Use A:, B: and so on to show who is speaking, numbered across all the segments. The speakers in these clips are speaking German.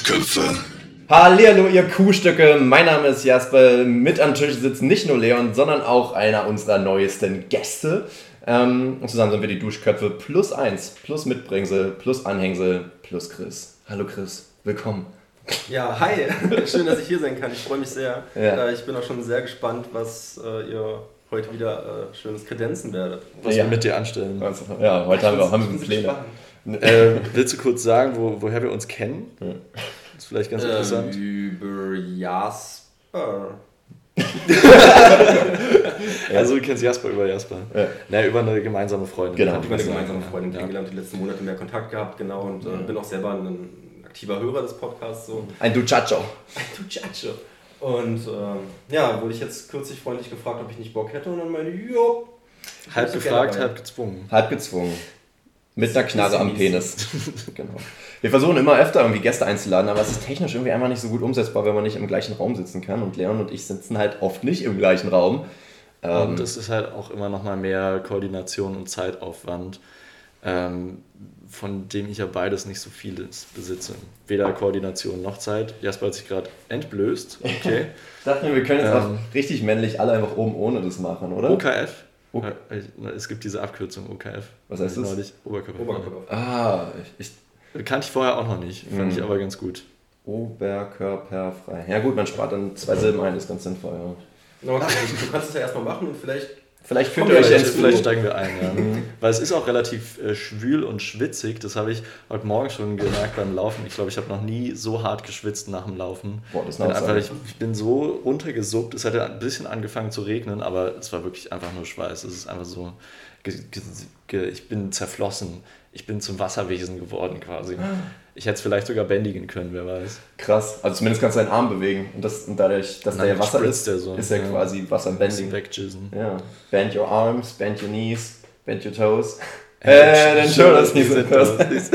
A: Duschköpfe.
B: Hallihallo, ihr Kuhstücke. Mein Name ist Jasper. Mit am Tisch sitzt nicht nur Leon, sondern auch einer unserer neuesten Gäste. Ähm, und zusammen sind wir die Duschköpfe plus eins, plus Mitbringsel, plus Anhängsel, plus Chris. Hallo Chris, willkommen.
C: Ja, hi. Schön, dass ich hier sein kann. Ich freue mich sehr.
B: Ja.
C: Äh, Ich bin auch schon sehr gespannt, was äh, ihr heute wieder äh, schönes kredenzen werdet.
D: was
B: Ja.
D: wir mit dir anstellen.
B: Also, ja, heute haben wir, haben wir Pläne.
C: gespannt.
D: Äh, willst du kurz sagen, wo, woher wir uns kennen? Das ist vielleicht ganz
C: Ähm,
D: interessant.
C: über Jasper.
D: Also du kennst Jasper über Jasper.
B: Ja.
D: Naja, über eine gemeinsame Freundin.
B: Genau.
C: Über eine
D: sagen.
C: gemeinsame Freundin
D: Ja.
C: kennengelernt, die letzten Monate mehr Kontakt gehabt, genau. Und äh, bin auch selber ein aktiver Hörer des Podcasts. So.
B: Ein Duchacho.
C: Du Chacho. Und ähm, ja, wurde ich jetzt kürzlich freundlich gefragt, ob ich nicht Bock hätte. Und dann meine ich, jo.
D: Halb gefragt, halb gezwungen.
B: Halb gezwungen. Mit einer Knarre am. Penis. genau. Wir versuchen immer öfter irgendwie Gäste einzuladen, aber es ist technisch irgendwie einfach nicht so gut umsetzbar, wenn man nicht im gleichen Raum sitzen kann. Und Leon und ich sitzen halt oft nicht im gleichen Raum. Ähm,
D: Und das ist halt auch immer noch mal mehr Koordination und Zeitaufwand, ähm, von dem ich ja beides nicht so vieles besitze. Weder Koordination noch Zeit. Jasper hat sich gerade entblößt. Okay.
B: Ich dachte mir, wir können jetzt auch
D: Ähm.
B: richtig männlich alle einfach oben ohne das machen, oder?
D: OKF.
B: Ok-
D: Äh, Es gibt diese Abkürzung OKF.
B: Was heißt das?
D: Neulich Oberkörper.
C: Oberkörper.
B: Ah, ich, ich,
D: Kannte ich vorher auch noch nicht. Fand
B: Mhm.
D: ich aber ganz gut.
B: Oberkörperfrei. Ja gut, man spart dann zwei Silben ein, ist ganz sinnvoll. Ja.
C: Okay, du kannst es ja erstmal machen und vielleicht
B: Vielleicht
C: Kommen
B: ihr euch
C: gleich
B: ins.
D: Vielleicht steigen wir ein, ja. Weil es ist auch relativ äh, schwül und schwitzig. Das habe ich heute Morgen schon gemerkt beim Laufen. Ich glaube, ich habe noch nie so hart geschwitzt nach dem Laufen.
B: Boah, das
D: bin einfach, ich, ich bin so runtergesuppt. Es hatte ein bisschen angefangen zu regnen, aber es war wirklich einfach nur Schweiß. Es ist einfach so. Ich bin zerflossen. Ich bin zum Wasserwesen geworden quasi. Ich hätte es vielleicht sogar bändigen können, wer weiß.
B: Krass. Also zumindest kannst du deinen Arm bewegen. Und, das, und dadurch, dass da ja Wasser ist,
D: der so.
B: ist ja,
D: Ja.
B: quasi Wasserbending.
D: wegjizzen.
B: Ja. Bend your arms, bend your knees, bend your toes. Äh, then shoulders, knees and toes.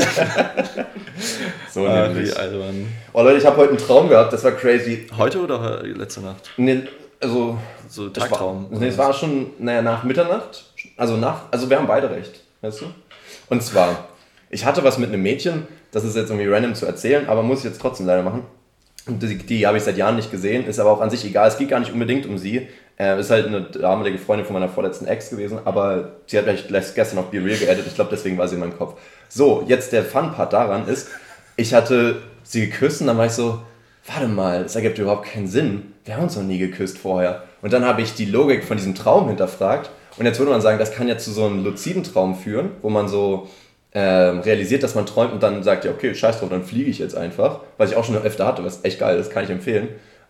B: So
D: Ah,
B: nämlich. Oh Leute, ich habe heute einen Traum gehabt, das war crazy.
D: Heute oder letzte Nacht?
B: Nee, also
D: So Tagtraum.
B: War, nee, es war schon, naja, nach Mitternacht. Also nach, also wir haben beide recht, weißt du? Und zwar, ich hatte was mit einem Mädchen, das ist jetzt irgendwie random zu erzählen, aber muss ich jetzt trotzdem leider machen. Und die, die habe ich seit Jahren nicht gesehen, ist aber auch an sich egal, es geht gar nicht unbedingt um sie. Äh, ist halt eine damalige Freundin von meiner vorletzten Ex gewesen, aber sie hat mich gestern auf Be Real geedit, ich glaube deswegen war sie in meinem Kopf. So, jetzt der Fun-Part daran ist, ich hatte sie geküsst und dann war ich so, warte mal, es ergibt überhaupt keinen Sinn. Wir haben uns noch nie geküsst vorher. Und dann habe ich die Logik von diesem Traum hinterfragt. Und jetzt würde man sagen, das kann ja zu so einem luziden Traum führen, wo man so ähm, realisiert, dass man träumt und dann sagt, ja, okay, scheiß drauf, dann fliege ich jetzt einfach. Was ich auch schon öfter hatte, was echt geil ist, kann ich empfehlen.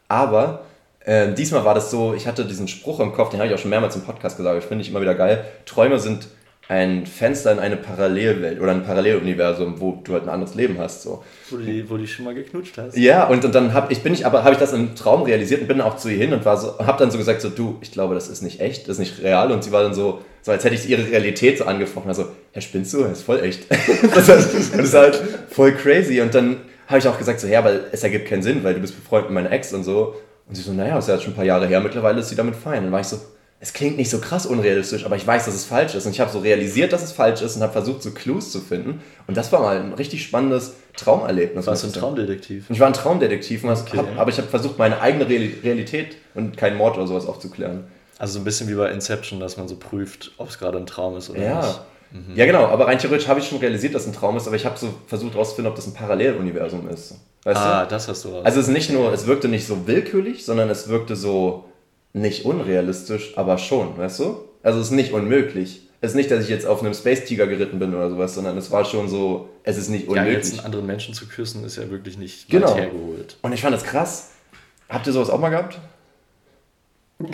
B: Aber äh, diesmal war das so, ich hatte diesen Spruch im Kopf, den habe ich auch schon mehrmals im Podcast gesagt, ich finde ich immer wieder geil. Träume sind ein Fenster in eine Parallelwelt oder ein Paralleluniversum, wo du halt ein anderes Leben hast. So.
D: Wo du, die, wo du schon mal geknutscht hast.
B: Ja, und, und dann habe ich, bin ich aber, habe ich das im Traum realisiert und bin auch zu ihr hin und war so, habe dann so gesagt, so, du, ich glaube, das ist nicht echt, das ist nicht real. Und sie war dann so, so als hätte ich ihre Realität so angesprochen. Also, Herr, spinnst du? Das ist voll echt. das, ist, das ist halt voll crazy. Und dann habe ich auch gesagt, so, ja, weil es ergibt keinen Sinn, weil du bist befreundet mit meiner Ex und so. Und sie so, naja, das ist ja schon ein paar Jahre her, mittlerweile ist sie damit fein. Dann war ich so, es klingt nicht so krass unrealistisch, aber ich weiß, dass es falsch ist. Und ich habe so realisiert, dass es falsch ist und habe versucht, so Clues zu finden. Und das war mal ein richtig spannendes Traumerlebnis.
D: Warst du ein. Traumdetektiv?
B: Ich war ein Traumdetektiv,
D: Okay.
B: hab, aber ich habe versucht, meine eigene Reali- Realität und keinen Mord oder sowas aufzuklären.
D: Also so ein bisschen wie bei Inception, dass man so prüft, ob es gerade ein Traum ist oder
B: Ja.
D: nicht.
B: Ja, genau, aber rein theoretisch habe ich schon realisiert, dass es ein Traum ist, aber ich habe so versucht herauszufinden, ob das ein Paralleluniversum ist. Weißt
D: Ah,
B: du?
D: das hast du raus.
B: Also es ist nicht nur, es wirkte nicht so willkürlich, sondern es wirkte so nicht unrealistisch, aber schon, weißt du? Also es ist nicht unmöglich. Es ist nicht, dass ich jetzt auf einem Space Tiger geritten bin oder sowas, sondern es war schon so, es ist nicht
D: ja,
B: unmöglich.
D: jetzt einen anderen Menschen zu küssen, ist ja wirklich nicht
B: Genau.
D: weit hergeholt.
B: und ich fand das krass. Habt ihr sowas auch mal gehabt?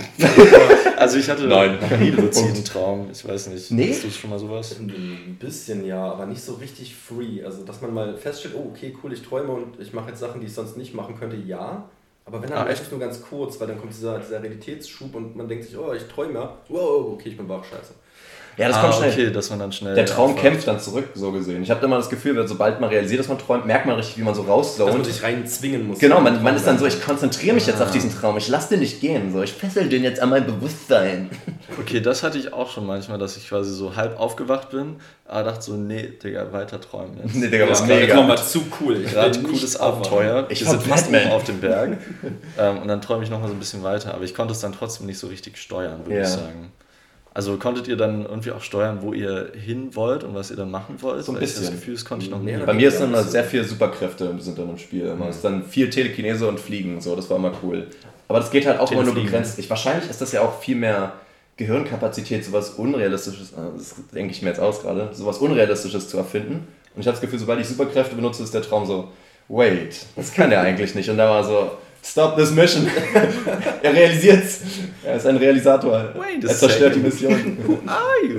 D: Also ich hatte
B: Nein.
D: noch nie einen luziden Traum. Ich weiß nicht.
B: Nee?
D: Hast du schon mal sowas?
C: Ein bisschen ja, aber nicht so richtig free. Also, dass man mal feststellt, oh, okay, cool, ich träume und ich mache jetzt Sachen, die ich sonst nicht machen könnte, ja. Aber wenn dann
D: Ah,
C: meistens nur ganz kurz, weil dann kommt dieser, dieser Realitätsschub und man denkt sich, oh, ich träume ja. Wow, okay, ich bin wach, scheiße.
B: Ja, das
D: ah,
B: kommt schnell.
D: okay, dass man dann schnell.
B: Der Traum
D: aufwacht.
B: kämpft dann zurück, so gesehen. Ich habe immer das Gefühl, wenn- sobald man realisiert, dass man träumt, merkt man richtig, wie man so
C: Dass man
B: rauszoomt.
C: sich rein zwingen muss.
B: Genau, man, man ist dann so, ich konzentriere mich
D: Ah.
B: jetzt auf diesen Traum, ich lasse den nicht gehen, so, ich fessel den jetzt an mein Bewusstsein.
D: Okay, das hatte ich auch schon manchmal, dass ich quasi so halb aufgewacht bin, aber dachte so, nee, Digga, weiter träumen jetzt.
B: Nee, Digga,
C: Ja,
B: was mega.
C: Traum war zu cool. Ich
D: Gerade cooles
C: aufwachen.
D: Abenteuer.
B: Ich
D: Wir sind fast oben auf dem Berg. ähm, und dann träume ich nochmal so ein bisschen weiter. Aber ich konnte es dann trotzdem nicht so richtig steuern, würde
B: Ja.
D: ich sagen. Also konntet ihr dann irgendwie auch steuern, wo ihr hin wollt und was ihr dann machen wollt?
B: So ein
D: Weil ich das
B: bisschen.
D: Gefühl, das konnte ich noch
C: Nee,
D: nie.
B: Bei mir ist dann immer sehr viel Superkräfte sind dann im Spiel. Immer.
D: Mhm.
B: Es ist dann viel Telekinese und Fliegen, so, das war immer cool. Aber das geht halt auch immer nur begrenzt. Ich, wahrscheinlich ist das ja auch viel mehr Gehirnkapazität, sowas Unrealistisches, äh, das denke ich mir jetzt aus gerade, sowas Unrealistisches zu erfinden. Und ich habe das Gefühl, sobald ich Superkräfte benutze, ist der Traum so, wait, das kann er eigentlich nicht. Und da war so, stop this mission. er realisiert's. Er ist ein Realisator.
D: Wait a
B: er zerstört die
D: second.
B: Mission.
D: Who are you?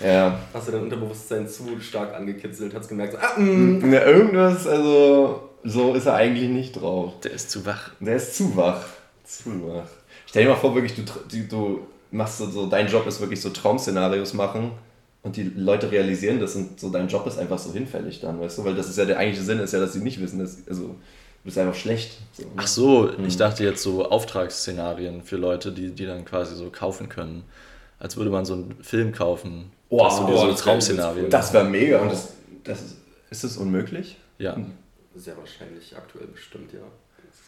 B: ja.
C: Hast du dein Unterbewusstsein zu stark angekitzelt, hast gemerkt, so, ah, mm.
B: Ja, irgendwas, also so ist er eigentlich nicht drauf.
D: Der ist zu wach.
B: Der ist zu wach. Zu wach. Stell dir mal vor, wirklich, du, du, du machst so, so, dein Job ist wirklich so Traumszenarios machen und die Leute realisieren das und so dein Job ist einfach so hinfällig dann, weißt du? Weil das ist ja der eigentliche Sinn, ist ja, dass sie nicht wissen, dass, also du bist einfach schlecht. So, ne?
D: Ach so, ich dachte jetzt so Auftragsszenarien für Leute, die, die dann quasi so kaufen können. Als würde man so einen Film kaufen.
B: Wow,
D: dass du dir
C: boah,
D: so
C: das
D: Traumszenarien.
B: Das wäre mega und das, das ist, ist das unmöglich?
D: Ja.
C: Sehr wahrscheinlich, aktuell bestimmt, ja.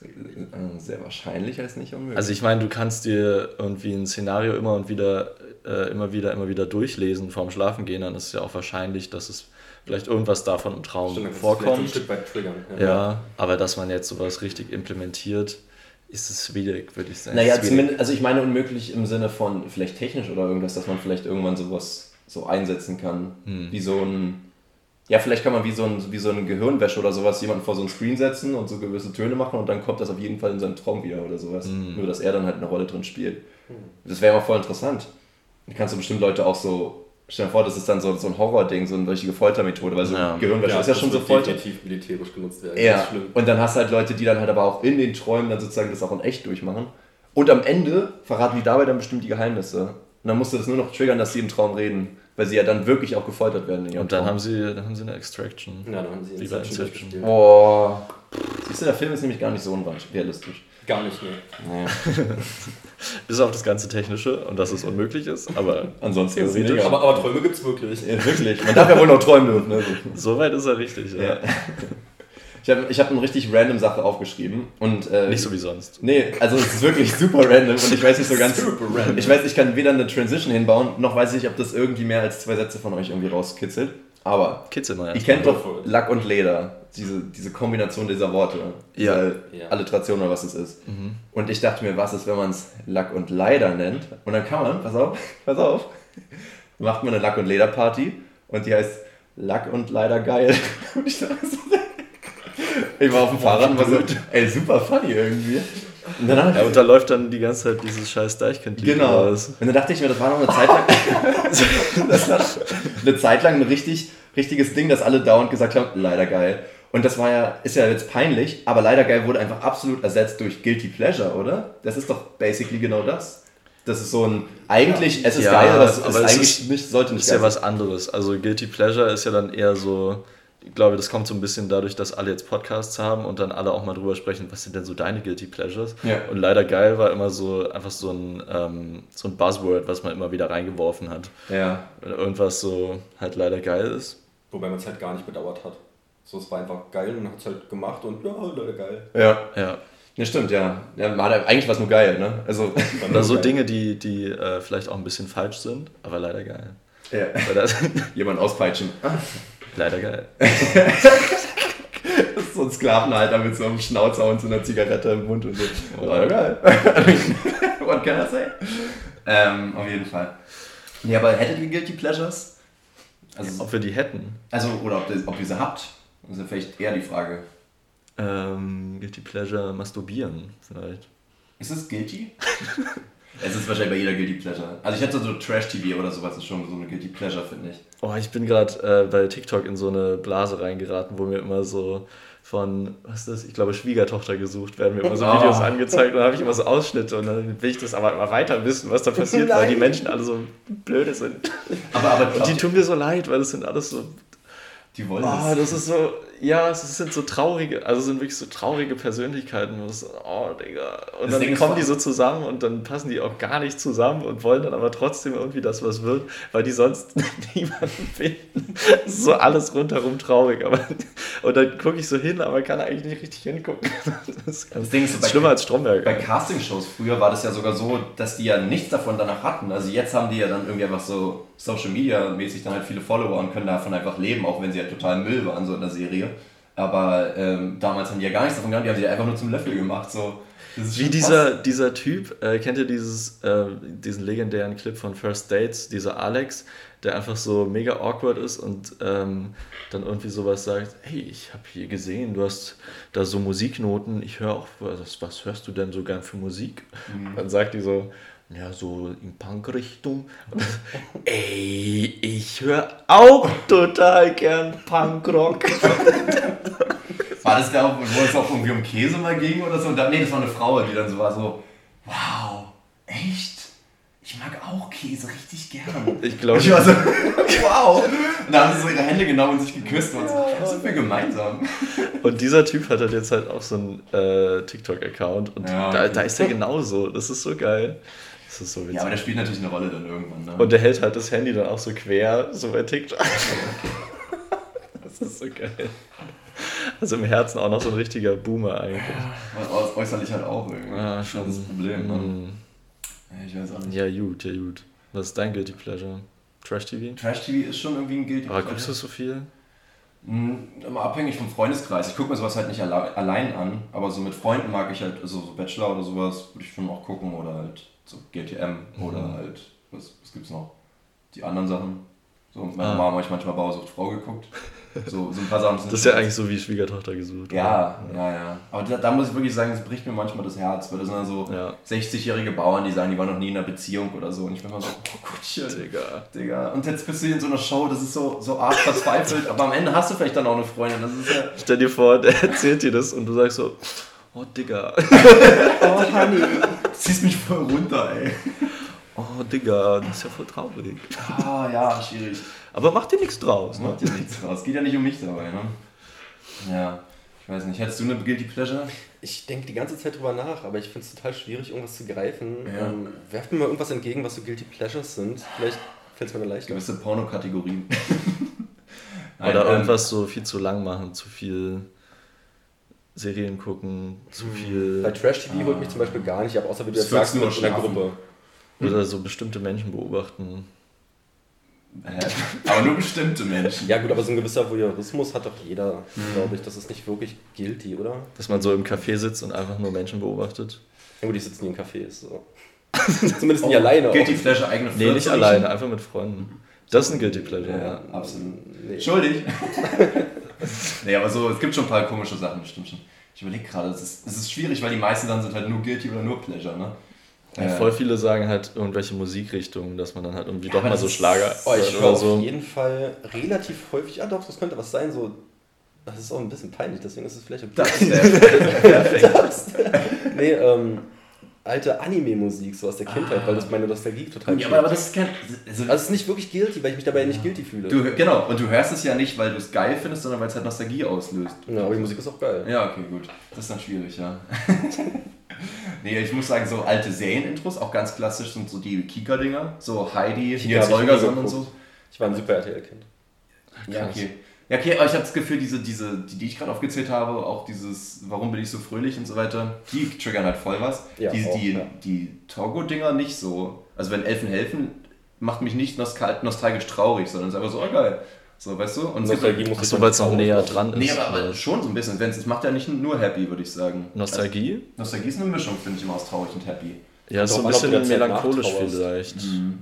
B: Äh, Sehr wahrscheinlich als nicht unmöglich.
D: Also ich meine, du kannst dir irgendwie ein Szenario immer und wieder, äh, immer wieder, immer wieder durchlesen vorm Schlafengehen, dann ist es ja auch wahrscheinlich, dass es vielleicht irgendwas davon im Traum
C: Stimmt, so ein
D: vorkommt.
C: Stück weit triggern.
D: Ja, aber dass man jetzt sowas richtig implementiert, ist es schwierig, würde ich sagen.
B: Naja, zumindest, also ich meine unmöglich im Sinne von vielleicht technisch oder irgendwas, dass man vielleicht irgendwann sowas so einsetzen kann.
D: Hm.
B: Wie so ein, ja, vielleicht kann man wie so ein, wie so eine Gehirnwäsche oder sowas jemanden vor so ein Screen setzen und so gewisse Töne machen und dann kommt das auf jeden Fall in seinen Traum wieder oder sowas.
D: Hm.
B: Nur, dass er dann halt eine Rolle drin spielt. Das wäre mal voll interessant. Dann kannst du bestimmt Leute auch so, stell dir vor, das ist dann so, so ein Horror-Ding, so eine richtige Foltermethode, weil so
D: Ja.
B: Gehirnwäsche ist ja
C: das
B: schon so Folter.
C: definitiv militärisch genutzt werden.
B: Ja,
C: Das ist schlimm.
B: und dann hast du halt Leute, die dann halt aber auch in den Träumen dann sozusagen das auch in echt durchmachen. Und am Ende verraten die dabei dann bestimmt die Geheimnisse. Und dann musst du das nur noch triggern, dass sie im Traum reden. Weil sie ja dann wirklich auch gefoltert werden
D: Und dann
B: Traum.
D: haben sie, dann haben sie eine Extraction.
C: Ja, dann haben sie Inception
D: Inception.
C: durchgespielt.
B: Boah. Siehst du, der Film ist nämlich gar nicht so unrealistisch.
C: Gar nicht, ne.
B: Naja.
D: Bis auf das ganze Technische und dass es unmöglich ist, aber
B: Ansonsten ist es.
C: Aber, aber Träume gibt's wirklich.
B: ja, wirklich. Man darf ja wohl noch träumen dürfen. Ne?
D: so weit ist er richtig. Ja.
B: Ja. Ich habe ich hab eine richtig random Sache aufgeschrieben. Und, äh,
D: Nicht so wie sonst.
B: Nee, also es ist wirklich super random und ich weiß nicht so ganz.
C: Super random.
B: Ich weiß, ich kann weder eine Transition hinbauen, noch weiß ich, ob das irgendwie mehr als zwei Sätze von euch irgendwie rauskitzelt. Aber
D: immer
B: ihr kennt
C: go
B: doch. Lack und Leder, diese, diese Kombination dieser Worte, diese
D: Ja.
C: Ja.
B: Alliteration oder was es ist. Und ich dachte mir, was ist, wenn man es Lack und Leider nennt? Und dann kann man, pass auf, pass auf, macht man eine Lack und Leder Party und die heißt Lack und Leider geil. Und ich dachte so, ich war auf dem Fahrrad und war so, ey, super funny irgendwie. Und dann
D: Ja, und da läuft dann die ganze Zeit dieses scheiß Deichkind-Lied
B: Genau.
D: raus.
B: Und dann dachte ich mir, das war noch eine Zeit lang. das war eine Zeit lang ein richtig, richtiges Ding, dass alle dauernd gesagt haben, leider geil. Und das war ja, ist ja jetzt peinlich, aber leider geil wurde einfach absolut ersetzt durch Guilty Pleasure, oder? Das ist doch basically genau das. Das ist so ein, eigentlich, es ist
D: Ja,
B: geil, aber es ist
D: aber es
B: eigentlich
D: ist-
B: nicht, sollte nicht
D: ist ja
B: geil
D: was anderes. Also Guilty Pleasure ist ja dann eher so, ich glaube, das kommt so ein bisschen dadurch, dass alle jetzt Podcasts haben und dann alle auch mal drüber sprechen, was sind denn so deine Guilty Pleasures?
B: Ja.
D: Und leider geil war immer so einfach so ein, ähm, so ein Buzzword, was man immer wieder reingeworfen hat.
B: Ja.
D: Wenn irgendwas so halt leider geil ist.
C: Wobei man es halt gar nicht bedauert hat. So, es war einfach geil und hat es halt gemacht und ja, Leute, geil.
B: Ja.
D: Ja.
B: Ja, stimmt, ja. ja man hat, eigentlich war es nur geil, ne? Also,
D: Oder so
C: geil.
D: Dinge, die, die äh, vielleicht auch ein bisschen falsch sind, aber leider geil.
B: ja. Jemand auspeitschen.
D: leider geil.
B: Das ist so ein Sklavenhalter mit so einem Schnauzer und so einer Zigarette im Mund und so. Oh, geil. What can I say? Ähm, auf jeden Fall. Ja, aber hättet ihr Guilty Pleasures? Also,
D: Ob wir die hätten.
B: also oder ob, ob ihr sie habt? Das ist vielleicht eher die Frage.
D: Ähm, Guilty Pleasure masturbieren vielleicht.
B: Ist es guilty? es ist wahrscheinlich bei jeder Guilty Pleasure. Also ich hätte so Trash-TV oder sowas, ist schon so eine Guilty Pleasure, finde ich.
D: Oh, ich bin gerade äh, bei TikTok in so eine Blase reingeraten, wo mir immer so, von, was ist das? Ich glaube, Schwiegertochter gesucht, werden mir immer so
B: Oh.
D: Videos angezeigt und dann habe ich immer so Ausschnitte und dann will ich das aber immer weiter wissen, was da passiert, weil die. Menschen alle so blöde sind.
B: Aber, aber
D: Und die tun mir so leid, weil das sind alles so
B: die wollen
D: Oh, das ist so, ja, es sind so traurige, also es sind wirklich so traurige Persönlichkeiten. wo es so, oh, Digga. Und
B: Das
D: dann kommen die so zusammen und dann passen die auch gar nicht zusammen und wollen dann aber trotzdem irgendwie, dass was wird, weil die sonst niemanden finden. So alles rundherum traurig. Aber, und dann gucke ich so hin, aber kann eigentlich nicht richtig hingucken. Das
B: Das Ding ist
D: das
B: bei-
D: schlimmer als Stromberg.
B: Bei Castingshows früher war das ja sogar so, dass die ja nichts davon danach hatten. Also jetzt haben die ja dann irgendwie einfach so Social Media mäßig dann halt viele Follower und können davon einfach leben, auch wenn sie halt total Müll waren so in der Serie. Aber ähm, damals haben die ja gar nichts davon gehabt, die haben sich einfach nur zum Löffel gemacht. So.
D: Wie dieser,
B: krass.
D: dieser Typ, äh, kennt ihr dieses, äh, diesen legendären Clip von First Dates, dieser Alex, der einfach so mega awkward ist und ähm, dann irgendwie sowas sagt, hey, ich habe hier gesehen, du hast da so Musiknoten, ich höre auch, was, was hörst du denn so gern für Musik? Dann sagt die so, ja, so in Punk-Richtung. Dann, Ey, ich höre auch total gern Punkrock.
B: War das der, auch, wo es auch irgendwie um Käse mal ging oder so? Und dann, nee, das war eine Frau, die dann so war so, wow, echt? Ich mag auch Käse richtig gern.
D: Ich glaube,
B: Ich war so, wow. Und da haben sie so ihre Hände genommen und sich geküsst und so, was sind wir gemeinsam?
D: Und dieser Typ hat halt jetzt halt auch so einen äh, TikTok-Account und
B: Ja,
D: da,
B: okay.
D: da ist er genauso. Das ist so geil. Das ist so witzig.
B: Ja, aber der spielt natürlich eine Rolle dann irgendwann. Ne?
D: und der hält halt das Handy dann auch so quer, so bei TikTok. das ist so geil. Also im Herzen auch noch so ein richtiger Boomer eigentlich.
B: Äu- äußerlich halt auch irgendwie.
D: Ah,
B: Das ist
D: schon.
B: das Problem. Ne? Ja, ich weiß auch nicht.
D: Ja, gut, ja, gut. Was ist dein Guilty Pleasure? Trash-TV?
B: Trash-TV ist schon irgendwie ein Guilty
D: Aber
B: Pleasure.
D: guckst du so viel?
B: Hm, Immer abhängig vom Freundeskreis. Ich gucke mir sowas halt nicht alle allein an, aber so mit Freunden mag ich halt, also so Bachelor oder sowas, würde ich schon auch gucken oder halt so GTM oder
D: Mhm.
B: halt, was, was gibt's noch? Die anderen Sachen. So, mit meiner
D: Ah.
B: Mama habe ich manchmal Bausucht Frau geguckt. So, so ein paar Sachen sind
D: Das ist ja eigentlich so wie Schwiegertochter gesucht.
B: Ja,
D: oder?
B: ja, ja. Aber da, da muss ich wirklich sagen, es bricht mir manchmal das Herz, weil das sind dann so
D: Ja.
B: 60-jährige Bauern, die sagen, die waren noch nie in einer Beziehung oder so. Und ich bin immer so, oh Gottchen.
D: Digga.
B: Digga. Und jetzt bist du in so einer Show, das ist so, so arg verzweifelt, aber am Ende hast du vielleicht dann auch eine Freundin. Das ist ja.
D: Stell dir vor, der erzählt dir das und du sagst so, oh Digga.
C: Oh, Honey.
B: Ziehst mich voll runter, ey.
D: Oh Digga, das ist ja voll traurig.
B: Ah, ja, schwierig.
D: Aber mach dir nichts draus, ne?
B: macht ja nichts draus. Geht ja nicht um mich dabei, ne? Ja. Ich weiß nicht. Hättest du eine Guilty Pleasure?
C: Ich denke die ganze Zeit drüber nach, aber ich finde es total schwierig, irgendwas zu greifen.
B: Ja.
C: Ähm, werft mir mal irgendwas entgegen, was so Guilty Pleasures sind. Vielleicht fällt es mir dann leichter.
B: Gewisse Pornokategorien.
D: Oder
B: ähm,
D: irgendwas so viel zu lang machen, zu viel Serien gucken, zu viel.
C: Bei Trash-TV holt mich zum Beispiel gar nicht ab, außer wie du jetzt sagst,
B: nur
C: einer
B: schlafen.
C: Gruppe.
D: Oder so bestimmte Menschen beobachten.
B: Hä? Aber nur bestimmte Menschen.
C: Ja gut, aber so ein gewisser Voyeurismus hat doch jeder,
B: Mhm.
C: glaube ich. Das ist nicht wirklich guilty, oder?
D: Dass man so im Café sitzt und einfach nur Menschen beobachtet.
C: Ja gut, die sitzen nie in Cafés. So. Zumindest nicht alleine.
B: Oh, Guilty
C: auch.
B: Pleasure, eigene
D: Nee, nicht alleine, einfach mit Freunden. Das ist ein Guilty Pleasure,
B: Ja,
D: ja.
B: absolut.
C: Nee.
B: Schuldig. nee, aber so, es gibt schon ein paar komische Sachen, das stimmt schon. Ich überlege gerade, es ist, es ist schwierig, weil die meisten dann sind halt nur guilty oder nur pleasure, ne?
D: Ja,
B: Äh,
D: voll viele sagen halt irgendwelche Musikrichtungen, dass man dann halt irgendwie doch
B: aber
D: mal so Schlager
C: Oh, ich höre
D: oder
C: auf
D: so.
C: jeden Fall relativ häufig, ah doch, das könnte was sein, so, das ist auch ein bisschen peinlich, deswegen ist es vielleicht okay.
B: Das ist perfekt.
C: nee, ähm, alte Anime-Musik, so aus der Kindheit, weil das meine Nostalgie total
B: Ja, aber, aber das ist kein. Also,
C: Also es ist nicht wirklich guilty, weil ich mich dabei nicht guilty fühle.
B: du, genau, und du hörst es ja nicht, weil du es geil findest, sondern weil es halt Nostalgie auslöst.
C: ja, aber die Musik ist auch geil.
B: Ja, okay, gut. Das ist dann schwierig, ja. nee, ich muss sagen, so alte Serienintros, auch ganz klassisch sind so die Kika-Dinger. So Heidi,
C: Kika
B: Nils Holgersson und so.
C: Ich war ein super RTL-Kind.
B: Ja, okay. Ja, okay, aber ich habe das Gefühl, diese, diese, die, die ich gerade aufgezählt habe, auch dieses, warum bin ich so fröhlich und so weiter, die triggern halt voll was.
C: Ja,
B: die
C: auch,
B: die,
C: ja.
B: die Togo-Dinger nicht so. Also wenn Elfen helfen, macht mich nicht nostal nostalgisch traurig, sondern es ist einfach so, oh geil. So, weißt du? Und
C: Nostalgie muss
D: Achso,
C: ich
D: weil es noch
C: dann
D: näher
C: auch-
D: dran ist.
B: Nee, aber, aber schon so ein bisschen. Wenn's- Es macht ja nicht nur happy, würde ich sagen.
D: Nostalgie?
B: Also, Nostalgie ist eine Mischung, finde ich, immer aus traurig und happy.
D: Ja, ist so ein bisschen melancholisch vielleicht.
B: Mhm.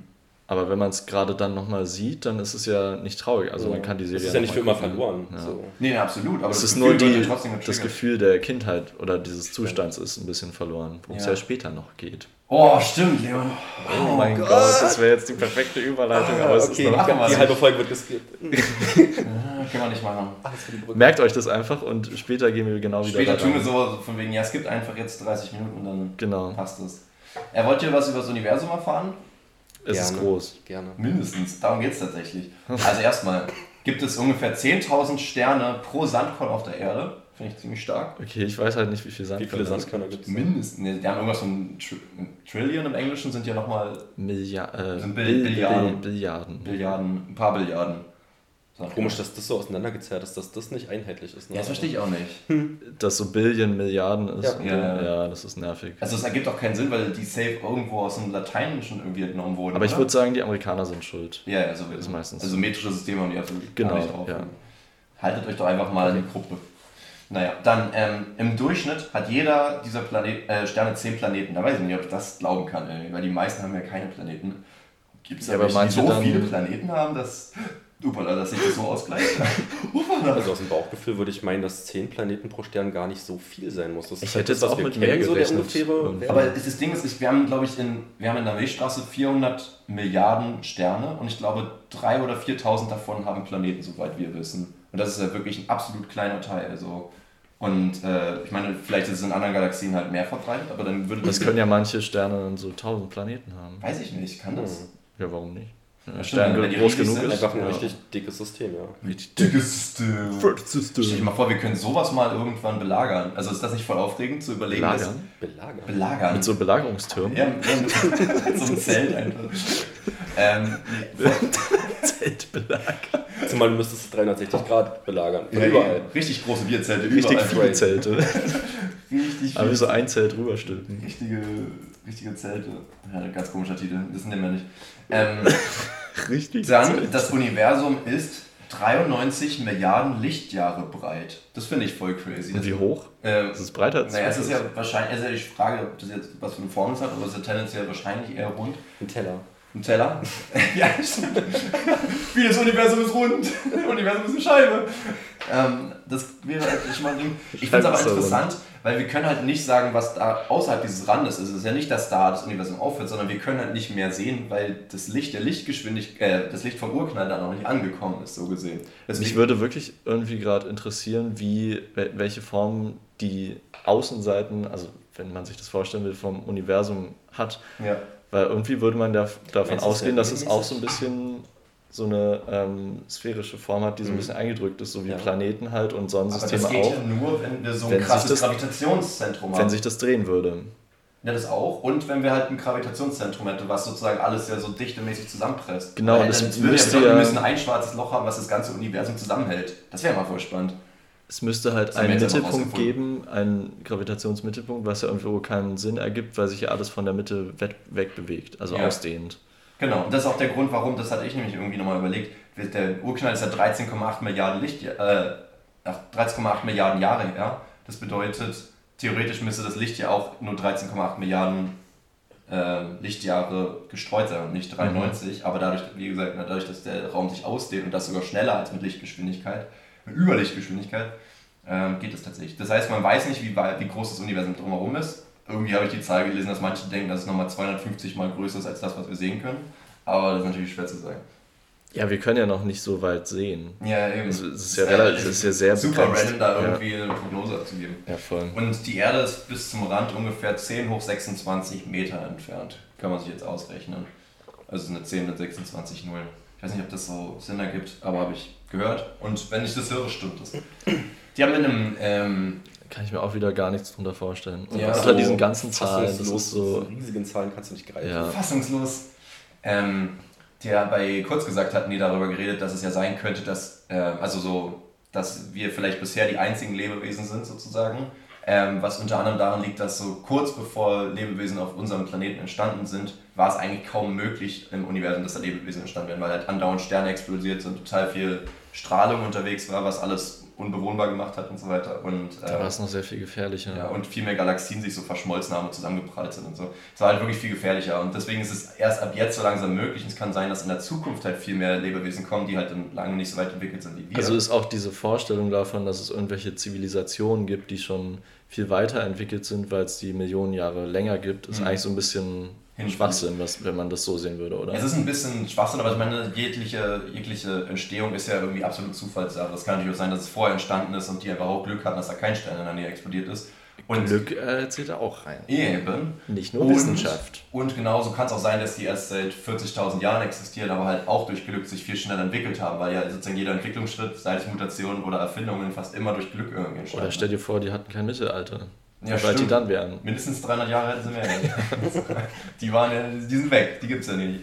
D: Aber wenn man es gerade dann nochmal sieht, dann ist es ja nicht traurig. Also man kann die Serie
C: Das ist ja nicht für immer verloren.
D: Ja.
C: So.
B: Nee, absolut. Aber
D: Es
B: das
D: ist
B: Gefühl
D: nur die, das. Gefühl der Kindheit oder dieses Zustands ist ein bisschen verloren, worum es
B: Ja.
D: ja später noch geht.
B: Oh, stimmt, Leon.
D: Oh, mein Gott. das wäre jetzt die perfekte Überleitung, aber es
C: okay,
D: ist noch.
B: machen wir
C: die
B: nicht.
C: halbe Folge wird geskippt.
B: Können wir nicht machen.
C: Alles für die Brücke.
D: Merkt euch das einfach und später gehen wir genau wieder
B: Später
D: da
B: tun wir so von wegen, ja, es gibt einfach jetzt 30 Minuten und dann
D: Genau,
B: passt es. Er wollte was über das Universum erfahren?
D: Es ist
C: Gerne.
D: groß.
C: Gerne.
B: Mindestens, darum geht es tatsächlich. Also erstmal gibt es ungefähr 10.000 Sterne pro Sandkorn auf der Erde. Finde ich ziemlich stark.
D: Okay, ich weiß halt nicht, wie viel Sand
C: Wie viele Sandkörner gibt es?
B: Mindestens. Nee, die haben irgendwas von Tr Trillion im Englischen, sind ja nochmal
D: Milliard, äh,
B: Sind Bill-
D: Bill-
B: Billiarden.
D: Bill- Billiarden.
B: Billiarden, ein paar Billiarden. Sandkörner.
C: Komisch, dass das so auseinandergezerrt ist, dass das nicht einheitlich ist. Ne?
B: Ja, das verstehe ich auch nicht.
D: Dass so Billion Milliarden ist.
C: Ja.
D: und
B: Ja, ja.
D: ja, das ist nervig.
B: Also es ergibt auch keinen Sinn, weil die Safe irgendwo aus dem Lateinischen irgendwie entnommen wurden.
D: Aber ich würde sagen, die Amerikaner sind schuld.
B: Ja, ja, so wird
D: ist meistens
B: Also metrische Systeme haben die absolut
D: Genau,
B: gar nicht drauf.
D: ja.
B: Haltet euch doch einfach mal in die Gruppe. Naja, dann ähm, im Durchschnitt hat jeder dieser Planet, äh, Sterne zehn Planeten. Da weiß ich nicht, ob ich das glauben kann, ey, weil die meisten haben ja keine Planeten. Gibt es
D: Ja,
B: ja,
D: aber manche
B: so
D: dann-
B: viele Planeten haben, dass, Upala, dass sich das so ausgleicht? Upala.
C: Also aus dem Bauchgefühl würde ich meinen, dass 10 Planeten pro Stern gar nicht so viel sein muss. Das
D: Ich
C: ist halt
D: hätte
C: das,
D: jetzt
C: was
D: auch
C: wir
D: mit
C: kennen,
D: mehr
C: so der
D: gerechnet.
C: ungefähre
D: Irgendwie.
C: Wert.
B: Aber das Ding ist, ich- wir haben, glaube ich, in, wir haben in der Milchstraße 400 Milliarden Sterne und ich glaube, 3.000 oder 4.000 davon haben Planeten, soweit wir wissen. Und das ist ja wirklich ein absolut kleiner Teil. Also. Und äh, ich meine, vielleicht ist es in anderen Galaxien halt mehr verbreitet, aber dann würde
D: Das können ja manche Sterne dann so tausend Planeten haben.
B: Weiß ich nicht, kann das?
D: Ja, warum nicht? Wenn der
B: Ja,
D: Stern
B: die
D: groß genug
B: sind.
D: ist.
C: Einfach ein
D: ja.
C: richtig dickes System, ja.
B: Richtig dickes System. Stell dir
D: System.
B: mal vor, wir können sowas mal irgendwann belagern. Also ist das nicht voll aufregend zu überlegen? dass-
D: Belagern?
C: Belagern.
B: Belagern.
D: Mit so Belagerungstürmen?
B: ja, mit so einem Zelt einfach. ähm,
D: Zeltbelager.
C: Zumal du müsstest es 360 Grad belagern. Von
B: ja,
C: überall.
B: Richtig große Bierzelte,
D: Richtig
B: überall.
D: viele Zelte.
B: Richtig
D: Aber
B: viel.
D: wie so ein Zelt rüberstülpen.
B: Richtige, richtige Zelte. Ja, ganz komischer Titel, wissen wir nicht. Ähm,
D: Richtig.
B: dann, das Universum ist 93 Milliarden Lichtjahre breit. Das finde ich voll crazy.
D: Und wie hoch?
B: Äh,
D: Ist es breiter als
B: naja, es ist ja
D: das?
B: wahrscheinlich, also ich frage, ob das jetzt was für eine Form hat, aber es ist ja tendenziell wahrscheinlich eher rund.
C: Ein Teller.
B: Ein Teller? ja, stimmt. Wie das Universum ist rund. Das Universum ist eine Scheibe. Ähm, das wäre eigentlich mal ein Ding. Ich finde es aber
D: ist so
B: interessant, weil wir können halt nicht sagen, was da außerhalb dieses Randes ist. Es ist ja nicht, dass da das Universum aufhört, sondern wir können halt nicht mehr sehen, weil das Licht der Lichtgeschwindigkeit, äh, das Licht vom Urknall da noch nicht angekommen ist, so gesehen.
D: Mich
B: Deswegen,
D: würde wirklich irgendwie gerade interessieren, wie, wel- welche Form die Außenseiten, also wenn man sich das vorstellen will, vom Universum hat.
B: ja.
D: Weil irgendwie würde man da, davon ausgehen, dass es auch so ein bisschen so eine ähm, sphärische Form hat, die so ein
C: Mhm.
D: bisschen eingedrückt ist, so wie
C: Ja.
D: Planeten halt und
B: Aber das
D: Sonnensysteme
B: geht
D: auch,
B: ja nur, wenn wir so ein krasses
D: das-
B: Gravitationszentrum haben.
D: wenn sich das drehen würde.
B: Ja, das auch. Und wenn wir halt ein Gravitationszentrum hätten, was sozusagen alles ja so dichtemäßig zusammenpresst.
D: Genau,
B: Weil
D: und es
B: dann würde
D: müsste
B: ja bedeuten,
D: ja-
B: wir müssen ein schwarzes Loch haben, was das ganze Universum zusammenhält. Das wäre mal voll spannend.
D: Es müsste halt einen Mittelpunkt geben, einen Gravitationsmittelpunkt, was ja irgendwo keinen Sinn ergibt, weil sich ja alles von der Mitte we- wegbewegt, also
B: Ja.
D: ausdehnt.
B: Genau, und das ist auch der Grund, warum, das hatte ich nämlich irgendwie nochmal überlegt, der Urknall ist ja 13,8 Milliarden Licht, äh, ach, 13,8 Milliarden Jahre her. Das bedeutet, theoretisch müsste das Licht ja auch nur 13,8 Milliarden äh, Lichtjahre gestreut sein und nicht 93. Aber dadurch, wie gesagt, dadurch, dass der Raum sich ausdehnt und das sogar schneller als mit Lichtgeschwindigkeit, mit Überlichtgeschwindigkeit, ähm, geht es tatsächlich. Das heißt, man weiß nicht, wie, weit- wie groß das Universum drumherum ist. Irgendwie habe ich die Zahl gelesen, dass manche denken, dass es nochmal 250 Mal größer ist als das, was wir sehen können. Aber das ist natürlich schwer zu sagen.
D: Ja, wir können ja noch nicht so weit sehen.
B: Ja, eben.
D: Es ist ja relativ- es ist ja sehr
B: super
D: begrenzt.
B: random, da
D: Ja.
B: irgendwie eine Prognose abzugeben.
D: Ja, voll.
B: Und die Erde ist bis zum Rand ungefähr 10 hoch 26 Meter entfernt. Kann man sich jetzt ausrechnen. Also eine 10 mit 26 Nullen. Ich weiß nicht, ob das so Sinn ergibt, aber habe ich gehört. Und wenn ich das höre, stimmt das. Die haben in einem, ähm,
D: Kann ich mir auch wieder gar nichts drunter vorstellen. Und
B: Ja,
D: unter
B: so
D: diesen ganzen Zahlen, das
C: Fassungslos,
D: ist so.
C: diese riesigen Zahlen kannst du nicht greifen.
D: Ja.
B: fassungslos, ähm, der bei Kurz gesagt hatten die darüber geredet, dass es ja sein könnte, dass, äh, also so, dass wir vielleicht bisher die einzigen Lebewesen sind sozusagen, ähm, was unter anderem daran liegt, dass so kurz bevor Lebewesen auf unserem Planeten entstanden sind, war es eigentlich kaum möglich im Universum, dass da Lebewesen entstanden werden, weil halt andauernd Sterne explodiert sind, total viel Strahlung unterwegs war, was alles unbewohnbar gemacht hat und so weiter. Und,
D: da war es noch sehr viel gefährlicher.
B: Ja, und viel mehr Galaxien sich so verschmolzen haben und zusammengeprallt sind und so. Es war halt wirklich viel gefährlicher. Und deswegen ist es erst ab jetzt so langsam möglich. Und es kann sein, dass in der Zukunft halt viel mehr Lebewesen kommen, die halt lange nicht so weit entwickelt sind wie wir.
D: Also ist auch diese Vorstellung davon, dass es irgendwelche Zivilisationen gibt, die schon viel weiter entwickelt sind, weil es die Millionen Jahre länger gibt, ist mhm. eigentlich so ein bisschen Schwachsinn, was, wenn man das so sehen würde, oder?
B: Es ist ein bisschen Schwachsinn, aber ich meine, jegliche, jegliche Entstehung ist ja irgendwie absolut Zufallssache. Es kann natürlich auch sein, dass es vorher entstanden ist und die einfach auch Glück hatten, dass da kein Stern in der Nähe explodiert ist.
D: Und Glück äh, zählt da auch rein.
B: Eben.
D: Nicht nur und, Wissenschaft.
B: Und genauso kann es auch sein, dass die erst seit 40.000 Jahren existieren, aber halt auch durch Glück sich viel schneller entwickelt haben, weil ja sozusagen jeder Entwicklungsschritt, sei es Mutationen oder Erfindungen, fast immer durch Glück irgendwie entstanden
D: Oder stell dir vor, die hatten kein Mittelalter.
B: Ja, Weil die dann wären. Mindestens 300 Jahre hätten sie mehr. die, waren ja, die sind weg, die gibt es ja nicht.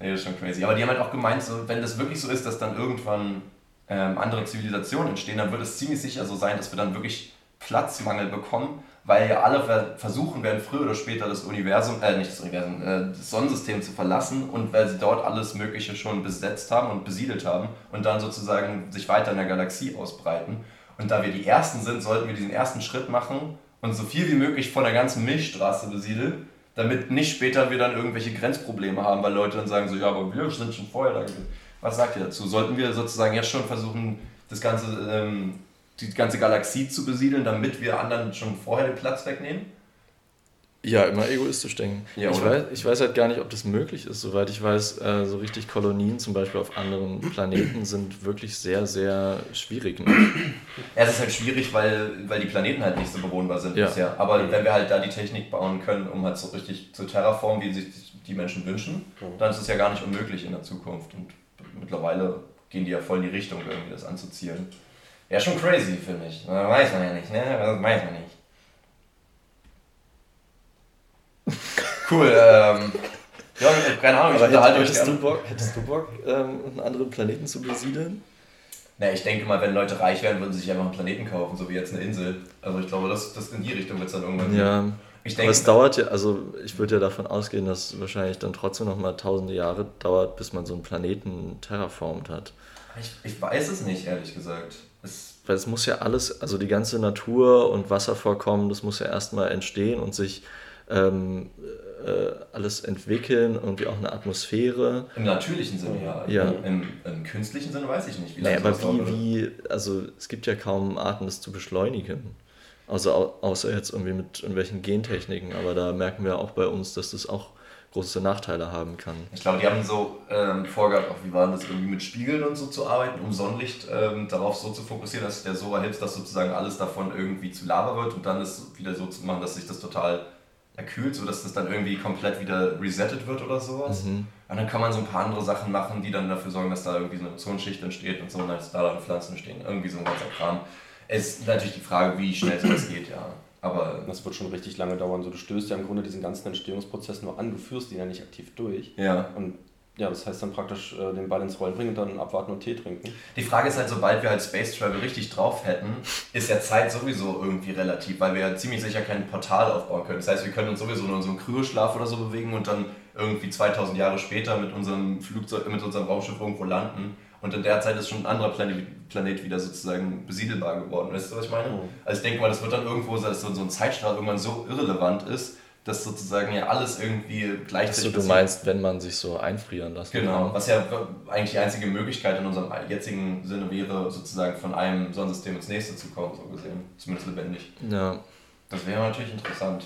B: Nee, das ist schon crazy. Aber die haben halt auch gemeint, so, wenn das wirklich so ist, dass dann irgendwann ähm, andere Zivilisationen entstehen, dann wird es ziemlich sicher so sein, dass wir dann wirklich Platzmangel bekommen, weil ja alle versuchen werden, früher oder später das Universum, äh, nicht das Universum, äh, das Sonnensystem zu verlassen und weil sie dort alles Mögliche schon besetzt haben und besiedelt haben und dann sozusagen sich weiter in der Galaxie ausbreiten. Und da wir die Ersten sind, sollten wir diesen ersten Schritt machen und so viel wie möglich von der ganzen Milchstraße besiedeln, damit nicht später wir dann irgendwelche Grenzprobleme haben, weil Leute dann sagen so, ja, aber wir sind schon vorher da gewesen. Was sagt ihr dazu? Sollten wir sozusagen jetzt schon versuchen, das ganze, ähm, die ganze Galaxie zu besiedeln, damit wir anderen schon vorher den Platz wegnehmen?
D: Ja, immer egoistisch denken. Ja, ich, weiß, ich weiß halt gar nicht, ob das möglich ist. Soweit ich weiß, äh, so richtig Kolonien zum Beispiel auf anderen Planeten sind wirklich sehr, sehr schwierig. Ne?
B: Ja, es ist halt schwierig, weil, weil die Planeten halt nicht so bewohnbar sind ja. bisher. Aber wenn wir halt da die Technik bauen können, um halt so richtig zu terraformen, wie sich die Menschen wünschen, dann ist es ja gar nicht unmöglich in der Zukunft. Und mittlerweile gehen die ja voll in die Richtung, irgendwie das anzuzielen. Ja, schon crazy, finde ich. Weiß man ja nicht, ne? Das weiß man nicht. Cool. Ähm, ja, keine Ahnung, ich
D: unterhalte hättest, hättest, du Bock, hättest du Bock, ähm, einen anderen Planeten zu besiedeln?
B: Na, ich denke mal, wenn Leute reich werden, würden sie sich einfach einen Planeten kaufen, so wie jetzt eine Insel. Also ich glaube, das, das in die Richtung wird es dann irgendwann
D: Ja. Ich denke, Aber es dauert ja, also ich würde ja davon ausgehen, dass es wahrscheinlich dann trotzdem noch mal tausende Jahre dauert, bis man so einen Planeten terraformt hat.
B: Ich, ich weiß es nicht, ehrlich gesagt.
D: Es Weil es muss ja alles, also die ganze Natur und Wasservorkommen, das muss ja erstmal entstehen und sich ähm, äh, alles entwickeln, irgendwie auch eine Atmosphäre.
B: Im natürlichen Sinne ja. ja. Im, Im, künstlichen Sinne weiß ich nicht.
D: Wie naja, aber wie, wie, also es gibt ja kaum Arten, das zu beschleunigen. Also außer jetzt irgendwie mit irgendwelchen Gentechniken, aber da merken wir auch bei uns, dass das auch große Nachteile haben kann.
B: Ich glaube, die haben so ähm, vorgehabt, auch wie war das irgendwie mit Spiegeln und so zu arbeiten, um Sonnenlicht ähm, darauf so zu fokussieren, dass der so erhitzt, dass sozusagen alles davon irgendwie zu Lava wird und dann ist wieder so zu machen, dass sich das total erkühlt, sodass das dann irgendwie komplett wieder resettet wird oder sowas. Mhm. Und dann kann man so ein paar andere Sachen machen, die dann dafür sorgen, dass da irgendwie so eine Ozonschicht entsteht und so, und dass da dann Pflanzen entstehen. Irgendwie so ein ganzer Kram. Es ist natürlich die Frage, wie schnell sowas geht, ja. Aber
C: das wird schon richtig lange dauern. So, du stößt ja im Grunde diesen ganzen Entstehungsprozess nur an, du führst ihn ja nicht aktiv durch.
B: Ja.
C: Und ja, das heißt dann praktisch äh, den Ball ins Rollen bringen und dann abwarten und Tee trinken.
B: Die Frage ist halt, sobald wir halt Space Travel richtig drauf hätten, ist ja Zeit sowieso irgendwie relativ, weil wir ja ziemlich sicher kein Portal aufbauen können. Das heißt, wir können uns sowieso in unserem Kryoschlaf oder so bewegen und dann irgendwie 2000 Jahre später mit unserem Flugzeug, mit unserem Raumschiff irgendwo landen. Und in der Zeit ist schon ein anderer Planet, Planet wieder sozusagen besiedelbar geworden. Weißt du, was ich meine? Mhm. Also ich denke mal, das wird dann irgendwo, dass so ein Zeitstrahl irgendwann so irrelevant ist, dass sozusagen ja alles irgendwie gleichzeitig.
D: Achso, du meinst, wenn man sich so einfrieren lässt.
B: Genau, was ja eigentlich die einzige Möglichkeit in unserem jetzigen Sinne wäre, sozusagen von einem Sonnensystem ins nächste zu kommen, so gesehen. Zumindest lebendig.
D: Ja.
B: Das wäre natürlich interessant.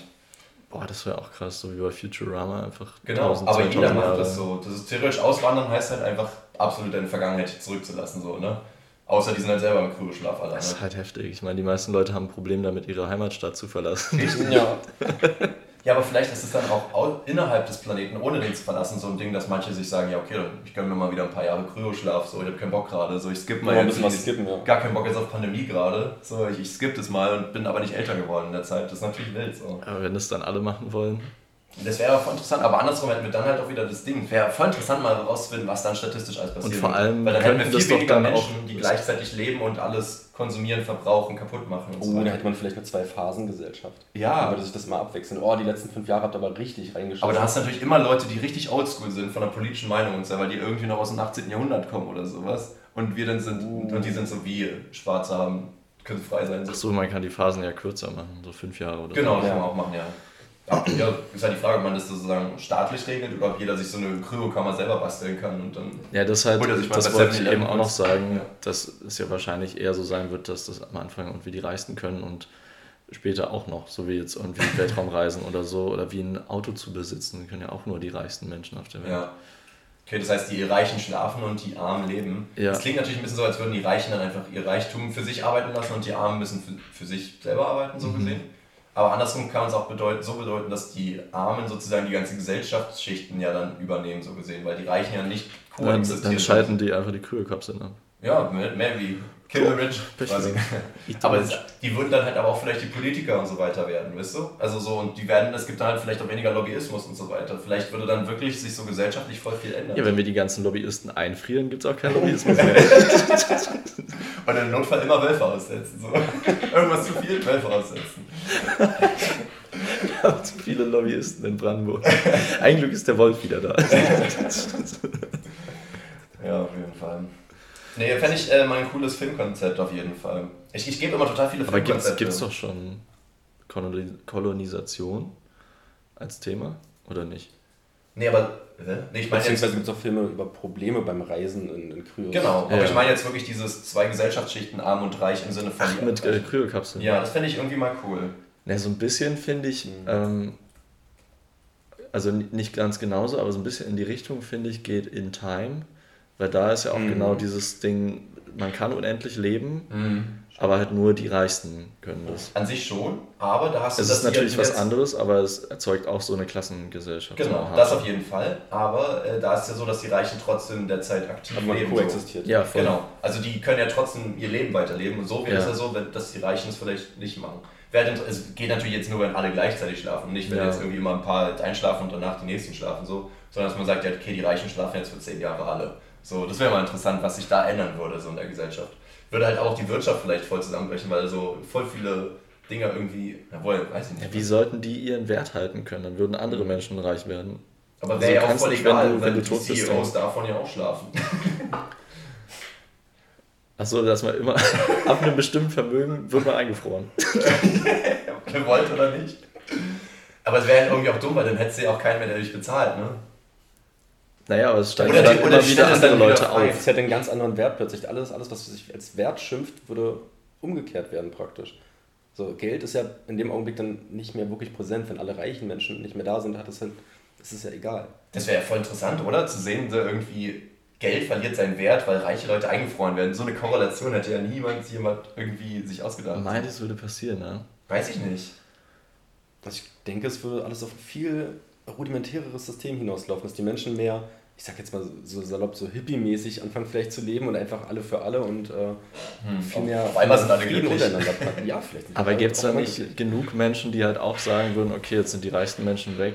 D: Boah, das wäre auch krass, so wie bei Futurama einfach.
B: Genau, 1000, aber jeder macht das so. Das ist theoretisch auswandern heißt halt einfach absolut deine Vergangenheit zurückzulassen, so, ne? Außer die sind halt selber im Kryoschlaf
D: alle. Das ist halt heftig. Ich meine, die meisten Leute haben ein Problem damit, ihre Heimatstadt zu verlassen.
B: Ja. Ja, aber vielleicht ist es dann auch innerhalb des Planeten, ohne den zu verlassen, so ein Ding, dass manche sich sagen, ja okay, ich gönne mir mal wieder ein paar Jahre Kryoschlaf, so ich habe keinen Bock gerade, so ich skippe mal ja, jetzt,
C: was skippen, ja.
B: gar keinen Bock jetzt auf Pandemie gerade, so ich, ich skippe das mal und bin aber nicht älter geworden in der Zeit, das ist natürlich wild so.
D: Aber wenn das dann alle machen wollen?
B: Das wäre voll interessant, aber andersrum hätten wir dann halt auch wieder das Ding. Wäre voll interessant mal herauszufinden, was dann statistisch alles passiert.
D: Und vor allem,
B: weil dann hätten wir viel weniger Menschen, die gleichzeitig leben und alles konsumieren, verbrauchen, kaputt machen.
C: Und oh, so da hätte man vielleicht eine Zwei-Phasen-Gesellschaft.
B: Ja.
C: Dann würde sich das mal abwechseln. Oh, die letzten fünf Jahre habt ihr aber richtig reingeschaut.
B: Aber da hast du natürlich immer Leute, die richtig oldschool sind von der politischen Meinung und so, weil die irgendwie noch aus dem 18. Jahrhundert kommen oder sowas. und wir dann sind, und die sind so wie Schwarze haben, können frei sein. So.
D: Achso, man kann die Phasen ja kürzer machen, so fünf Jahre oder
B: Genau,
D: so.
B: das kann man auch machen, ja. Ja, ist halt die Frage, ob man das sozusagen staatlich regelt oder ob jeder sich so eine Kryokammer selber basteln kann und dann.
D: Ja, das halt, das wollte ich
B: 7-Eleven
D: eben auch noch sagen,
B: Ja.
D: dass es ja wahrscheinlich eher so sein wird, dass das am Anfang irgendwie die Reichsten können und später auch noch, so wie jetzt irgendwie Weltraumreisen oder so, oder wie ein Auto zu besitzen, können ja auch nur die reichsten Menschen auf der Welt.
B: Ja. Okay, das heißt, die Reichen schlafen und die Armen leben.
D: Ja.
B: Das klingt natürlich ein bisschen so, als würden die Reichen dann einfach ihr Reichtum für sich arbeiten lassen und die Armen müssen für, für sich selber arbeiten, so
D: Mhm.
B: gesehen. Aber andersrum kann es auch bedeuten, so bedeuten, dass die Armen sozusagen die ganzen Gesellschaftsschichten ja dann übernehmen, so gesehen, weil die Reichen ja nicht
D: Dann,
B: koexistieren.
D: dann schalten die einfach die Kryokapseln ab.
B: Ja, mehr mehr wie Kill the Rich. Quasi. Aber es, die würden dann halt aber auch vielleicht die Politiker und so weiter werden, weißt du? Also so, und die werden, es gibt dann halt vielleicht auch weniger Lobbyismus und so weiter. Vielleicht würde dann wirklich sich so gesellschaftlich voll viel ändern.
D: Ja, wenn wir die ganzen Lobbyisten einfrieren, gibt es auch keinen Lobbyismus mehr.
B: Und im Notfall immer Wölfe aussetzen. So. Irgendwas zu viel, Wölfe aussetzen.
D: Wir haben zu viele Lobbyisten in Brandenburg. Ein Glück ist der Wolf wieder da.
B: Ja, auf jeden Fall. Nee, fände ich äh, mal ein cooles Filmkonzept auf jeden Fall. Ich, ich gebe immer total viele
D: Aber gibt
B: Filmkonzepte.
D: es doch schon Koloni- Kolonisation als Thema oder nicht?
B: Nee, aber. Nee, ich meine.
C: Beziehungsweise gibt es auch Filme über Probleme beim Reisen in, in Kryos.
B: Genau, aber
D: Ja.
B: ich meine jetzt wirklich dieses zwei Gesellschaftsschichten, arm und reich im Sinne von.
D: Ach, mit äh, Kryokapseln.
B: ja, das fände ich irgendwie mal cool.
D: Na, so ein bisschen finde ich,
C: Mhm.
D: ähm, also nicht ganz genauso, aber so ein bisschen in die Richtung, finde ich, geht In Time. Weil da ist ja auch
C: Mhm.
D: genau dieses Ding, man kann unendlich leben,
B: Mhm.
D: aber halt nur die Reichsten können das.
B: An sich schon, aber da hast du
D: Es
B: das
D: ist natürlich was anderes, aber es erzeugt auch so eine Klassengesellschaft. so
B: Genau, das auf jeden Fall. Aber äh, da ist ja so, dass die Reichen trotzdem derzeit aktiv
C: Aber man
B: leben.
C: koexistiert.
D: Ja, voll.
B: Genau, also die können ja trotzdem ihr Leben weiterleben und so wäre es
D: Ja.
B: ja so, wenn, dass die Reichen es vielleicht nicht machen. Denn- Es geht natürlich jetzt nur, wenn alle gleichzeitig schlafen und nicht, wenn
D: Ja.
B: jetzt irgendwie immer ein paar einschlafen und danach die nächsten schlafen, so, sondern dass man sagt, ja, okay, die Reichen schlafen jetzt für zehn Jahre alle. So, das wäre mal interessant, was sich da ändern würde, so in der Gesellschaft. Würde halt auch die Wirtschaft vielleicht voll zusammenbrechen, weil so voll viele Dinge irgendwie, jawohl, weiß ich nicht.
D: Ja, wie sollten die ihren Wert halten können? Dann würden andere Menschen reich werden.
B: Aber
D: Also
B: wäre ja
D: du
B: auch voll
D: nicht,
B: egal,
D: wenn wenn du tot bist,
B: CEOs davon ja auch schlafen.
D: Achso, dass man immer ab einem bestimmten Vermögen wird man eingefroren.
B: Gewollt oder nicht. Aber es wäre halt irgendwie auch dumm, weil dann hättest du ja auch keinen mehr, der dich bezahlt, ne?
D: Naja, aber es steigen
B: Oder
D: dann
B: die- oder
D: immer wieder andere
B: wieder
D: Leute auf.
C: Es hätte einen ganz anderen Wert plötzlich. Alles, alles, was sich als Wert schimpft, würde umgekehrt werden praktisch. So, Geld ist ja in dem Augenblick dann nicht mehr wirklich präsent. Wenn alle reichen Menschen nicht mehr da sind, hat es halt, ist es ja egal.
B: Das wäre ja voll interessant, oder? Zu sehen, so irgendwie Geld verliert seinen Wert, weil reiche Leute eingefroren werden. So eine Korrelation hätte ja niemand jemand irgendwie sich ausgedacht.
D: Meint, es würde passieren, ne?
B: Weiß ich nicht.
C: Also ich denke, es würde alles auf ein viel rudimentäreres System hinauslaufen, dass die Menschen mehr, ich sag jetzt mal so salopp, so hippie-mäßig anfangen vielleicht zu leben und einfach alle für alle und äh, viel mehr
B: Auf einmal sind alle
C: Frieden
B: glücklich.
C: untereinander packen. Ja, vielleicht. nicht.
D: Aber gibt es da nicht genug Menschen, die halt auch sagen würden, okay, jetzt sind die reichsten Menschen weg?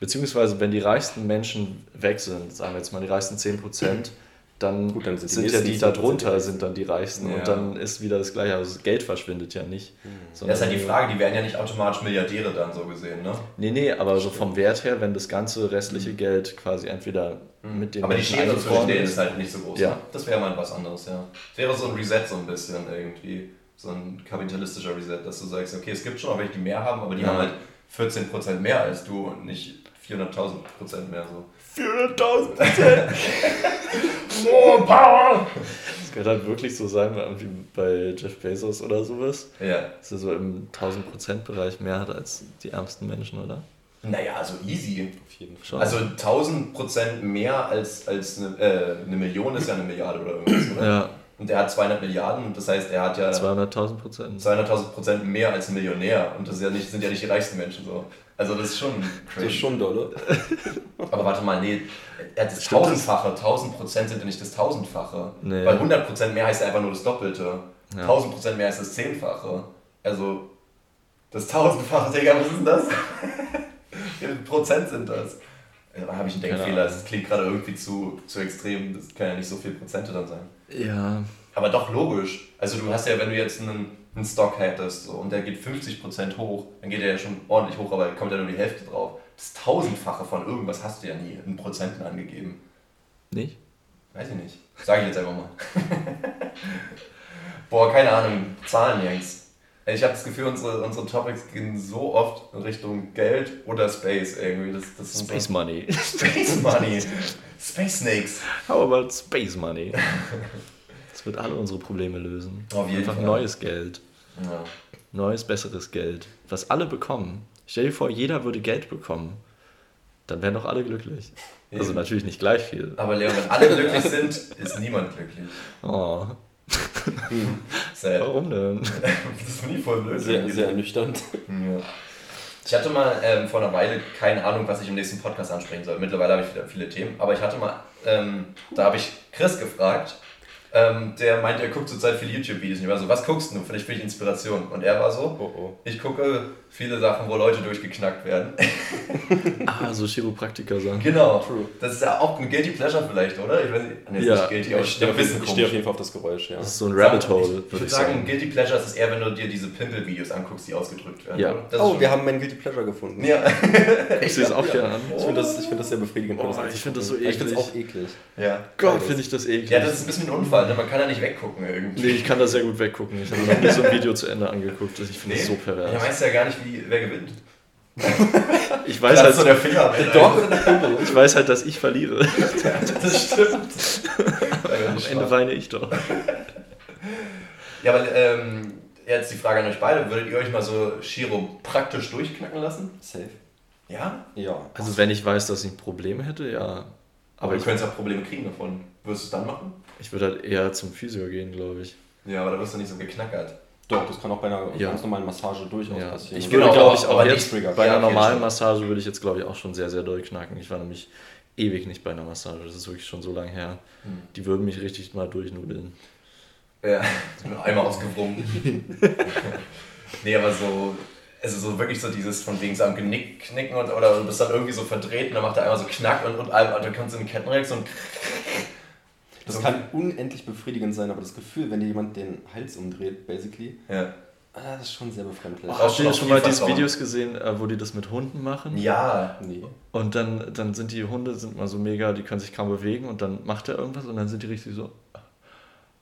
D: Beziehungsweise, wenn die reichsten Menschen weg sind, sagen wir jetzt mal die reichsten 10%, dann,
C: Gut, dann sind
D: sind,
C: die
D: ja die
C: 10%
D: darunter
C: die
D: sind dann die reichsten
B: Ja.
D: und dann ist wieder das gleiche. Also das Geld verschwindet ja nicht.
B: Das ist halt die Frage, die werden ja nicht automatisch Milliardäre dann so gesehen, ne?
D: Nee, nee, aber so vom Wert her, wenn das ganze restliche Geld quasi entweder mit den
B: Aber die
D: Menschen
B: Schere zwischen denen
D: ist.
B: ist halt nicht so groß.
D: Ja.
B: Ne? Das wäre mal was anderes, ja. Das wäre so ein Reset so ein bisschen irgendwie. So ein kapitalistischer Reset, dass du sagst, okay, es gibt schon auch welche, die mehr haben, aber die
D: Ja.
B: haben halt 14% mehr als du und nicht 400.000% mehr so.
D: 400.000%
B: Oh, Power!
D: Das könnte halt wirklich so sein, wie bei Jeff Bezos oder sowas,
B: Ja.
D: dass er so im 1000%-Bereich mehr hat als die ärmsten Menschen, oder?
B: Naja, also easy.
C: Auf jeden Fall.
D: Schon.
B: Also 1000% mehr als, als eine, äh, eine Million ist ja eine Milliarde oder irgendwas, oder?
D: ja,
B: Und er hat 200 Milliarden, das heißt, er hat ja
D: 200.000 Prozent.
B: 200.000 Prozent mehr als ein Millionär. Und das ja nicht, sind ja nicht die reichsten Menschen so. Also das ist schon
C: das
B: crazy.
C: ist schon dolle.
B: Aber warte mal, nee, er hat das
D: Stimmt das?
B: Tausendfache. 1000 Prozent sind ja nicht das Tausendfache.
D: Nee.
B: Weil 100 Prozent mehr heißt ja einfach nur das Doppelte.
D: Ja.
B: 1000 Prozent mehr ist das Zehnfache. Also das Tausendfache, Digga, was ist denn das? Wie viele Prozent sind das? Da habe ich einen Denkfehler.
D: Ahnung.
B: Das klingt gerade irgendwie zu, zu extrem. Das können ja nicht so viele Prozente dann sein.
D: Ja,
B: Aber doch logisch. Also du hast ja, wenn du jetzt einen, einen Stock hättest so, und der geht 50% hoch, dann geht der ja schon ordentlich hoch, aber kommt ja nur die Hälfte drauf. Das Tausendfache von irgendwas hast du ja nie in Prozenten angegeben.
D: nicht?
B: Weiß ich nicht. Sag ich jetzt einfach mal. Boah, keine Ahnung. Zahlen, Jungs. Ich habe das Gefühl, unsere, unsere Topics gehen so oft in Richtung Geld oder Space irgendwie. Das, das
D: Space
B: so
D: Money.
B: Space Money. Space Snakes.
D: How about Space Money? Das wird alle unsere Probleme lösen.
B: Auf jeden
D: Einfach
B: Fall.
D: neues Geld.
B: Ja.
D: Neues, besseres Geld. Was alle bekommen. Stell dir vor, jeder würde Geld bekommen. Dann wären doch alle glücklich. Also
B: Eben.
D: natürlich nicht gleich viel.
B: Aber Leon, wenn alle glücklich sind, ist niemand glücklich.
D: Oh,
B: Sad.
D: warum denn?
B: Das ist nie voll blöd.
C: Sehr, sehr ernüchternd.
B: Ja. Ich hatte mal ähm, vor einer Weile keine Ahnung, was ich im nächsten Podcast ansprechen soll. Mittlerweile habe ich wieder viele Themen. Aber ich hatte mal, ähm, da habe ich Chris gefragt, ähm, der meinte, er guckt zurzeit viele YouTube-Videos. Und ich war so, was guckst du? Vielleicht bin ich Inspiration. Und er war so,
C: Oh oh.
B: ich gucke viele Sachen, wo Leute durchgeknackt werden.
D: Ah, so Chiropraktiker-Sachen.
B: genau.
C: True.
B: Das ist ja auch ein Guilty Pleasure vielleicht, oder? Ich weiß nicht, nee, ist
D: Ja.
B: nicht Guilty, aber
C: Ich stehe auf, ich stehe auf jeden Fall auf das Geräusch, ja.
D: Das ist so ein Rabbit Hole,
B: Ich
D: würde
B: würde
D: ich
B: sagen,
D: sagen.
B: Guilty Pleasure ist es eher, wenn du dir diese Pimpel-Videos anguckst, die ausgedrückt werden.
D: Ja.
C: Oh, wir haben mein Guilty Pleasure gefunden.
B: Ja.
D: Ich sehe es auch gerne an.
C: Ich finde das, ich find das sehr befriedigend.
D: Oh, ich find das so
C: anzugucken. Ich finde es
D: eklig.
C: auch eklig.
B: ja.
D: Gott, finde ich das eklig.
B: Ja, das ist ein bisschen ein Unfall, ne? man kann da nicht weggucken irgendwie.
D: Nee, ich kann da sehr gut weggucken. Ich habe mir noch nie so ein Video zu Ende angeguckt. Ich finde das so
B: Ja,
D: pervers.
B: weißt ja gar nicht, wie, wer gewinnt.
D: Ich weiß,
B: Das ist so
D: halt,
B: der Finger.
C: Pimmel?
D: ich weiß halt, dass ich verliere.
B: Das stimmt.
D: Am Ende weine ich doch.
B: Ja, aber ähm, jetzt die Frage an euch beide. Würdet ihr euch mal so Shiro praktisch durchknacken lassen?
C: Safe.
B: Ja?
C: Ja.
D: Also wenn ich weiß, dass ich ein Problem hätte, ja.
B: Aber
D: Aber
B: du
D: ich,
B: könntest auch Probleme kriegen davon. Würdest du es dann machen?
D: Ich würde halt eher zum Physio gehen, glaube ich.
B: Ja, aber da wirst du nicht so geknackert.
C: Doch, das kann auch bei einer
D: Ja.
C: ganz normalen Massage durchaus
D: Ja.
C: passieren.
D: Ich
B: Genau,
D: würde, glaube
B: aber-
D: ich, auch jetzt bei
B: Ja,
D: einer
B: jeden
D: normalen. Massage würde ich jetzt, glaube ich, auch schon sehr, sehr doll knacken. Ich war nämlich ewig nicht bei einer Massage. Das ist wirklich schon so lange her.
B: Hm.
D: Die würden mich richtig mal durchnudeln.
B: Ja, einmal ausgewrungen. nee, aber so, also so wirklich so dieses von wegen so am Genick knicken und, oder du bist dann irgendwie so verdreht und dann macht er einmal so Knack und, und, und dann kommt so eine Kettenreaktion und
C: Das kann unendlich befriedigend sein, aber das Gefühl, wenn dir jemand den Hals umdreht, basically,
B: Ja.
C: ah, das ist schon sehr befremdlich.
B: Ach,
D: Hast du
B: schon
D: mal diese. Videos gesehen, äh, wo die das mit Hunden machen?
B: Ja.
C: Nee.
D: Und dann, dann sind die Hunde sind mal so mega, die können sich kaum bewegen und dann macht er irgendwas und dann sind die richtig so.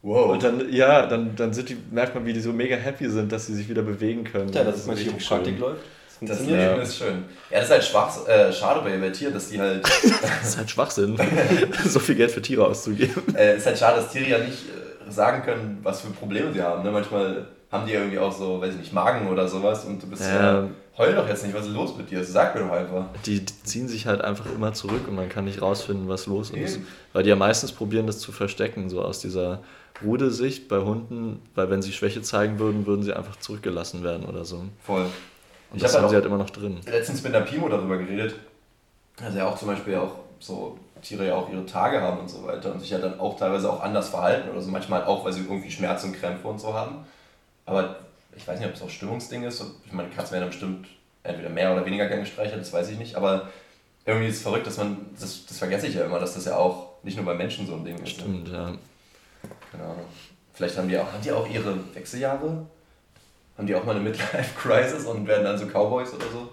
B: Wow.
D: Und dann, ja, dann, dann sind die, merkt man, wie die so mega happy sind, dass sie sich wieder bewegen können.
C: Ja, das ist mein
D: richtig
C: Chiropraktik läuft. Das.
B: Leben ist schön. Ja, das ist halt schwach, äh, schade bei, bei Tieren, dass die halt.
D: Das ist halt Schwachsinn, so viel Geld für Tiere auszugeben.
B: äh, ist halt schade, dass Tiere ja nicht äh, sagen können, was für Probleme sie haben. Ne? Manchmal haben die ja irgendwie auch so, weiß ich nicht, Magen oder sowas und du bist ja.
D: Ja.
B: Heul doch jetzt nicht, was ist los mit dir? Sag mir doch einfach.
D: Die, die ziehen sich halt einfach immer zurück und man kann nicht rausfinden, was los ist.
B: Eben.
D: Weil die ja meistens probieren, das zu verstecken, so aus dieser Rudelsicht bei Hunden, weil wenn sie Schwäche zeigen würden, würden sie einfach zurückgelassen werden oder so.
B: Voll.
D: Und
B: Ich
D: das
B: hab
D: haben
B: halt
D: sie halt immer noch drin.
B: letztens mit der Pimo darüber geredet, dass ja auch zum Beispiel auch so Tiere ja auch ihre Tage haben und so weiter und sich ja dann auch teilweise auch anders verhalten oder so. Manchmal auch, weil sie irgendwie Schmerzen und Krämpfe und so haben. Aber ich weiß nicht, ob es auch Stimmungsding ist. Ich meine, Katzen werden bestimmt entweder mehr oder weniger gern gestreichelt, das weiß ich nicht. Aber irgendwie ist es verrückt, dass man, das, das vergesse ich ja immer, dass das ja auch nicht nur bei Menschen so ein Ding ist. Ne?
D: Stimmt, ja.
B: Keine Ahnung. Vielleicht haben die auch, haben die auch ihre Wechseljahre? Haben die auch mal eine Midlife-Crisis und werden dann so Cowboys oder so?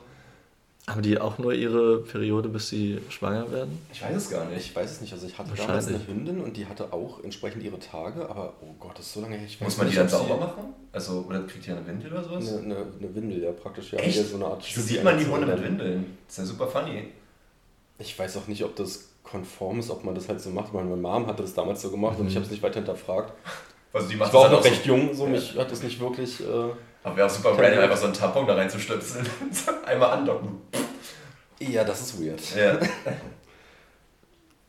D: Haben die auch nur ihre Periode, bis sie schwanger werden?
B: Ich weiß es gar nicht.
C: Ich weiß es nicht. Also ich hatte damals eine Hündin und die hatte auch entsprechend ihre Tage, aber oh Gott, das ist so lange her. Ich
B: Muss man die dann sauber machen? Also, oder kriegt ihr eine Windel oder sowas?
C: Eine, eine, eine Windel, ja, praktisch. Ja,
B: Echt?
C: So eine Art
B: Wieso sieht man die Hunde mit Windeln? Das ist ja super funny.
C: Ich weiß auch nicht, ob das konform ist, ob man das halt so macht. Meine Mom hatte das damals so gemacht und ich habe es nicht weiter hinterfragt.
B: Also die
C: Ich
B: macht
C: war auch noch
B: dann
C: recht jung, so mich hat das nicht wirklich. Äh,
B: So, aber wäre auch super random, einfach so einen Tampon da reinzustöpseln. Einmal andocken.
C: ja, das ist weird.
B: Ja.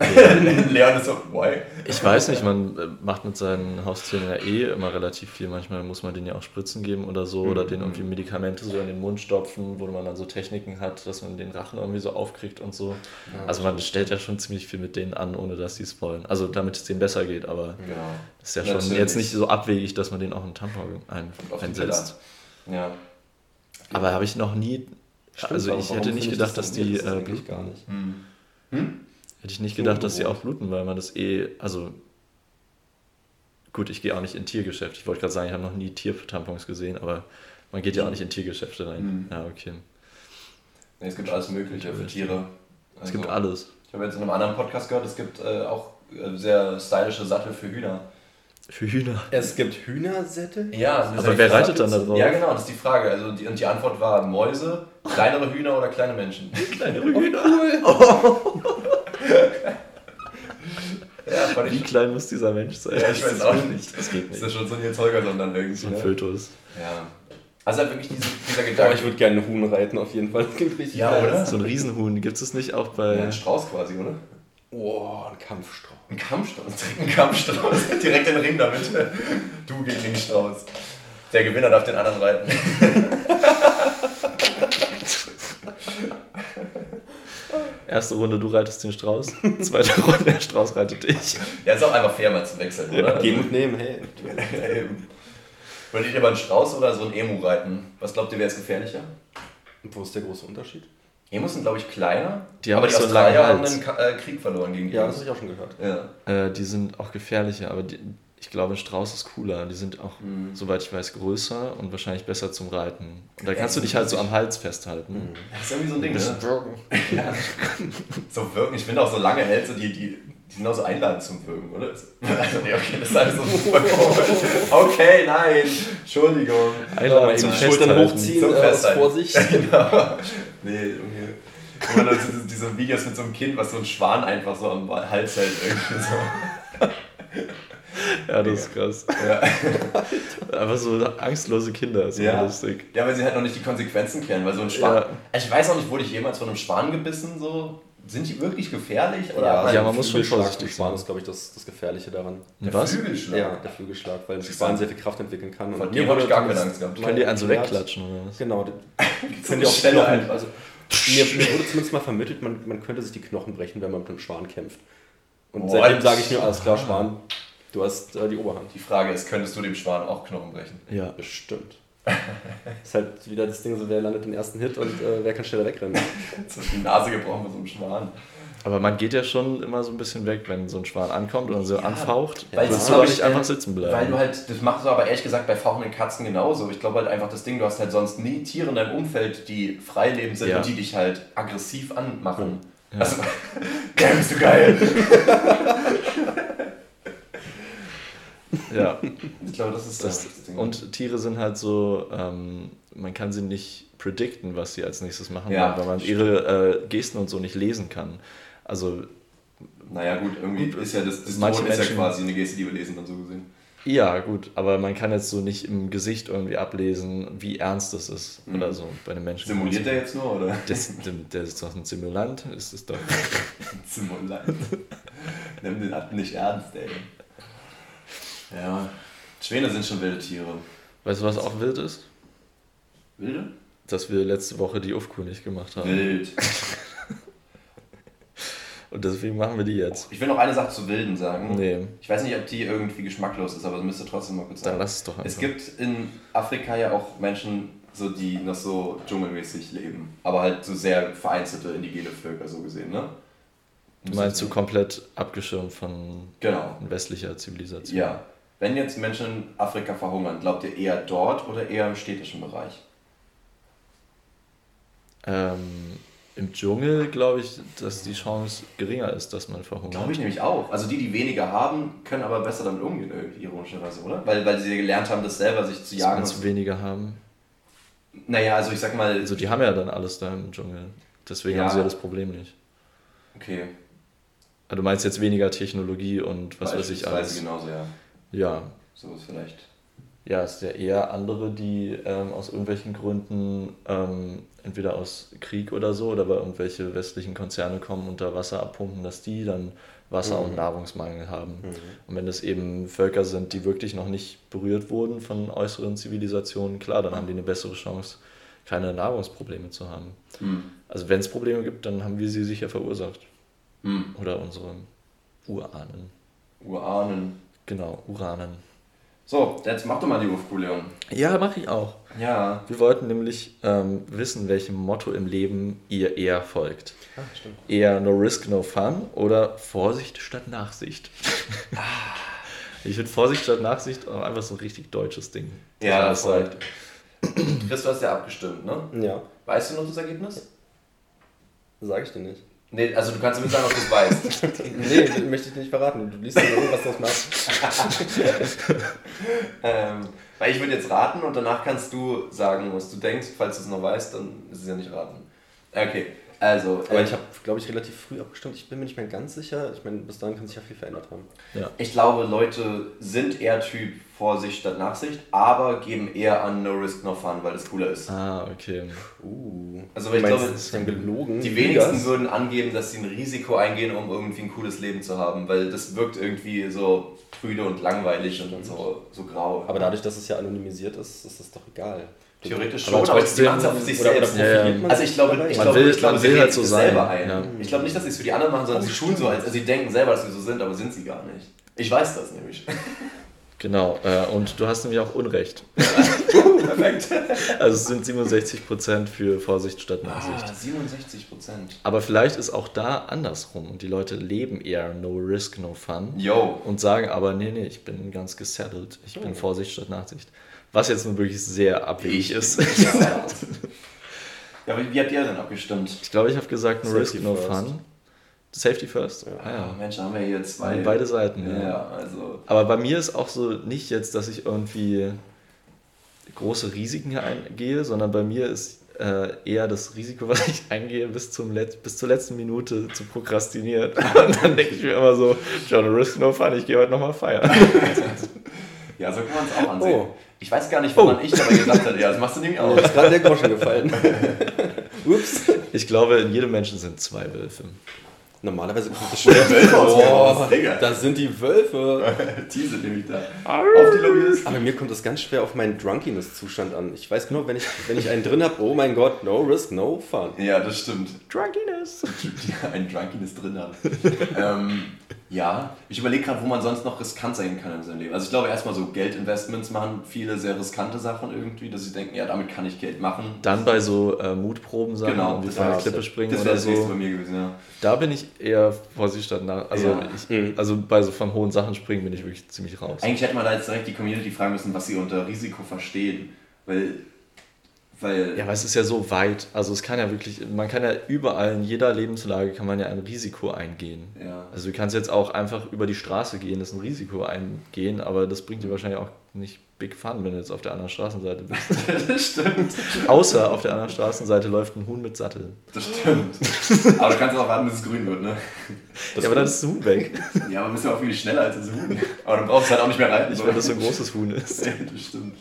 B: Leon ist so, why?
D: Ich weiß nicht, man äh, macht mit seinen Haustieren ja eh immer relativ viel. Manchmal muss man denen ja auch Spritzen geben oder so oder denen irgendwie Medikamente so in den Mund stopfen, wo man dann so Techniken hat, dass man den Rachen irgendwie so aufkriegt und so. Also man stellt ja schon ziemlich viel mit denen an, ohne dass sie es wollen. Also damit es denen besser geht, aber
B: Genau.
D: ist ja schon
B: Natürlich.
D: jetzt nicht so abwegig, dass man den auch einen Tampon ein, einsetzt.
B: Ja.
D: Aber habe ich noch nie,
C: Stimmt,
D: also ich hätte nicht gedacht,
C: das
D: dass die?
C: Das
D: äh,
C: gar nicht.
B: Hm.
D: Hätte ich nicht gedacht, dass die auch bluten, weil man das eh, also gut, ich gehe auch nicht in Tiergeschäfte. Ich wollte gerade sagen, ich habe noch nie Tiertampons gesehen, aber man geht ja auch nicht in Tiergeschäfte rein.
B: Mhm.
D: Ja, okay.
B: Nee, es gibt alles Mögliche für Tiere.
D: Es gibt
B: Also,
D: alles.
B: Ich habe jetzt in einem anderen Podcast gehört, es gibt äh, auch äh, sehr stylische Sattel für Hühner.
D: Für Hühner.
C: Es gibt Hühnersättel?
B: Ja,
D: Aber wer reitet dann da drauf?
B: Ja, genau, das ist die Frage. Also die, und die Antwort war Mäuse, kleinere Hühner oder kleine Menschen.
D: Kleinere Hühner.
B: Ja, fand
D: Wie
B: ich.
D: klein muss dieser Mensch sein?
B: Ja, ich weiß auch nicht.
D: Das geht
B: Ist
D: nicht.
B: das schon so ein Holgersson dann irgendwie?
D: So ein
B: ne?
D: Fötus.
B: Ja. Also halt wirklich diese, dieser
C: Ja,
B: Gedanke.
C: ich würde gerne einen Huhn reiten, auf jeden Fall. Das klingt richtig
B: Ja,
C: geil.
B: oder?
D: So ein Riesenhuhn gibt es nicht auch
B: ja,
D: bei.
B: ein Strauß quasi, oder?
C: Oh, ein Kampfstrauß.
B: Ein Kampfstrauß, direkt ein Kampfstrauß. direkt in den Ring damit. Du gegen den Strauß. Der Gewinner darf den anderen reiten.
D: Erste Runde, du reitest den Strauß. Zweite Runde, der Strauß reitet dich.
B: Ja, ist auch einfach fair mal zu wechseln, oder?
C: Geben und nehmen, hey.
B: Ja. Würdet ihr lieber einen Strauß oder so einen Emu reiten? Was glaubt ihr, wäre es gefährlicher?
C: Und wo ist der große Unterschied?
B: Emus sind, glaube ich, kleiner.
D: Die haben
B: aber die
D: so
B: Australier haben einen äh, Krieg verloren gegen die
C: Ja, das habe ich auch schon gehört.
B: Ja.
D: Äh, die sind auch gefährlicher, aber die, ich glaube, ein Strauß ist cooler. Die sind auch,
B: Mhm.
D: soweit ich weiß, größer und wahrscheinlich besser zum Reiten. Und da
B: Ja,
D: kannst du
B: die
D: dich halt so am Hals festhalten.
B: Das ist irgendwie so ein Ding,
D: Bisschen
B: ne?
D: wirken.
B: Ja. So wirken. Ich finde auch so lange Hälse, die, die, die sind auch so einladend zum Wirken, oder? Also, nee, okay, das ist alles so. Okay, nein. Entschuldigung.
D: Einladend zum
C: Schultern
D: Festhalten.
C: hochziehen
B: Zum
C: äh. Vorsicht.
B: Genau. Nee, irgendwie. Immer nur diese, diese Videos mit so einem Kind, was so einen Schwan einfach so am Hals hält. Irgendwie so.
D: Ja, das ist krass.
B: Ja.
D: Aber so angstlose Kinder ist
B: Ja.
D: lustig.
B: ja, weil sie halt noch nicht die Konsequenzen kennen, weil so ein Schwan.
D: Ja.
B: Also ich weiß auch nicht, wurde ich jemals von einem Schwan gebissen? So? Sind die wirklich gefährlich? Oder
C: Ja,
D: Ja,
B: man
D: muss schon vorsichtig
C: vom Schwan
D: sein.
C: ist, glaube ich, das, das Gefährliche daran.
B: der
D: Was?
B: Flügelschlag?
C: Ja, der Flügelschlag, weil der
B: Interessant.
C: Schwan sehr viel Kraft entwickeln kann.
B: Von
C: mir
B: habe ich gar keine Angst gehabt.
D: Können die einen so wegklatschen oder was?
C: Genau. Können die auch Knochen,
B: einfach.
C: also mir, mir wurde zumindest mal vermittelt, man, man könnte sich die Knochen brechen, wenn man mit einem Schwan kämpft. Und
B: What?
C: seitdem sage ich mir, alles klar, Schwan, du hast äh, die Oberhand.
B: Die Frage ist, könntest du dem Schwan auch Knochen brechen?
D: Ja.
C: Bestimmt. ist halt wieder das Ding, so wer landet den ersten Hit und äh, wer kann schneller wegrennen.
B: Jetzt wird die Nase gebrochen mit so einem Schwan.
D: Aber man geht ja schon immer so ein bisschen weg, wenn so ein Schwan ankommt und so anfaucht.
B: Weil
D: du
B: ich,
D: nicht einfach sitzen bleiben.
B: Weil du halt, das machst du aber ehrlich gesagt bei fauchenden Katzen genauso. Ich glaube halt einfach das Ding, du hast halt sonst nie Tiere in deinem Umfeld, die freilebend sind
D: Ja.
B: und die dich halt aggressiv anmachen.
D: Ja.
B: Also, damn, bist du geil.
D: ja.
B: Ich glaube, das ist
D: Das,
B: das Ding.
D: und Tiere sind halt so, ähm, man kann sie nicht predikten, was sie als nächstes machen,
B: Ja,
D: weil man ihre äh, Gesten und so nicht lesen kann. Also
B: naja, gut, irgendwie ist ja das, das Tod ist ja quasi eine Geste, die wir lesen, dann so gesehen.
D: ja, gut, aber man kann jetzt so nicht im Gesicht irgendwie ablesen, wie ernst das ist
B: Mhm.
D: oder so bei einem Menschen.
B: Simuliert der jetzt nur, oder?
D: Das, der ist doch ein Simulant, ist es doch.
B: Simulant. Nimm den Atten nicht ernst, ey. Ja, Schwäne sind schon wilde Tiere.
D: Weißt du, was auch wild ist?
B: Wilde?
D: Dass wir letzte Woche die Ufku nicht gemacht haben.
B: Wild.
D: Und deswegen machen wir die jetzt.
B: Ich will noch eine Sache zu Wilden sagen.
D: Nee,
B: Ich weiß nicht, ob die irgendwie geschmacklos ist, aber das müsst ihr trotzdem mal kurz
D: dann
B: sagen.
D: lass es doch einfach.
B: Es gibt in Afrika ja auch Menschen, so, die noch so dschungelmäßig leben. Aber halt so sehr vereinzelte indigene Völker, so gesehen, ne?
D: du meinst du komplett abgeschirmt von
B: Genau.
D: westlicher Zivilisation?
B: Ja. Wenn jetzt Menschen in Afrika verhungern, glaubt ihr eher dort oder eher im städtischen Bereich?
D: Ähm, Im Dschungel glaube ich, dass die Chance geringer ist, dass man verhungert.
B: Glaube ich nämlich auch. Also die, die weniger haben, können aber besser damit umgehen, irgendwie, ironischerweise, oder? Weil, weil sie gelernt haben, das selber sich zu
D: Dass
B: jagen.
D: zu weniger haben.
B: Naja, also ich sag mal,
D: Also die haben ja dann alles da im Dschungel. Deswegen
B: Ja.
D: haben sie ja das Problem nicht.
B: okay,
D: Also du meinst jetzt weniger Technologie und was weiß ich alles.
B: genauso, ja.
D: Ja,
B: So ist vielleicht.
D: Ja, es ist ja eher andere, die ähm, aus irgendwelchen Gründen ähm, entweder aus Krieg oder so oder weil irgendwelche westlichen Konzerne kommen und da Wasser abpumpen, dass die dann Wasser- und
C: Mhm.
D: Nahrungsmangel haben.
C: Mhm.
D: Und wenn es eben Völker sind, die wirklich noch nicht berührt wurden von äußeren Zivilisationen, klar, dann haben die eine bessere Chance, keine Nahrungsprobleme zu haben.
B: Hm.
D: Also wenn es Probleme gibt, dann haben wir sie sicher verursacht.
B: Hm.
D: Oder unsere Urahnen.
B: Urahnen.
D: Genau, Uranen.
B: So, jetzt mach doch mal die Leon.
D: Ja, mache ich auch.
B: Ja.
D: Wir wollten nämlich ähm, wissen, welchem Motto im Leben ihr eher folgt.
C: Ah, stimmt.
D: Eher No Risk, No Fun oder Vorsicht statt Nachsicht. ich finde Vorsicht statt Nachsicht auch einfach so ein richtig deutsches Ding.
B: Ja,
D: das sagt.
B: Chris, du hast ja abgestimmt, ne?
C: Ja,
B: Weißt du noch das Ergebnis?
C: sage ich dir nicht.
B: Nee, also du kannst mir sagen, ob du es weißt.
C: nee, das möchte ich nicht verraten. Du liest ja irgendwas draus nach.
B: ähm, weil ich würde jetzt raten und danach kannst du sagen, was du denkst. Falls du es noch weißt, dann ist es ja nicht raten. Okay, also.
C: Aber
B: äh,
C: ich habe, glaube ich, relativ früh abgestimmt. Ich bin mir nicht mehr ganz sicher. Ich meine, bis dahin kann sich ja viel verändert haben.
D: Ja.
B: Ich glaube, Leute sind eher Typ Vorsicht statt Nachsicht, aber geben eher an No Risk No Fun, weil es cooler ist.
D: Ah, okay.
C: Uh.
B: Also, ich
C: meinst,
B: glaube,
C: es ist dann gelogen.
B: Die wenigsten
C: das?
B: würden angeben, dass sie ein Risiko eingehen, um irgendwie ein cooles Leben zu haben, weil das wirkt irgendwie so prüde und langweilig und so, so grau.
C: Aber dadurch, dass es ja anonymisiert ist, ist das doch egal.
B: Theoretisch
D: Aber
B: schon, aber die
D: trotzdem-
B: machen es auf sich
C: Oder, oder
B: selbst.
D: Ja, ja.
B: Also ich glaube, ich
D: Man
B: glaube,
D: will-
B: ich glaube sie
D: halt so
B: selber ein.
D: ja.
B: Ich glaube nicht, dass sie es für die anderen machen, sondern
C: Oh,
B: sie tun so, als also sie denken selber, dass sie so sind, aber sind sie gar nicht. Ich weiß das nämlich.
D: Genau. Äh, und du hast nämlich auch Unrecht.
B: Perfekt.
D: Also es sind 67% für Vorsicht statt Nachsicht.
B: Ah, 67 Prozent.
D: Aber vielleicht ist auch da andersrum und die Leute leben eher No Risk, No Fun
B: Yo.
D: und sagen aber, nee, nee, ich bin ganz gesettelt. Ich
B: Oh.
D: bin Vorsicht statt Nachsicht. Was jetzt nun wirklich sehr abwegig ist.
B: Ja. ja, aber wie habt ihr denn abgestimmt?
D: Ich glaube, ich habe gesagt No
C: Safety
D: Risk, No
C: first.
D: Fun. Safety first?
C: Ja.
D: Ah, ja.
B: Mensch, da haben wir hier zwei.
D: Beide Seiten,
B: Ja,
D: ja.
B: also.
D: Aber bei mir ist auch so nicht jetzt, dass ich irgendwie große Risiken eingehe, sondern bei mir ist äh, eher das Risiko, was ich eingehe, bis, zum Let bis zur letzten Minute zu prokrastinieren. Und dann denke ich mir immer so, John, risk no fun, ich gehe heute nochmal feiern.
B: Ja, so kann man es auch ansehen.
C: Oh.
B: Ich weiß gar nicht, woran
D: Oh.
B: ich dabei gedacht hätte. Ja, das machst du nämlich auch.
C: Mir ist gerade der Groschen gefallen. Ups.
D: Ich glaube, in jedem Menschen sind zwei Wölfe.
C: Normalerweise kommt das schon.
B: Wölfe aus
C: Oh,
B: Haus, Digga.
C: da sind die Wölfe.
B: Die sind nämlich da. Auf die Lobbyisten.
C: Aber mir kommt das ganz schwer auf meinen Drunkiness-Zustand an. Ich weiß nur, wenn ich, wenn ich einen drin habe, oh mein Gott, no risk, no fun.
B: Ja, das stimmt.
D: Drunkiness.
B: Einen Drunkiness drin haben. ähm, ja, ich überlege gerade, wo man sonst noch riskant sein kann in seinem Leben. Also ich glaube erstmal so Geldinvestments machen viele sehr riskante Sachen irgendwie, dass sie denken, ja, damit kann ich Geld machen.
D: Dann bei so äh, Mutproben sagen,
B: Genau, das
D: von der Klippe springen
B: das wäre
D: oder
B: das nächste bei
D: so.
B: mir gewesen, ja.
D: Da bin ich eher vorsichtig statt nach. Also,
B: Ja.
D: ich,
C: Mhm.
D: also bei so von hohen Sachen springen bin ich wirklich ziemlich raus.
B: Eigentlich hätte man da jetzt direkt die Community fragen müssen, was sie unter Risiko verstehen. Weil, weil
D: Ja, aber es ist ja so weit. Also es kann ja wirklich, man kann ja überall in jeder Lebenslage kann man ja ein Risiko eingehen.
B: Ja.
D: Also du kannst jetzt auch einfach über die Straße gehen, das ist ein Risiko eingehen, aber das bringt dir wahrscheinlich auch nicht Big Fun, wenn du jetzt auf der anderen Straßenseite bist.
B: das stimmt.
D: Außer auf der anderen Straßenseite läuft ein Huhn mit Sattel.
B: Das stimmt. aber du kannst auch warten, bis es grün wird, ne?
C: Das
D: ja, aber dann ist das Huhn weg.
B: Ja, aber bist ja auch viel schneller als das Huhn. Aber dann brauchst du halt auch nicht mehr reiten.
D: Nicht, wenn das so ein großes Huhn ist.
B: Ja, das stimmt.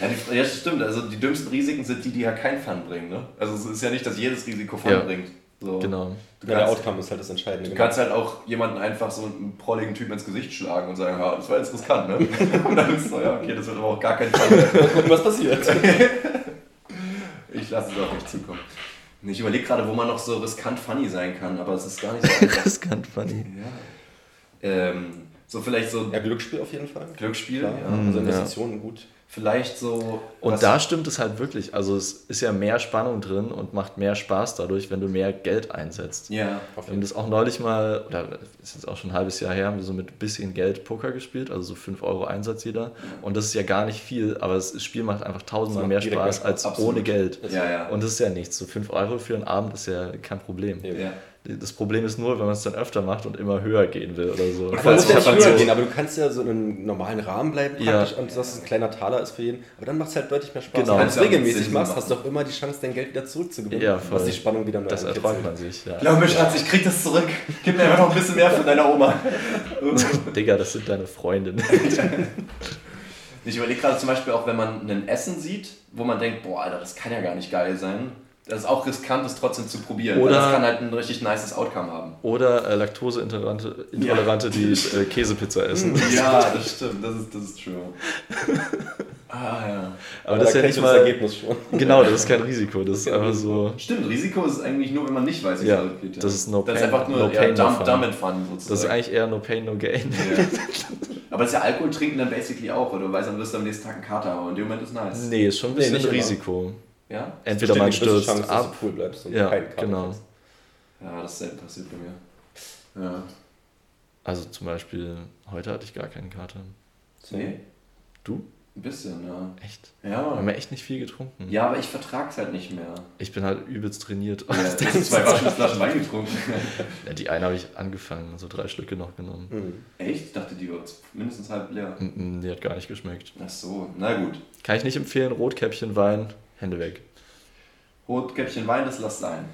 B: Ja, die, ja, das stimmt. Also die dümmsten Risiken sind die, die ja kein Fun bringen. Ne? Also es ist ja nicht, dass jedes Risiko Fun
D: Ja.
B: bringt. So.
D: Genau.
B: Du
C: Ja, der Outcome ist halt das Entscheidende.
B: du kannst halt auch jemanden einfach so einen prolligen Typ ins Gesicht schlagen und sagen, ja, das war jetzt riskant, ne? Und dann ist so, ja, okay, das wird aber auch gar kein Fun.
C: Mal gucken, was passiert.
B: Ich lasse es auf mich zukommen. Ich überlege gerade, wo man noch so riskant funny sein kann, aber es ist gar nicht so einfach.
D: Riskant funny.
B: ja. ähm, so vielleicht so
C: Ja, Glücksspiel auf jeden Fall.
B: Glücksspiel,
C: Klar.
B: ja.
C: Also
D: ja.
C: Investitionen gut.
B: Vielleicht so.
D: Und da stimmt es halt wirklich. Also es ist ja mehr Spannung drin und macht mehr Spaß dadurch, wenn du mehr Geld einsetzt.
B: Ja.
D: Wir haben das auch neulich mal, oder ist jetzt auch schon ein halbes Jahr her, haben wir so mit bisschen Geld Poker gespielt, also so 5 Euro Einsatz jeder. Und das ist ja gar nicht viel, aber das Spiel macht einfach tausendmal
C: macht
D: mehr
C: direkt
D: Spaß
C: mehr Spaß,
D: als
B: absolut.
D: ohne Geld.
B: Ja, ja.
D: Und das ist ja nichts. So 5 Euro für einen Abend ist ja kein Problem.
C: Ja.
B: Ja.
D: Das Problem ist nur, wenn man es dann öfter macht und immer höher gehen will oder so.
C: Muss
B: Falls
C: ja nicht höher
B: so-
C: gehen, aber du kannst ja so in einem normalen Rahmen bleiben
D: Ja.
C: praktisch und dass es ein kleiner Taler ist für jeden. Aber dann macht es halt deutlich mehr Spaß.
D: Genau.
C: Wenn du es
B: Kannst ja
C: regelmäßig machst, hast du auch immer die Chance, dein Geld wieder zurückzugewinnen.
D: Ja, voll.
C: was die Spannung wieder neu
D: das erträumt man sich, ja.
B: Glaub mir, Schatz, ich krieg das zurück. Gib mir einfach noch ein bisschen mehr von deiner Oma.
D: Digga, das sind deine Freundinnen.
B: Ich überlege gerade zum Beispiel auch, wenn man ein Essen sieht, wo man denkt, boah, Alter, das kann ja gar nicht geil sein. Das ist auch riskant, das trotzdem zu probieren.
D: Oder-
B: weil das kann halt ein richtig nices Outcome haben.
D: Oder äh, Laktoseintolerante, Intolerante, die äh, Käsepizza essen.
B: Ja, das stimmt, das ist, das ist true. Ah ja.
D: Aber
C: da
D: das ist ja nicht
C: du das
D: mal.
C: Ergebnis schon.
D: Genau, das ist kein Risiko. Das ist einfach so.
B: Stimmt, Risiko ist eigentlich nur, wenn man nicht weiß, wie
D: Ja,
B: es ausgeht.
D: das ist no
B: Das ist einfach nur
D: no
B: ja,
D: pain, no
B: dumb, and fun sozusagen.
D: Das ist eigentlich eher no pain, no gain.
B: Ja. Aber das ist ja Alkohol trinken dann basically auch, weil du weißt, dann wirst du am nächsten Tag einen Kater haben. Und in dem Moment ist nice.
D: Nee, ist schon ein
C: Nee,
D: bisschen
C: nicht
D: ein
C: immer.
B: Ja?
D: Entweder man stürzt
C: Chance, dass
D: ab.
C: du cool bleibst und
D: Ja,
C: keinen Kater
D: genau.
C: kriegst.
B: Ja, das ist selten passiert bei mir. Ja.
D: Also zum Beispiel, heute hatte ich gar keinen Kater.
B: Nee?
D: Du?
B: Ein bisschen, ja.
D: Echt?
B: Ja,
D: Wir haben ja echt nicht viel getrunken.
B: Ja, aber ich vertrag's halt nicht mehr.
D: Ich bin halt übelst trainiert.
B: Ja, du hast zwei Waschflaschen Wein getrunken.
D: Ja, die eine habe ich angefangen, so drei Stücke noch genommen.
C: Mhm.
B: Echt? Ich dachte, die war mindestens halb leer.
D: Mm, mm, Die hat gar nicht geschmeckt.
B: Ach so, na gut.
D: Kann ich nicht empfehlen, Rotkäppchen Wein, Hände weg.
B: Rotkäppchen Wein, das lass sein.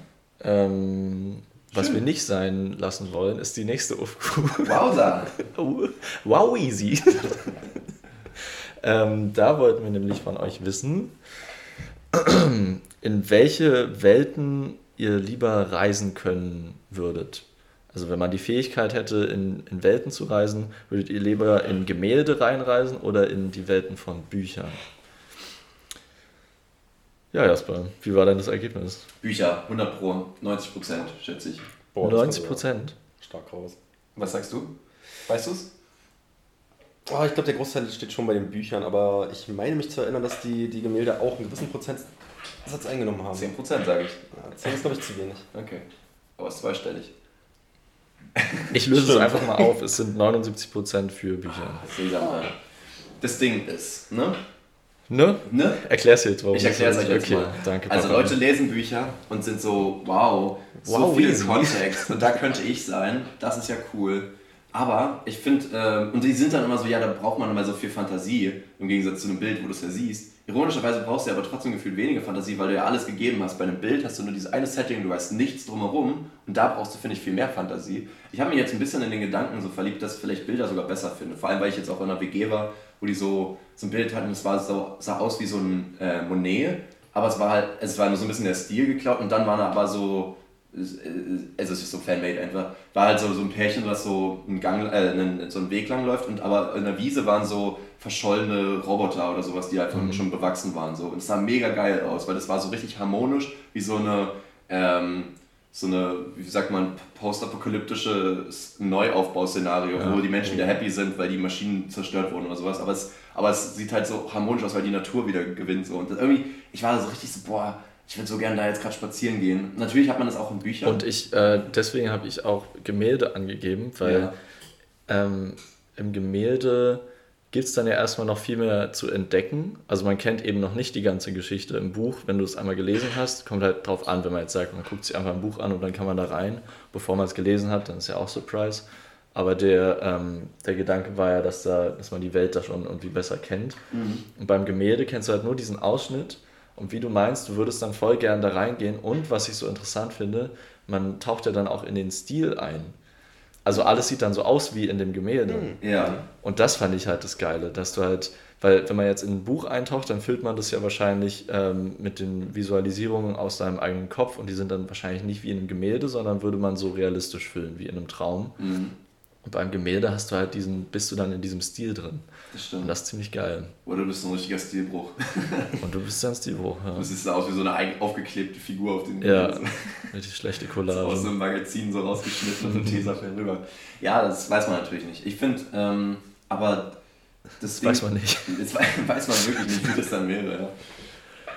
D: Ähm, was wir nicht sein lassen wollen, ist die nächste Aufruf.
B: Wowza!
D: Oh, wow, easy. ähm, da wollten wir nämlich von euch wissen, in welche Welten ihr lieber reisen können würdet. Also wenn man die Fähigkeit hätte, in, in Welten zu reisen, würdet ihr lieber in Gemälde reinreisen oder in die Welten von Büchern? Ja, Jasper, wie war denn das Ergebnis?
B: Bücher, 100 Pro, 90 Prozent, schätze ich.
C: Boah, das
D: 90
C: kommt
D: Prozent.
C: Stark raus.
B: Was sagst du? Weißt du's?
C: Oh, ich glaube, der Großteil steht schon bei den Büchern, aber ich meine mich zu erinnern, dass die, die Gemälde auch einen gewissen Prozentsatz eingenommen haben.
B: 10 Prozent, sage ich.
C: Ja, 10 ist, glaube ich, zu wenig.
B: Okay. Aber es ist zweistellig.
D: Ich löse es einfach mal auf. Es sind 79 Prozent für Bücher.
B: Alter. Das Ding ist, ne?
D: Ne?
B: Ne?
D: Erklär's jetzt, warum.
B: Ich erkläre es
D: das
B: euch jetzt.
D: Okay,
B: mal.
D: danke.
B: Also
D: Papa.
B: Leute lesen Bücher und sind so, wow, so
D: Wow,
B: viel. Kontext und da könnte ich sein, das ist ja cool. Aber ich finde, ähm, und die sind dann immer so, ja, da braucht man immer so viel Fantasie, im Gegensatz zu einem Bild, wo du es ja siehst. Ironischerweise brauchst du ja aber trotzdem gefühlt weniger Fantasie, weil du ja alles gegeben hast. Bei einem Bild hast du nur dieses eine Setting, du weißt nichts drumherum und da brauchst du, finde ich, viel mehr Fantasie. Ich habe mich jetzt ein bisschen in den Gedanken so verliebt, dass ich vielleicht Bilder sogar besser finde. Vor allem, weil ich jetzt auch in einer WG war, wo die so, so ein Bild hatten, es war so, sah aus wie so ein äh, Monet, aber es war halt, es war nur so ein bisschen der Stil geklaut und dann waren aber so, äh, also es ist so Fanmade einfach, war halt so, so ein Pärchen, was so einen Gang, äh, einen, so einen Weg lang läuft und aber in der Wiese waren so verschollene Roboter oder sowas, die halt
D: Mhm.
B: schon bewachsen waren so und es sah mega geil aus, weil das war so richtig harmonisch, wie so eine, ähm, so eine, wie sagt man, postapokalyptische Neuaufbauszenario,
D: Ja.
B: wo die Menschen wieder happy sind, weil die Maschinen zerstört wurden oder sowas. Aber es, aber es sieht halt so harmonisch aus, weil die Natur wieder gewinnt. So. Und irgendwie, ich war so richtig so, boah, ich würde so gerne da jetzt gerade spazieren gehen. Natürlich hat man das auch in Büchern.
D: Und ich, äh, deswegen habe ich auch Gemälde angegeben, weil
B: Ja.
D: ähm, im Gemälde gibt es dann ja erstmal noch viel mehr zu entdecken. Also man kennt eben noch nicht die ganze Geschichte im Buch. Wenn du es einmal gelesen hast, kommt halt drauf an, wenn man jetzt sagt, man guckt sich einfach ein Buch an und dann kann man da rein, bevor man es gelesen hat, dann ist ja auch Surprise. Aber der, ähm, der Gedanke war ja, dass, da, dass man die Welt da schon irgendwie besser kennt. Und beim Gemälde kennst du halt nur diesen Ausschnitt. Und wie du meinst, du würdest dann voll gern da reingehen. Und was ich so interessant finde, man taucht ja dann auch in den Stil ein. Also alles sieht dann so aus wie in dem Gemälde.
B: ja.
D: Und das fand ich halt das Geile, dass du halt, weil wenn man jetzt in ein Buch eintaucht, dann füllt man das ja wahrscheinlich ähm, mit den Visualisierungen aus seinem eigenen Kopf und die sind dann wahrscheinlich nicht wie in einem Gemälde, sondern würde man so realistisch füllen wie in einem Traum.
B: Mhm.
D: Und beim Gemälde hast du halt diesen, bist du dann in diesem Stil drin.
B: Das
D: Und
B: stimmt.
D: das ist ziemlich geil.
B: Oder du bist ein richtiger Stilbruch.
D: Und du bist dann Stilbruch, ja.
B: Du siehst aus wie so eine aufgeklebte Figur auf den
D: Ja, richtig schlechte
B: aus so
D: Collage.
B: einem Magazin so rausgeschnitten und so Tesafilm rüber. Ja, das weiß man natürlich nicht. Ich finde, ähm, aber das,
D: Das weiß man nicht.
B: Das wei- weiß man wirklich nicht, wie das dann wäre.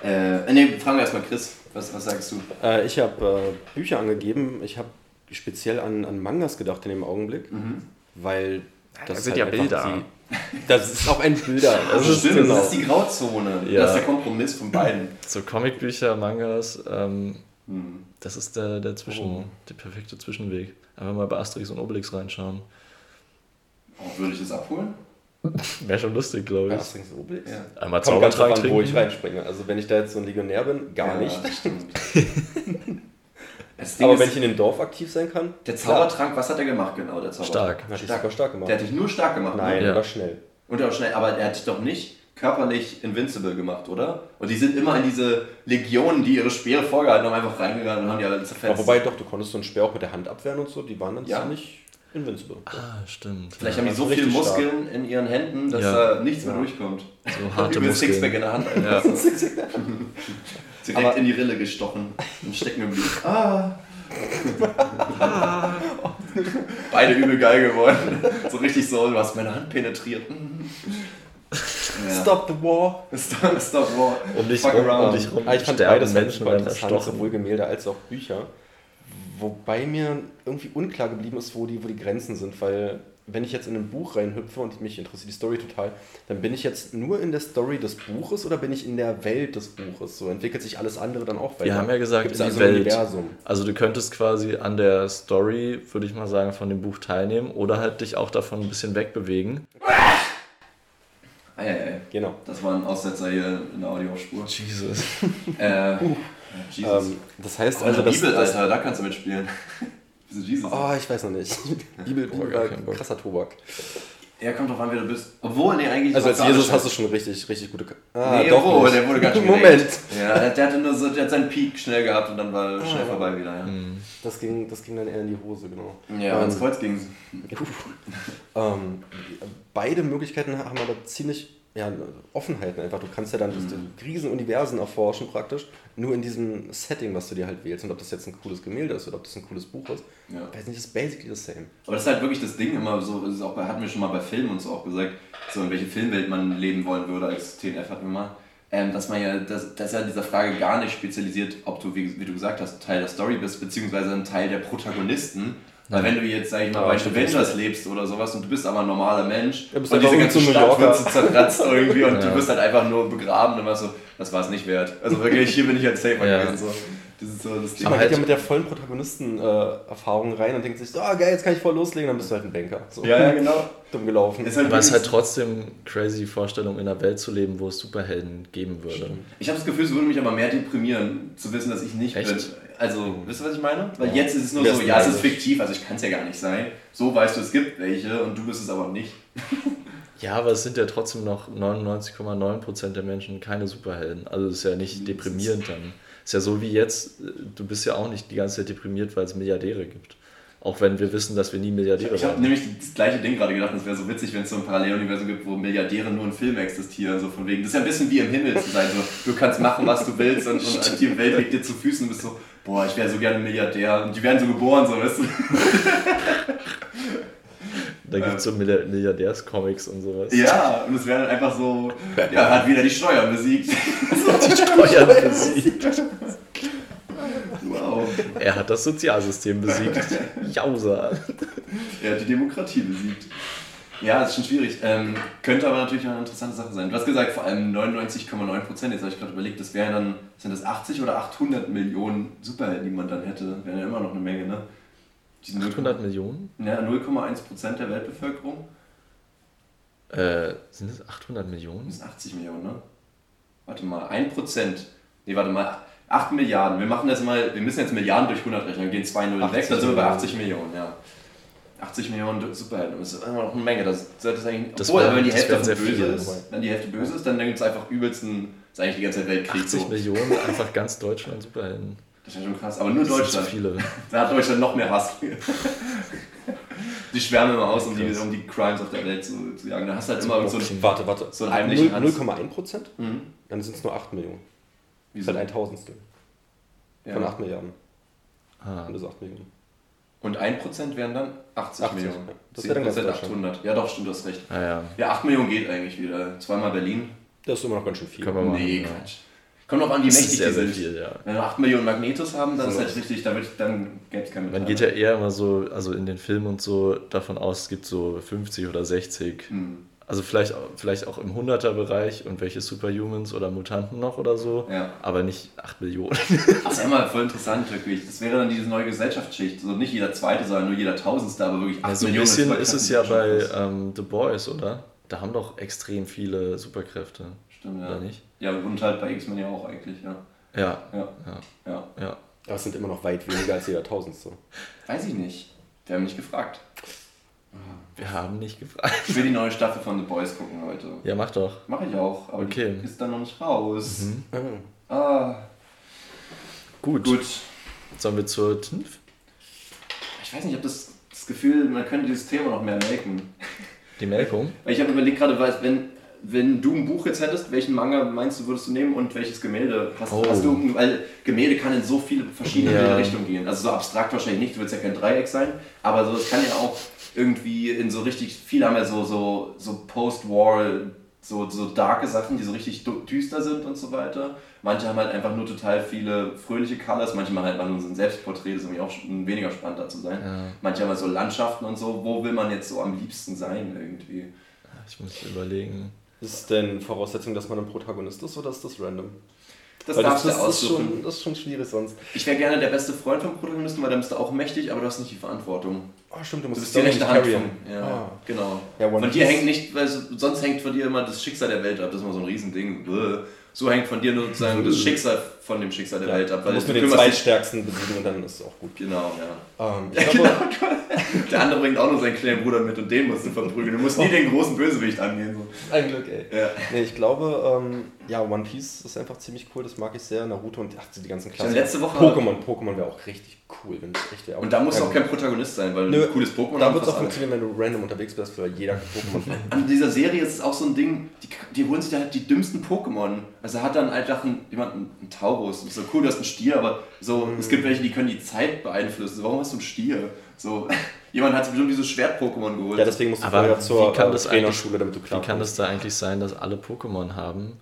B: Ja. Äh, ne, fragen wir erstmal Chris. Was, was sagst du?
C: Äh, ich habe äh, Bücher angegeben. Ich habe speziell an, an Mangas gedacht in dem Augenblick, weil das
D: da sind
C: halt
D: ja Bilder.
C: Die, das ist auch ein Bilder. Das ist
B: stimmt,
C: genau.
B: das ist die Grauzone.
D: Ja.
B: Das ist der Kompromiss von beiden.
D: So Comicbücher, Mangas, ähm,
B: Hm.
D: das ist der, der Zwischen,
C: Oh.
D: der perfekte Zwischenweg. Einfach mal bei Asterix und Obelix reinschauen.
B: Oh, würde ich das abholen?
D: Wäre schon lustig, glaube ich.
C: Asterix und Obelix.
B: Ja.
D: Einmal
C: Kommt ganz
D: Zaubertrank
C: an, wo ich reinspringe. Also wenn ich da jetzt so ein Legionär bin, gar
B: Ja,
C: nicht.
B: Stimmt. Das Ding
C: Aber
B: ist,
C: wenn ich in dem Dorf aktiv sein kann,
B: der Zaubertrank, was hat er gemacht genau, der Zaubertrank?
D: Stark.
C: hat dich
B: Stark.
C: super stark gemacht.
B: Der hat dich nur stark gemacht.
C: Nein,
B: Ne?
D: Ja.
C: oder schnell.
B: Und auch schnell, aber er hat dich doch nicht körperlich invincible gemacht, oder? Und die sind immer in diese Legionen, die ihre Speere vorgehalten haben, einfach reingegangen und haben die alle zerfetzt.
C: Aber wobei doch, du konntest so einen Speer auch mit der Hand abwehren und so, die waren dann
B: Ja.
C: ziemlich invincible.
D: Ah, stimmt.
B: Vielleicht
D: ja.
B: haben die so
C: Also
B: viele
C: richtig
B: Muskeln in ihren Händen, dass
D: Ja.
B: da nichts mehr
C: Ja.
B: durchkommt.
D: So harte
B: Übel Sixpack in
D: Muskeln.
B: der Hand.
D: Ja.
B: Direkt
C: Aber-
B: in die Rille gestochen und stecken geblieben. Ah. Beide übel geil geworden. So richtig so, du hast meine Hand penetriert. Ja.
C: Stop the war!
B: Stop, stop war.
D: Um dich
B: Fuck
D: rum,
B: around.
D: um dich rum
C: Ah, ich fand beides
D: Menschen werden
C: interessant,
D: erstochen.
C: sowohl Gemälde als auch Bücher. Wobei mir irgendwie unklar geblieben ist, wo die, wo die Grenzen sind, weil wenn ich jetzt in ein Buch reinhüpfe und mich interessiert die Story total, dann bin ich jetzt nur in der Story des Buches oder bin ich in der Welt des Buches? So entwickelt sich alles andere dann auch weiter?
D: Wir haben ja gesagt,
C: Gibt's
D: in
C: also
D: die Welt.
C: Universum?
D: Also du könntest quasi an der Story, würde ich mal sagen, von dem Buch teilnehmen oder halt dich auch davon ein bisschen wegbewegen.
B: Eieiei.
C: Genau.
B: Das war ein Aussetzer hier in der Audiospur.
D: Jesus.
B: Äh, Jesus.
C: Ähm, das heißt
B: also
C: also, dass,
B: Bibel, Alter, da kannst du mitspielen. Wieso Jesus?
C: Oh, ich weiß noch nicht. Bibel,
D: Bock.
C: krasser Tobak.
B: Ja, kommt drauf an, wer du bist. Obwohl, nee, eigentlich.
C: Also als Jesus hast du schon richtig, richtig gute. Ah,
B: nee,
C: doch
B: oh,
C: nicht.
B: der wurde ganz schön
C: Moment.
B: Ja, der, der hatte nur so, der hat seinen Peak schnell gehabt und dann war er schnell vorbei wieder, ja.
C: Das ging, das ging dann eher in die Hose, genau.
B: Ja,
C: ähm,
B: ans Kreuz ging's.
C: ähm, beide Möglichkeiten haben aber ziemlich ja, Offenheiten einfach. Du kannst ja dann
B: Mhm.
C: diese riesen Universen erforschen praktisch, nur in diesem Setting, was du dir halt wählst. Und ob das jetzt ein cooles Gemälde ist oder ob das ein cooles Buch ist,
B: Ja.
C: weiß nicht, ist basically the same.
B: Aber das ist halt wirklich das Ding immer so, das ist auch bei, hatten wir schon mal bei Filmen und so auch gesagt, so in welche Filmwelt man leben wollen würde als TNF hatten wir mal. Ähm, dass man ja, das, das ist ja dieser Frage gar nicht spezialisiert, ob du, wie, wie du gesagt hast, Teil der Story bist, beziehungsweise ein Teil der Protagonisten. Weil wenn du jetzt, sag ich mal,
C: Ja,
B: bei Avengers lebst oder sowas und du bist aber ein normaler Mensch
C: Ja, bist
B: und
C: einfach
B: diese ganze Stadt wird so zerkratzt irgendwie und
D: Ja.
B: du bist halt einfach nur begraben und warst so, das war es nicht wert. Also wirklich, hier bin ich halt safer
D: Ja.
B: gewesen. So. Das ist so das Ding.
C: Man
D: halt-
C: geht ja mit der vollen Protagonisten-Erfahrung rein und denkt sich, so, ah geil, jetzt kann ich voll loslegen, dann bist du halt ein Banker. So.
B: ja, ja, genau.
C: Dumm gelaufen.
B: Ist halt
D: Aber es ist halt trotzdem crazy die Vorstellung, in einer Welt zu leben, wo es Superhelden geben würde.
B: Ich habe das Gefühl, es würde mich aber mehr deprimieren, zu wissen, dass ich nicht
D: Echt?
B: bin. Also, wisst ihr, was ich meine? Weil
C: Ja.
B: jetzt ist es nur so, ja, es ist fiktiv, also ich kann es ja gar nicht sein. So weißt du, es gibt welche und du bist es aber nicht.
D: Ja, aber es sind ja trotzdem noch 99,9% der Menschen keine Superhelden. Also es ist ja nicht deprimierend dann. Es ist ja so wie jetzt, du bist ja auch nicht die ganze Zeit deprimiert, weil es Milliardäre gibt. Auch wenn wir wissen, dass wir nie Milliardäre
B: Ich habe
D: werden.
B: nämlich das gleiche Ding gerade gedacht, es wäre so witzig, wenn es so ein Paralleluniversum gibt, wo Milliardäre nur in Filmen existieren. So von wegen. Das ist ja ein bisschen wie im Himmel zu sein. So, du kannst machen, was du willst und, und die Welt liegt dir zu Füßen und bist so, boah, ich wäre so gerne Milliardär. Und die werden so geboren, so, weißt du?
D: Da gibt es so Milliard- Milliardärs-Comics und sowas.
B: Ja, und es wäre dann einfach so, ja, hat wieder die Steuern besiegt.
D: Steuern besiegt.
B: Wow.
D: Er hat das Sozialsystem besiegt. Jauser.
B: Er hat die Demokratie besiegt. Ja, das ist schon schwierig. Ähm, könnte aber natürlich eine interessante Sache sein. Du hast gesagt, vor allem 99,9 Prozent. Jetzt habe ich gerade überlegt, das wären dann, sind das 80 oder 800 Millionen Superhelden, die man dann hätte. Wären ja immer noch eine Menge, ne? Die sind
D: 800 Millionen?
B: Ja, 0,1 Prozent der Weltbevölkerung.
D: Äh, sind es 800 Millionen?
B: Das sind 80 Millionen, ne? Warte mal, 1 Prozent. Nee, warte mal, 8 Milliarden. Wir machen das mal, wir müssen jetzt Milliarden durch 100 rechnen, dann gehen 2 Nullen weg,
C: 80
B: dann sind wir bei
C: Millionen.
B: 80 Millionen, ja. 80 Millionen Superhelden, das ist immer noch eine Menge. Das sollte es eigentlich.
D: Das
B: obwohl,
D: wär-
B: wenn die
D: das
B: Hälfte böse
D: viel,
B: ist, wenn die Hälfte böse ist, dann gibt es einfach übelsten, ist eigentlich die ganze Weltkrieg
D: 80
B: so.
D: Millionen, einfach ganz Deutschland Superhelden.
B: Das ist ja schon krass, aber nur
D: Das
B: Deutschland.
D: viele.
B: Da hat Deutschland noch mehr Hass. die schwärmen immer aus, um die, um die Crimes auf der Welt zu, zu jagen. Da hast du halt immer so ein.
C: Warte, warte.
B: So einen heimlichen
C: Null-
B: Hans.
C: 0,1 Prozent?
B: Mhm.
C: Dann sind es nur 8 Millionen. Das ist
B: Wieso?
C: halt ein Tausendstel von
B: Ja.
C: 8 Milliarden.
D: Ah.
C: Und das ist 8 Millionen.
B: Und 1% wären dann 80,
C: 80,
B: Millionen.
C: ja. Das wäre dann ganz
B: 10%
C: Deutschland.
B: 800. Ja, doch, stimmt, du hast recht.
D: Ah ja.
B: Ja, 8 Millionen geht eigentlich wieder. Zweimal Berlin.
C: Das ist immer noch ganz schön viel.
D: Können wir machen,
B: Nee,
D: ja.
B: Kommt noch an, wie mächtig
D: ist sehr,
B: die sind.
D: viel, ja.
B: Wenn wir 8 Millionen Magnetos haben, dann
C: So.
B: ist halt richtig, dann, wird- dann gäbe es keine
D: Man geht ja eher immer so, also in den Filmen und so, davon aus, es gibt so 50 oder 60.
B: Hm.
D: Also vielleicht, auch- vielleicht auch im 100er-Bereich und welche Superhumans oder Mutanten noch oder so.
B: Ja.
D: Aber nicht 8 Millionen.
B: Das ist immer voll interessant, wirklich. Das wäre dann diese neue Gesellschaftsschicht. So nicht jeder Zweite, sondern nur jeder Tausendste, aber wirklich 8
D: Ja, so ein
B: Millionen.
D: bisschen
B: voll
D: ist
B: krass,
D: es ja bei ähm, The Boys, oder? Da haben doch extrem viele Superkräfte,
B: Stimmt, ja.
D: oder nicht?
B: Ja, und halt bei X-Men ja auch eigentlich, ja.
D: Ja,
B: Ja,
D: ja,
B: ja.
D: ja.
C: Aber es sind immer noch weit weniger als jeder Tausendste.
B: Weiß ich nicht. Wir haben nicht gefragt.
D: Wir haben nicht gefragt.
B: Ich will die neue Staffel von The Boys gucken heute.
D: Ja, mach doch.
B: Mache ich auch, aber
D: Okay.
B: die ist dann noch nicht raus.
D: Mhm.
B: Ah,
D: Gut.
B: gut.
D: Sollen wir zur TNF?
B: Ich weiß nicht, ich habe das, das Gefühl, man könnte dieses Thema noch mehr melken.
D: Die Melkung?
B: Weil ich habe überlegt gerade, weil wenn, wenn du ein Buch jetzt hättest, welchen Manga meinst du, würdest du nehmen und welches Gemälde hast,
D: Oh.
B: hast du? Weil Gemälde kann in so viele verschiedene
D: Ja.
B: Richtungen gehen. Also so abstrakt wahrscheinlich nicht, du willst ja kein Dreieck sein, aber so, es kann ja auch irgendwie in so richtig, viele haben ja so, so, so Post-War so, so darke Sachen, die so richtig düster sind und so weiter. Manche haben halt einfach nur total viele fröhliche Colors, manche machen halt mal nur so ein Selbstporträt, das ist irgendwie auch weniger spannend da zu sein.
D: Ja.
B: Manche haben halt so Landschaften und so, wo will man jetzt so am liebsten sein irgendwie?
D: Ich muss überlegen.
C: Ist denn Voraussetzung, dass man ein Protagonist ist oder ist das random?
B: Das
C: Weil
B: darfst du aussuchen.
C: schon, das ist schon schwierig sonst.
B: Ich wäre gerne der beste Freund vom Protagonisten, weil dann bist du auch mächtig, aber du hast nicht die Verantwortung.
C: Oh, stimmt, du
B: Du
C: musst
B: bist die rechte Hand von. Ja,
C: Ah.
B: genau.
C: Ja,
B: von dir hängt nicht, weil so- sonst hängt von dir immer das Schicksal der Welt ab. Das ist immer so ein Riesending. So hängt von dir nur sozusagen das Schicksal von dem Schicksal der Welt ab.
C: Du
B: Weil
C: musst
B: du
C: mit den zweitstärksten besiegen und dann ist es auch gut.
B: Genau, ja.
C: Ähm, ich glaube,
B: Der andere bringt auch nur seinen kleinen Bruder mit und den musst du verprügeln. Du musst nie den großen Bösewicht angehen. So.
C: ein Glück, ey.
B: Ja.
C: Nee, ich glaube, ähm, ja, One Piece ist einfach ziemlich cool, das mag ich sehr. Naruto und ach, die ganzen Klassen.
B: letzte Woche-
C: Pokémon, Pokémon wäre auch richtig cool, wenn das echt wäre.
B: Und da muss
C: Ja,
B: auch kein Protagonist sein, weil
C: Nö,
B: ein cooles Pokémon
C: Da wird es auch funktionieren, wenn du random unterwegs bist, weil jeder Pokémon
B: An dieser Serie ist es auch so ein Ding, die, die holen sich da halt die dümmsten Pokémon. Also hat dann einfach ein, jemand einen, einen Taurus. Ist so cool, du hast einen Stier, aber so, es gibt welche, die können die Zeit beeinflussen. Warum hast du einen Stier? So, jemand hat sich bestimmt dieses Schwert-Pokémon geholt.
C: Ja, deswegen musst du
D: Aber
C: vorher zur
D: wie kann
C: äh,
D: das
C: Trainerschule, damit du
D: Wie
C: klar
D: kann das da eigentlich sein, dass alle Pokémon haben?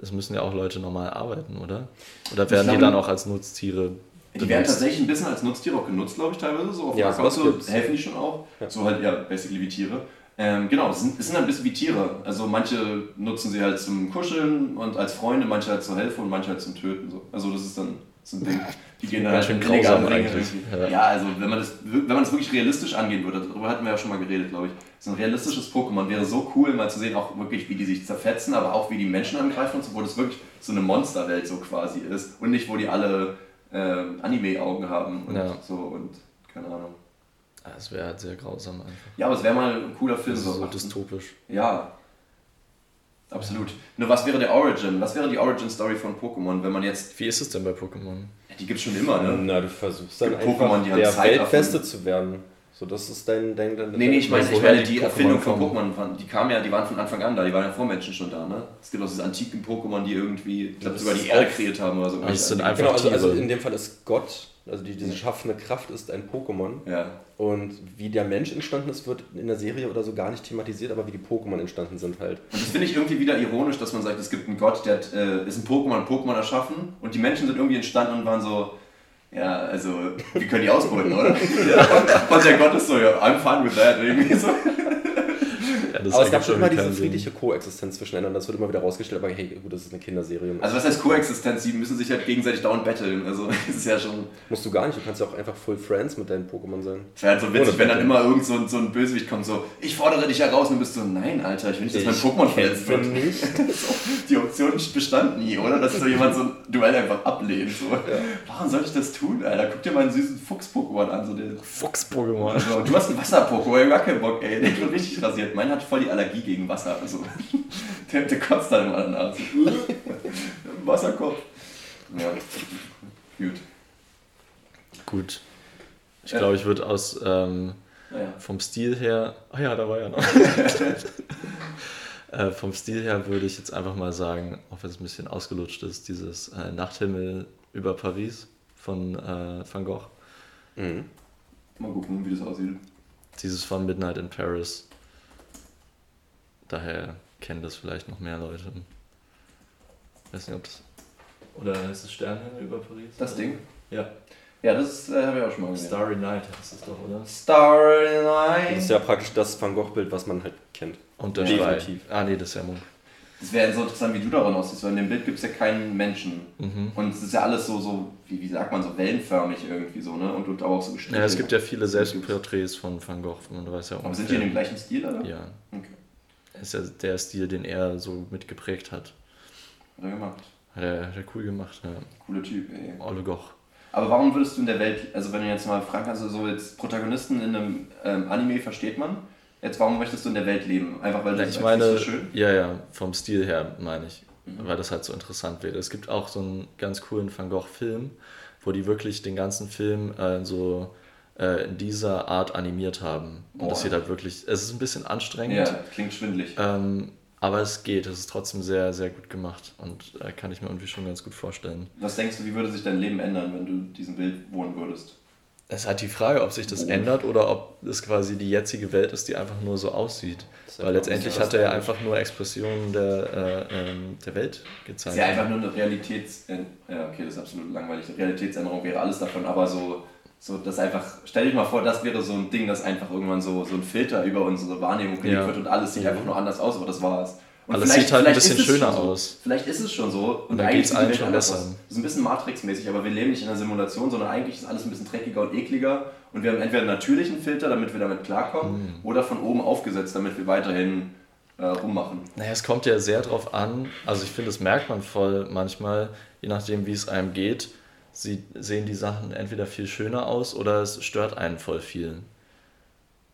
D: Es müssen ja auch Leute normal arbeiten, oder? Oder werden die
B: glaube-
D: dann auch als Nutztiere
B: die werden tatsächlich ein bisschen als Nutztiere auch genutzt, glaube ich, teilweise. So auf
C: Ja, sowas
B: so helfen die schon auch.
C: Ja.
B: So halt, ja, basically wie Tiere. Ähm, genau, es sind, es sind ein bisschen wie Tiere. Also manche nutzen sie halt zum Kuscheln und als Freunde, manche halt zur Hilfe und manche halt zum Töten. So. Also das ist dann so ein Ding. Die gehen dann halt
D: schön grausam eigentlich. Ja.
B: Ja. also wenn man, das, wenn man das wirklich realistisch angehen würde, darüber hatten wir ja schon mal geredet, glaube ich. So ein realistisches Pokémon wäre so cool, mal zu sehen, auch wirklich, wie die sich zerfetzen, aber auch wie die Menschen angreifen und so, wo das wirklich so eine Monsterwelt so quasi ist. Und nicht, wo die alle ähm, Anime-Augen haben und
D: Ja.
B: so und keine Ahnung.
D: Es wäre halt sehr grausam einfach.
B: Ja, aber es wäre mal ein cooler Film.
D: Das ist so dystopisch.
B: Ja. Absolut. Nur was wäre der Origin? Was wäre die Origin-Story von Pokémon, wenn man jetzt.
D: Wie ist es denn bei Pokémon?
B: Die gibt es schon immer, ne?
C: Na, du versuchst dann
B: Pokémon, die haben
C: der
B: Zeit
C: Weltbeste zu werden. So, das ist dein... dein, dein
B: Nee, nee, ich meine, ich meine
D: die
B: die
D: Pokémon
B: Erfindung von. Pokémon, die kamen ja, die waren von Anfang an da, die waren ja vor Menschen schon da, ne? Es gibt auch diese antiken Pokémon, die irgendwie, ich glaube
C: Das
B: sogar die Erde kreiert haben oder so.
D: Also es sind
B: Irgendwelche
D: einfach
C: Genau, also, also in dem Fall ist Gott, also die, diese schaffende Kraft ist ein Pokémon.
B: Ja.
C: Und wie der Mensch entstanden ist, wird in der Serie oder so gar nicht thematisiert, aber wie die Pokémon entstanden sind halt.
B: Und das finde ich irgendwie wieder ironisch, dass man sagt, es gibt einen Gott, der hat, äh, ist ein Pokémon, ein Pokémon erschaffen und die Menschen sind irgendwie entstanden und waren so, ja, also, wir können die ausbeuten, oder? Und der Gott ist so, ja, I'm fine with that, irgendwie so.
D: Ja, das
C: aber es gab schon immer diese friedliche Koexistenz zwischeneinander. Das wird immer wieder rausgestellt, aber hey, gut, das ist eine Kinderserie.
B: Also was heißt Koexistenz? Die müssen sich halt gegenseitig dauernd battlen. Also das ist ja schon.
C: Musst du gar nicht, du kannst ja auch einfach Full Friends mit deinen Pokémon sein.
B: Es wäre halt so witzig,
C: Ohne
B: wenn dann immer irgend so ein, so ein Bösewicht kommt, so, ich fordere dich heraus und du bist so, nein, Alter, ich will nicht, dass mein Pokémon verletzt wird.
C: nicht.
B: Die Option bestand nie, oder? Dass so jemand so ein Duell einfach ablehnt. So. Warum sollte ich das tun, Alter? Guck dir mal einen süßen Fuchs-Pokémon an. So der,
D: Fuchs-Pokémon.
B: also, du hast einen Wasser-Pokémon, gar keinen Bock, ey. Der wird richtig rasiert. Mein hat voll die Allergie gegen Wasser. Also, der, der kotzt dann immer danach. Wasserkopf. Ja, gut.
D: Gut. Ich
B: Ja.
D: glaube, ich würde aus ähm,
B: Naja.
D: vom Stil her. Ah ja, da war ja noch. äh, vom Stil her würde ich jetzt einfach mal sagen, auch wenn es ein bisschen ausgelutscht ist, dieses äh, Nachthimmel über Paris von äh, Van Gogh.
C: Mhm.
B: Mal gucken, wie das aussieht.
D: Dieses von Midnight in Paris. Daher kennen das vielleicht noch mehr Leute. Weiß nicht, ob das. Oder heißt es Sternhimmel über Paris?
B: Das Ding?
D: Ja.
B: Ja, das äh, habe ich auch schon mal gesehen.
D: Starry Night heißt es doch, oder?
B: Starry
C: Das
B: Night.
C: ist ja praktisch das Van Gogh-Bild, was man halt kennt.
D: Und der
C: Definitiv.
D: Schrei. Ah, nee, das ist ja Munk.
B: Das wäre so interessant, wie du daran aussiehst, weil in dem Bild gibt es ja keinen Menschen.
D: Mhm.
B: Und es ist ja alles so, so wie, wie sagt man, so wellenförmig irgendwie so, ne? Und, und auch so gestrichen.
D: Ja, es gibt ja viele Selbstporträts von Van Gogh, man weiß ja
B: Aber sind die in dem gleichen Stil, oder?
D: Ja,
B: Okay.
D: Ist ja der Stil, den er so mitgeprägt hat.
B: Hat er gemacht.
D: Hat er, hat er cool gemacht, ja.
B: Cooler Typ, ey.
D: Ole Goch.
B: Aber warum würdest du in der Welt, also wenn du jetzt mal fragen kannst, so jetzt Protagonisten in einem ähm, Anime versteht man. Jetzt, warum möchtest du in der Welt leben? Einfach weil
D: Ja,
B: das
D: ich
B: sagst,
D: meine,
B: ist so schön?
D: ja, ja, vom Stil her meine ich,
B: Mhm.
D: weil das halt so interessant wäre. Es gibt auch so einen ganz coolen Van Gogh-Film, wo die wirklich den ganzen Film äh, so äh, in dieser Art animiert haben. Und das sieht halt wirklich, es ist ein bisschen anstrengend,
B: Ja, klingt schwindelig.
D: ähm, aber es geht, es ist trotzdem sehr, sehr gut gemacht und äh, kann ich mir irgendwie schon ganz gut vorstellen.
B: Was denkst du, wie würde sich dein Leben ändern, wenn du in diesem Bild wohnen würdest?
D: Es ist halt die Frage, ob sich das ändert oder ob es quasi die jetzige Welt ist, die einfach nur so aussieht. Weil letztendlich hat er ja einfach nur Expressionen der, äh, ähm, der Welt gezeigt.
B: ist ja einfach nur eine Realitäts... Ja, okay, das ist absolut langweilig. Realitätsänderung wäre alles davon, aber so... So, das einfach, stell dich mal vor, das wäre so ein Ding, dass einfach irgendwann so, so ein Filter über unsere Wahrnehmung gelegt ja. wird und alles sieht einfach nur anders aus, aber das war es. Und
D: Alles sieht halt ein bisschen schöner so. aus.
B: Vielleicht ist es schon so.
D: Und, und dann geht es allen schon besser.
B: Das ist ein bisschen Matrix-mäßig, aber wir leben nicht in einer Simulation, sondern eigentlich ist alles ein bisschen dreckiger und ekliger. Und wir haben entweder einen natürlichen Filter, damit wir damit klarkommen, mhm. oder von oben aufgesetzt, damit wir weiterhin äh, rummachen.
D: Naja, es kommt ja sehr drauf an. Also ich finde, das merkt man voll manchmal, je nachdem, wie es einem geht. Sie sehen die Sachen entweder viel schöner aus oder es stört einen voll viel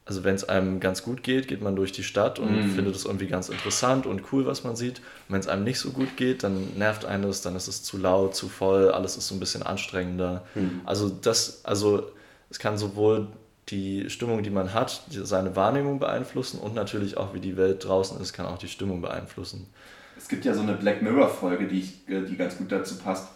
D: also wenn es einem ganz gut geht, geht man durch die Stadt und mm. findet es irgendwie ganz interessant und cool, was man sieht. Und wenn es einem nicht so gut geht, dann nervt einen das, dann ist es zu laut, zu voll, alles ist so ein bisschen anstrengender. Mm. Also das, also es kann sowohl die Stimmung, die man hat, seine Wahrnehmung beeinflussen und natürlich auch, wie die Welt draußen ist, kann auch die Stimmung beeinflussen.
B: Es gibt ja so eine Black Mirror-Folge, die, äh, die ganz gut dazu passt,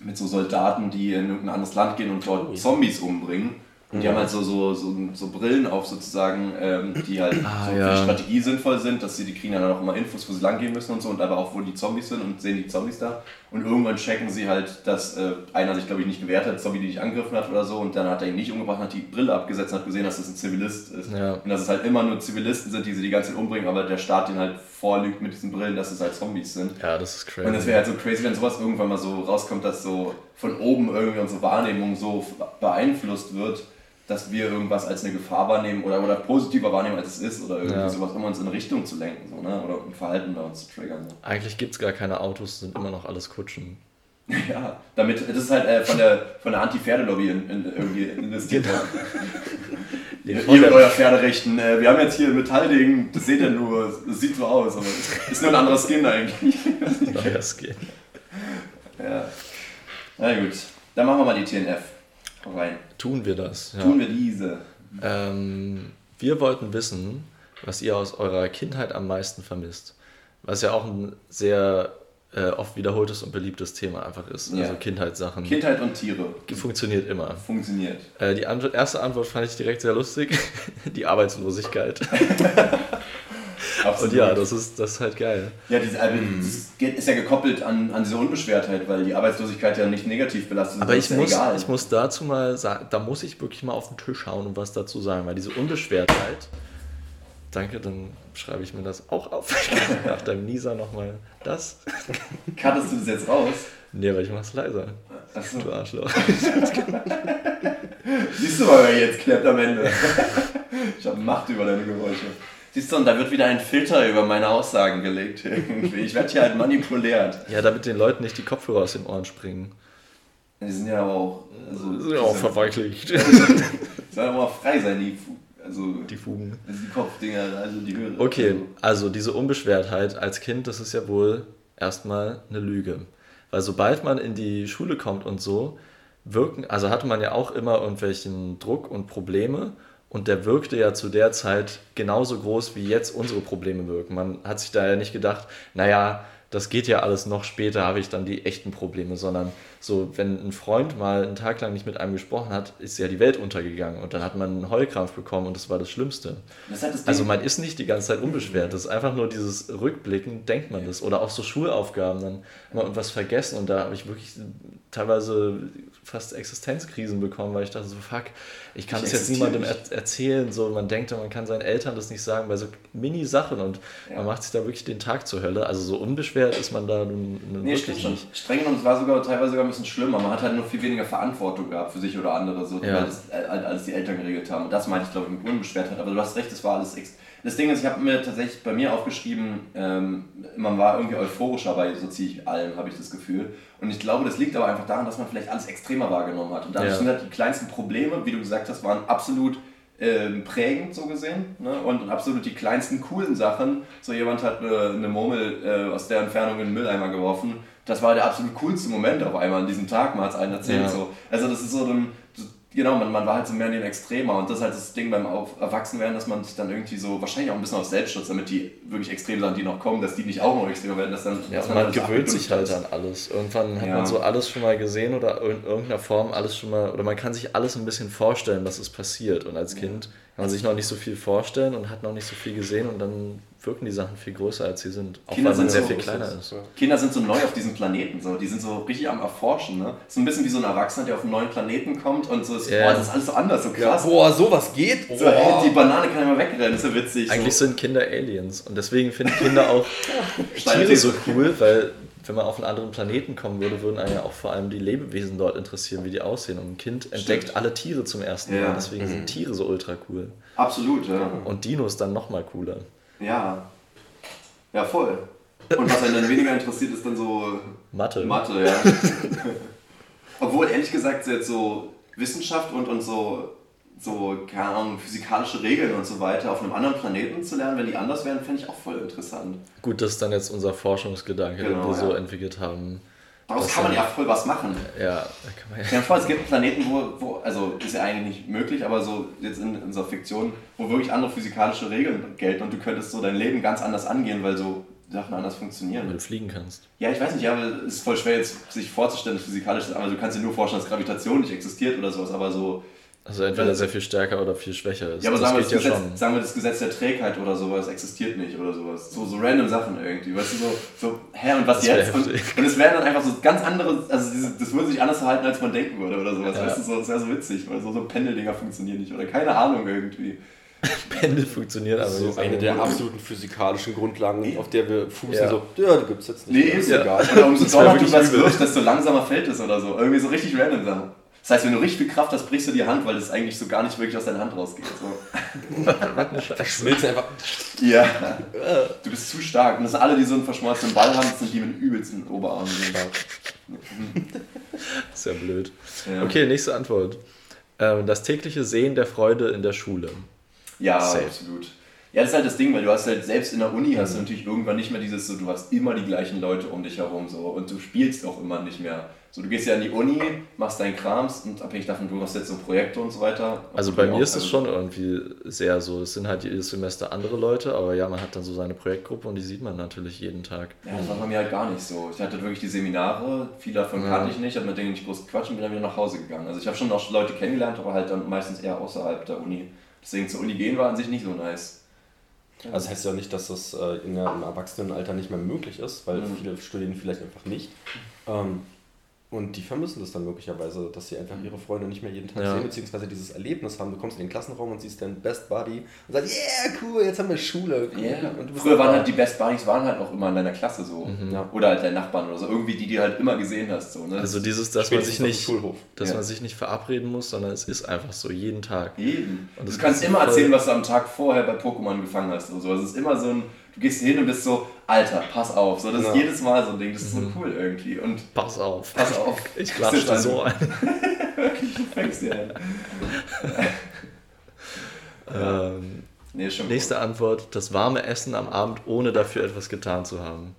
B: mit so Soldaten, die in irgendein anderes Land gehen und dort Zombies umbringen. Und die haben halt so, so, so, so Brillen auf sozusagen, ähm, die halt ah, so ja. für die Strategie sinnvoll sind, dass sie, die kriegen dann auch immer Infos, wo sie lang gehen müssen und so und aber auch, wo die Zombies sind und sehen die Zombies da. Und irgendwann checken sie halt, dass äh, einer sich, glaube ich, nicht gewehrt hat, Zombie, die dich angegriffen hat oder so und dann hat er ihn nicht umgebracht, hat die Brille abgesetzt und hat gesehen, dass das ein Zivilist ist. Ja. Und dass es halt immer nur Zivilisten sind, die sie die ganze Zeit umbringen, aber der Staat den halt vorlügt mit diesen Brillen, dass es halt Zombies sind.
D: Ja, das ist crazy.
B: Und es wäre halt so crazy, wenn sowas irgendwann mal so rauskommt, dass so von oben irgendwie unsere Wahrnehmung so beeinflusst wird dass wir irgendwas als eine Gefahr wahrnehmen oder, oder positiver wahrnehmen, als es ist oder irgendwie ja. sowas, um uns in Richtung zu lenken so, ne? oder ein Verhalten bei uns zu triggern. So.
D: Eigentlich gibt es gar keine Autos, sind immer noch alles Kutschen.
B: Ja, damit, das ist halt äh, von der, von der Anti-Pferdelobby in, in, irgendwie investiert. Genau. ihr mit euer Pferderechten, äh, wir haben jetzt hier ein Metallding, das seht ihr nur, das sieht so aus, aber ist nur ein anderer Skin eigentlich. Neuer Skin. Ja. Na gut, dann machen wir mal die TNF rein.
D: Tun wir das.
B: Ja. Tun wir diese.
D: Ähm, wir wollten wissen, was ihr aus eurer Kindheit am meisten vermisst. Was ja auch ein sehr äh, oft wiederholtes und beliebtes Thema einfach ist. Ja. Also Kindheitssachen.
B: Kindheit und Tiere.
D: Funktioniert immer.
B: Funktioniert.
D: Äh, die Antwort, erste Antwort fand ich direkt sehr lustig. die Arbeitslosigkeit. Absolut. Und ja, das ist, das ist halt geil.
B: Ja, diese, also, das ist ja gekoppelt an, an diese Unbeschwertheit, weil die Arbeitslosigkeit ja nicht negativ belastet ist.
D: Aber ich, muss, ja ich muss dazu mal sagen, da muss ich wirklich mal auf den Tisch hauen und was dazu sagen, weil diese Unbeschwertheit, danke, dann schreibe ich mir das auch auf. Nach deinem Nisa nochmal das.
B: Cuttest du das jetzt raus?
D: Nee, aber ich mach's leiser.
B: Achso. Du Arschloch. Siehst du mal, wer jetzt klappt am Ende. Ich habe Macht über deine Geräusche. Siehst du, und da wird wieder ein Filter über meine Aussagen gelegt. Irgendwie. Ich werde hier halt manipuliert.
D: Ja, damit den Leuten nicht die Kopfhörer aus den Ohren springen.
B: Die sind ja auch.
D: Also, die sind ja auch verweichlicht.
B: Sollen aber frei sein, die, also,
D: die Fugen.
B: Also die Kopfdinger, also die Höhe.
D: Okay, also diese Unbeschwertheit als Kind, das ist ja wohl erstmal eine Lüge. Weil sobald man in die Schule kommt und so, wirken, also hatte man ja auch immer irgendwelchen Druck und Probleme und der wirkte ja zu der Zeit genauso groß, wie jetzt unsere Probleme wirken. Man hat sich da ja nicht gedacht, naja, das geht ja alles noch später, habe ich dann die echten Probleme, sondern so, wenn ein Freund mal einen Tag lang nicht mit einem gesprochen hat, ist ja die Welt untergegangen und dann hat man einen Heulkrampf bekommen und das war das Schlimmste. Das das also man ist nicht die ganze Zeit unbeschwert, das ist einfach nur dieses Rückblicken, denkt man das. Oder auch so Schulaufgaben, dann mal irgendwas vergessen und da habe ich wirklich teilweise fast Existenzkrisen bekommen, weil ich dachte so, fuck, ich kann ich das jetzt niemandem er erzählen. So, man denkt, man kann seinen Eltern das nicht sagen bei so Mini-Sachen und ja. man macht sich da wirklich den Tag zur Hölle. Also so unbeschwert ist man da nun,
B: nun nee, wirklich nicht. Streng und es war sogar teilweise sogar ein bisschen schlimmer. Man hat halt nur viel weniger Verantwortung gehabt für sich oder andere, so, ja. weil das alles die Eltern geregelt haben. Und das meinte ich, glaube ich, mit Unbeschwertheit. Aber du hast recht, es war alles extrem das Ding ist, ich habe mir tatsächlich bei mir aufgeschrieben, ähm, man war irgendwie euphorischer bei so ziemlich allem, habe ich das Gefühl. Und ich glaube, das liegt aber einfach daran, dass man vielleicht alles extremer wahrgenommen hat. Und dadurch ja. sind halt die kleinsten Probleme, wie du gesagt hast, waren absolut ähm, prägend so gesehen. Ne? Und absolut die kleinsten coolen Sachen. So jemand hat eine, eine Murmel äh, aus der Entfernung in den Mülleimer geworfen. Das war der absolut coolste Moment auf einmal an diesem Tag, hat es allen erzählt. Ja. So. Also das ist so ein Genau, man, man war halt so mehr in den Extremer und das ist halt das Ding beim Auf Erwachsenwerden, dass man sich dann irgendwie so, wahrscheinlich auch ein bisschen auf Selbstschutz, damit die wirklich extrem Sachen, die noch kommen, dass die nicht auch noch extremer werden, dass dann...
D: Ja,
B: dass
D: man, man gewöhnt sich halt an alles. Irgendwann hat
B: Ja.
D: man so alles schon mal gesehen oder in irgendeiner Form alles schon mal, oder man kann sich alles ein bisschen vorstellen, dass es passiert. Und als Kind kann man sich noch nicht so viel vorstellen und hat noch nicht so viel gesehen und dann wirken die Sachen viel größer, als sie sind. Auch
B: Kinder
D: weil man
B: sind
D: sehr
B: so-
D: viel kleiner ist.
C: Ja.
B: Kinder sind so neu auf diesem Planeten, so. die sind so richtig am Erforschen. Ne? So ein bisschen wie so ein Erwachsener, der auf einen neuen Planeten kommt und so ist,
D: Ja.
B: boah, das ist alles so anders, so
C: Ja,
B: krass.
C: boah, sowas geht?
B: So, hey, die Banane kann immer wegrennen, das ist ja witzig.
D: Eigentlich
B: so.
D: sind Kinder Aliens und deswegen finden Kinder auch Tiere so cool, weil wenn man auf einen anderen Planeten kommen würde, würden einen ja auch vor allem die Lebewesen dort interessieren, wie die aussehen. Und ein Kind entdeckt
B: Stimmt.
D: alle Tiere zum ersten
B: Ja.
D: Mal, deswegen sind Tiere so ultra cool.
B: Absolut, ja.
D: Und Dinos dann nochmal cooler.
B: Ja. Ja, voll. Und was einen dann weniger interessiert, ist dann so
D: Mathe.
B: Mathe, ja. Obwohl, ehrlich gesagt, jetzt so Wissenschaft und, und so, so, keine Ahnung, physikalische Regeln und so weiter auf einem anderen Planeten zu lernen, wenn die anders wären, fände ich auch voll interessant.
D: Gut, das ist dann jetzt unser Forschungsgedanke, den
B: Genau,
D: wir so
B: ja.
D: entwickelt haben.
B: Daraus kann man ja voll was machen.
D: Ja, da kann man ja.
B: Stell dir vor, es gibt Planeten, wo, wo, also ist ja eigentlich nicht möglich, aber so jetzt in unserer Fiktion, wo wirklich andere physikalische Regeln gelten und du könntest so dein Leben ganz anders angehen, weil so Sachen anders funktionieren.
D: Weil du fliegen kannst.
B: Ja, ich weiß nicht, ja, aber es ist voll schwer jetzt sich vorzustellen, dass physikalisch ist, aber du kannst dir nur vorstellen, dass Gravitation nicht existiert oder sowas, aber so.
D: Also entweder sehr viel stärker oder viel schwächer ist.
B: Ja, aber
D: das
B: sagen wir, das
D: ja
B: Gesetz,
D: schon.
B: sagen wir, das Gesetz der Trägheit oder sowas existiert nicht oder sowas. So, so random Sachen irgendwie, weißt du, so, so hä, und was
D: Das
B: jetzt? Und, und es wären dann einfach so ganz andere, also diese, das würde sich anders verhalten, als man denken würde oder sowas,
D: Ja.
B: weißt du, so, das wäre so witzig, weil so, so Pendeldinger funktionieren nicht oder keine Ahnung irgendwie.
D: Pendel funktioniert aber
C: so eine der absoluten physikalischen Grundlagen, auf der wir fußen.
D: Ja.
C: So, ja, die gibt's jetzt nicht.
B: Nee,
C: mehr.
B: ist
D: Ja.
B: egal. Oder umso
D: Das wär
B: doller du was
D: übel.
B: wirfst, desto langsamer fällt es oder so. Irgendwie so richtig random Sachen. Das heißt, wenn du richtig viel Kraft hast, brichst du die Hand, weil es eigentlich so gar nicht wirklich aus deiner Hand rausgeht. So.
C: Schmilzt einfach.
B: Ja. Du bist zu stark. Und das sind alle, die so einen verschmolzenen Ball haben, das sind die mit übelsten Oberarmen.
D: Ist ja blöd.
B: Ja.
D: Okay, nächste Antwort. Ähm, das tägliche Sehen der Freude in der Schule.
B: Ja,
D: Safe.
B: absolut. Ja, das ist halt das Ding, weil du hast halt selbst in der Uni hast du natürlich irgendwann nicht mehr dieses so, du hast immer die gleichen Leute um dich herum so und du spielst auch immer nicht mehr. So, du gehst ja in die Uni, machst deinen Krams und abhängig davon, du machst jetzt so Projekte und so weiter.
D: Also bei mir ist es schon irgendwie sehr so. Es sind halt jedes Semester andere Leute, aber ja, man hat dann so seine Projektgruppe und die sieht man natürlich jeden Tag.
B: Ja, das war bei mir halt gar nicht so. Ich hatte wirklich die Seminare, viele davon
D: Ja.
B: kannte ich nicht, habe mit denen nicht groß gequatscht und bin dann wieder nach Hause gegangen. Also ich habe schon noch Leute kennengelernt, aber halt dann meistens eher außerhalb der Uni. Deswegen zur Uni gehen war an sich nicht so nice.
C: Also das heißt ja nicht, dass das äh, in der, im Erwachsenenalter nicht mehr möglich ist, weil
B: Mhm.
C: viele studieren vielleicht einfach nicht. Ähm, und die vermissen das dann möglicherweise, dass sie einfach ihre Freunde nicht mehr jeden Tag
D: Ja.
C: sehen, beziehungsweise dieses Erlebnis haben. Du kommst in den Klassenraum und siehst deinen Best Buddy und sagst, yeah, cool, jetzt haben wir Schule. Cool. Und bist
B: Früher waren halt die Best Buddies waren halt auch immer in deiner Klasse so.
D: Mhm.
C: Ja.
B: Oder halt deine Nachbarn oder so. Irgendwie, die du halt immer gesehen hast. So, ne?
D: Also dieses, dass man sich nicht, dass
B: Ja.
D: man sich nicht verabreden muss, sondern es ist einfach so jeden Tag.
B: Jeden.
D: Und
B: du kannst immer erzählen, was du am Tag vorher bei Pokémon gefangen hast. Oder so. Also es ist immer so ein, du gehst hin und bist so, Alter, pass auf. So, das ist
C: Ja.
B: jedes Mal so ein Ding. Das ist
D: Mhm.
B: so cool irgendwie. Und
D: Pass auf.
B: pass auf.
D: Ich klatsche dir so ein.
B: Du fängst dir ein.
D: Ähm,
B: Nee, ist schon
D: nächste Antwort: Das warme Essen am Abend, ohne dafür etwas getan zu haben.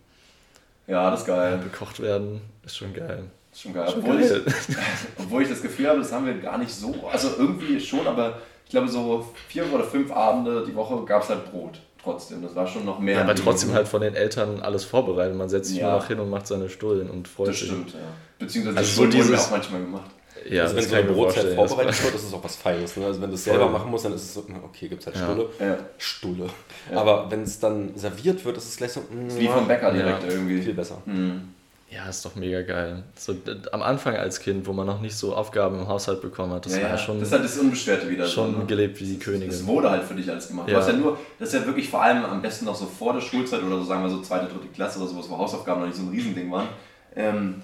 B: Cool. Ja, das ist geil.
D: Gekocht werden ist schon geil.
B: Ist schon geil.
D: Schon
B: obwohl,
D: geil.
B: Ich, obwohl ich das Gefühl habe, das haben wir gar nicht so. Also irgendwie schon, aber ich glaube, so vier oder fünf Abende die Woche gab es halt Brot. Trotzdem. Das war schon noch mehr.
D: Ja, aber trotzdem halt von den Eltern alles vorbereitet. Man setzt sich
B: Ja.
D: nur noch hin und macht seine Stullen und freut
B: Das
D: sich.
B: stimmt, ja. Beziehungsweise
D: Also
B: das
D: so dieses-
B: auch manchmal gemacht.
D: Ja,
C: also wenn
D: das
C: so eine Brotzeit vorbereitet wird, das ist auch was Feines. Ne? Also wenn du es selber machen musst, dann ist es so, okay, gibt es halt
D: Ja.
C: Stulle.
B: Ja.
C: Stulle.
B: Ja.
C: Aber wenn es dann serviert wird, ist es gleich so, mm,
B: Ist wie vom Bäcker direkt
D: Ja.
B: irgendwie.
C: viel besser.
B: Hm.
D: Ja, ist doch mega geil. So, am Anfang als Kind, wo man noch nicht so Aufgaben im Haushalt bekommen hat, das
B: ja,
D: war
B: ja.
D: schon,
B: das ist halt das Unbeschwerte wieder.
D: schon
B: so, ne?
D: gelebt wie die Königin.
B: Das wurde halt für dich alles gemacht. Du
D: Ja.
B: hast ja nur, das ist ja wirklich vor allem am besten noch so vor der Schulzeit oder so sagen wir so zweite, dritte Klasse oder sowas, wo Hausaufgaben noch nicht so ein Riesending waren. Ähm,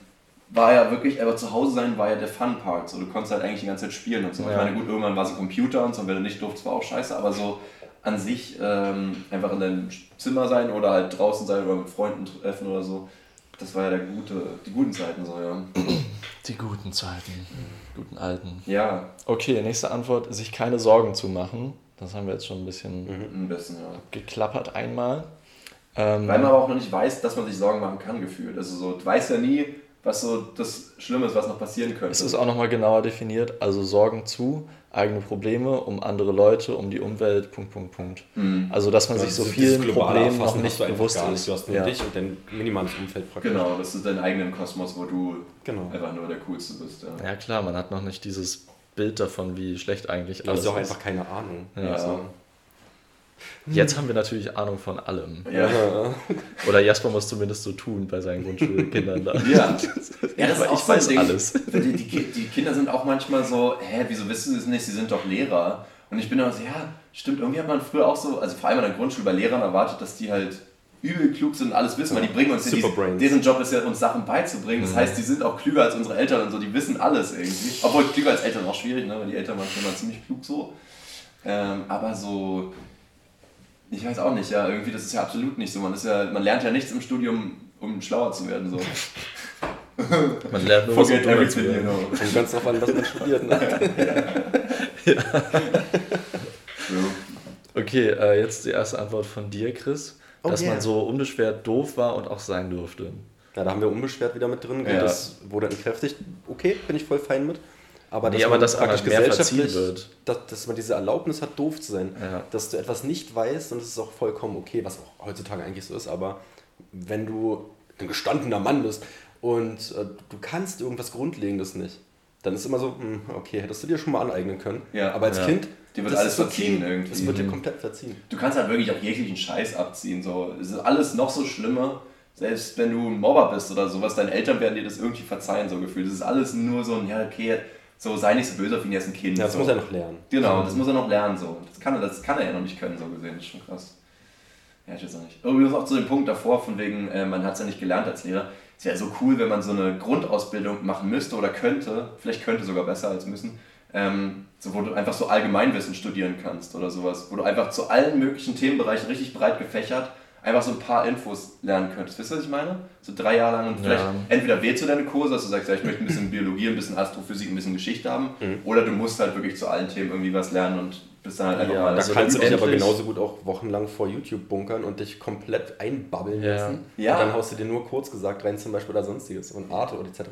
B: war ja wirklich, aber zu Hause sein war ja der Fun-Part. So, du konntest halt eigentlich die ganze Zeit spielen und so. Ich
D: Ja.
B: meine, gut, irgendwann war so Computer und so, und wenn du nicht durftest, war auch scheiße, aber so an sich ähm, einfach in deinem Zimmer sein oder halt draußen sein oder mit Freunden treffen oder so. Das war ja der gute, die guten Zeiten so, ja.
D: Die guten Zeiten, guten alten.
B: Ja,
D: Okay, nächste Antwort, sich keine Sorgen zu machen. Das haben wir jetzt schon ein bisschen
B: am besten, ja.
D: geklappert einmal. Ähm,
B: Weil man aber auch noch nicht weiß, dass man sich Sorgen machen kann, gefühlt. Also so, du weißt ja nie, was so das Schlimme ist, was noch passieren könnte.
D: Es ist auch nochmal genauer definiert, also Sorgen zu, eigene Probleme, um andere Leute, um die Umwelt, Punkt, Punkt, Punkt.
B: Mhm.
D: Also, dass man sich so vielen Problemen noch nicht bewusst
C: gar nicht.
D: ist.
C: Du hast nur
D: Ja.
C: dich und dein minimales Umfeld praktisch.
B: Genau, das ist dein eigenen Kosmos, wo du
C: Genau.
B: einfach nur der Coolste bist. Ja.
D: ja, klar, man hat noch nicht dieses Bild davon, wie schlecht eigentlich
C: Du hast
D: alles
C: auch
D: ist.
C: einfach keine Ahnung.
D: Ja.
C: Also,
D: Jetzt haben wir natürlich Ahnung von allem.
B: Ja.
D: Oder Jasper muss zumindest so tun bei seinen Grundschulkindern da.
B: Ja. Ja, das ist
D: ich
B: auch so ein
D: weiß
B: Ding.
D: alles.
B: Die, die, die Kinder sind auch manchmal so, hä, wieso wissen sie es nicht? Sie sind doch Lehrer. Und ich bin immer so, ja, stimmt, irgendwie hat man früher auch so, also vor allem an der Grundschule bei Lehrern erwartet, dass die halt übel klug sind und alles wissen, weil die bringen uns ja dies,
C: Superbrains.
B: deren Job ist ja, uns Sachen beizubringen. Das heißt, die sind auch klüger als unsere Eltern und so, die wissen alles irgendwie. Obwohl klüger als Eltern auch schwierig, ne? weil die Eltern manchmal ziemlich klug so. Ähm, aber so, ich weiß auch nicht, ja, irgendwie, das ist ja absolut nicht so. Man, ist ja, man lernt ja nichts im Studium, um schlauer zu werden. So.
D: Man lernt nur was um
B: Forget
D: zu
B: everything, you
D: werden.
B: know.
C: kommt ganz drauf an, was man studiert. Ne?
B: So.
D: Okay, äh, jetzt die erste Antwort von dir, Chris.
C: Oh
D: dass
C: yeah.
D: man so unbeschwert doof war und auch sein durfte.
C: Ja, da haben wir unbeschwert wieder mit drin.
B: Ja.
C: Das wurde entkräftigt. Okay, bin ich voll fein mit. Aber
D: Nee,
C: dass
D: aber
C: man
D: dass
C: praktisch gesellschaftlich,
D: wird.
C: Dass, dass man diese Erlaubnis hat, doof zu sein.
D: Ja.
C: Dass du etwas nicht weißt und es ist auch vollkommen okay, was auch heutzutage eigentlich so ist. Aber wenn du ein gestandener Mann bist und äh, du kannst irgendwas Grundlegendes nicht, dann ist immer so, hm, okay, hättest du dir schon mal aneignen können.
B: Ja.
C: aber als
D: Ja.
C: Kind,
B: Dir wird
C: das
B: alles verziehen irgendwie.
C: Es wird dir
D: Mhm.
C: komplett verziehen.
B: Du kannst halt wirklich auch jeglichen Scheiß abziehen. So. Es ist alles noch so schlimmer. Selbst wenn du ein Mobber bist oder sowas, deine Eltern werden dir das irgendwie verzeihen, so gefühlt. Das ist alles nur so ein, ja, okay, so sei nicht so böse auf ihn, er ist ein Kind.
C: Ja, das
B: so.
C: muss er noch lernen.
B: Genau, das muss er noch lernen. So. Das, kann er, das kann er ja noch nicht können, so gesehen. Das ist schon krass. Ja, ich weiß auch nicht. Übrigens auch zu dem Punkt davor, von wegen, äh, man hat es ja nicht gelernt als Lehrer. Es wäre so cool, wenn man so eine Grundausbildung machen müsste oder könnte, vielleicht könnte sogar besser als müssen, ähm, so, wo du einfach so Allgemeinwissen studieren kannst oder sowas. Wo du einfach zu allen möglichen Themenbereichen richtig breit gefächert einfach so ein paar Infos lernen könntest. Wisst ihr, was ich meine? So drei Jahre lang und vielleicht
D: Ja.
B: entweder wählst du deine Kurse, dass du sagst, ja, ich möchte ein bisschen Biologie, ein bisschen Astrophysik, ein bisschen Geschichte haben, oder du musst halt wirklich zu allen Themen irgendwie was lernen und bist dann halt einfach
C: Ja,
B: mal
C: da
D: also
C: kannst du dich aber genauso gut auch wochenlang vor YouTube bunkern und dich komplett einbabbeln
D: Ja.
C: lassen.
B: Ja.
C: Und dann haust du dir nur kurz gesagt rein, zum Beispiel oder sonstiges und Arte oder etc.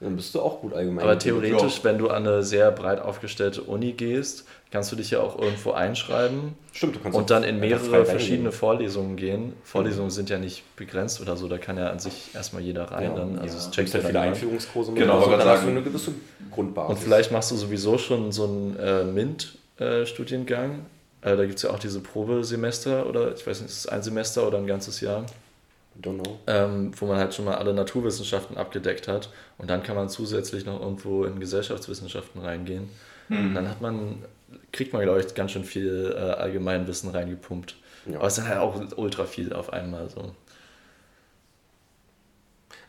C: Dann bist du auch gut allgemein.
D: Aber theoretisch, wenn du an eine sehr breit aufgestellte Uni gehst, kannst du dich ja auch irgendwo einschreiben
C: Stimmt, du kannst
D: und dann in mehrere verschiedene Vorlesungen gehen. Vorlesungen sind ja nicht begrenzt oder so, da kann ja an sich erstmal jeder rein.
C: Ja,
D: dann, also
C: ja.
D: es checkt
C: ja
D: ja
C: viele. Einführungskurse mit.
B: Genau,
C: also, dann hast du eine gewisse Grundbasis.
D: Und vielleicht machst du sowieso schon so einen äh, MINT-Studiengang. Äh, da gibt es ja auch diese Probesemester oder ich weiß nicht, ist es ein Semester oder ein ganzes Jahr,
C: Don't know.
D: ähm, wo man halt schon mal alle Naturwissenschaften abgedeckt hat. Und dann kann man zusätzlich noch irgendwo in Gesellschaftswissenschaften reingehen. Und dann hat man, kriegt man, glaube ich, ganz schön viel äh, Allgemeinwissen reingepumpt.
C: Ja.
D: Aber es ist halt auch ultra viel auf einmal so.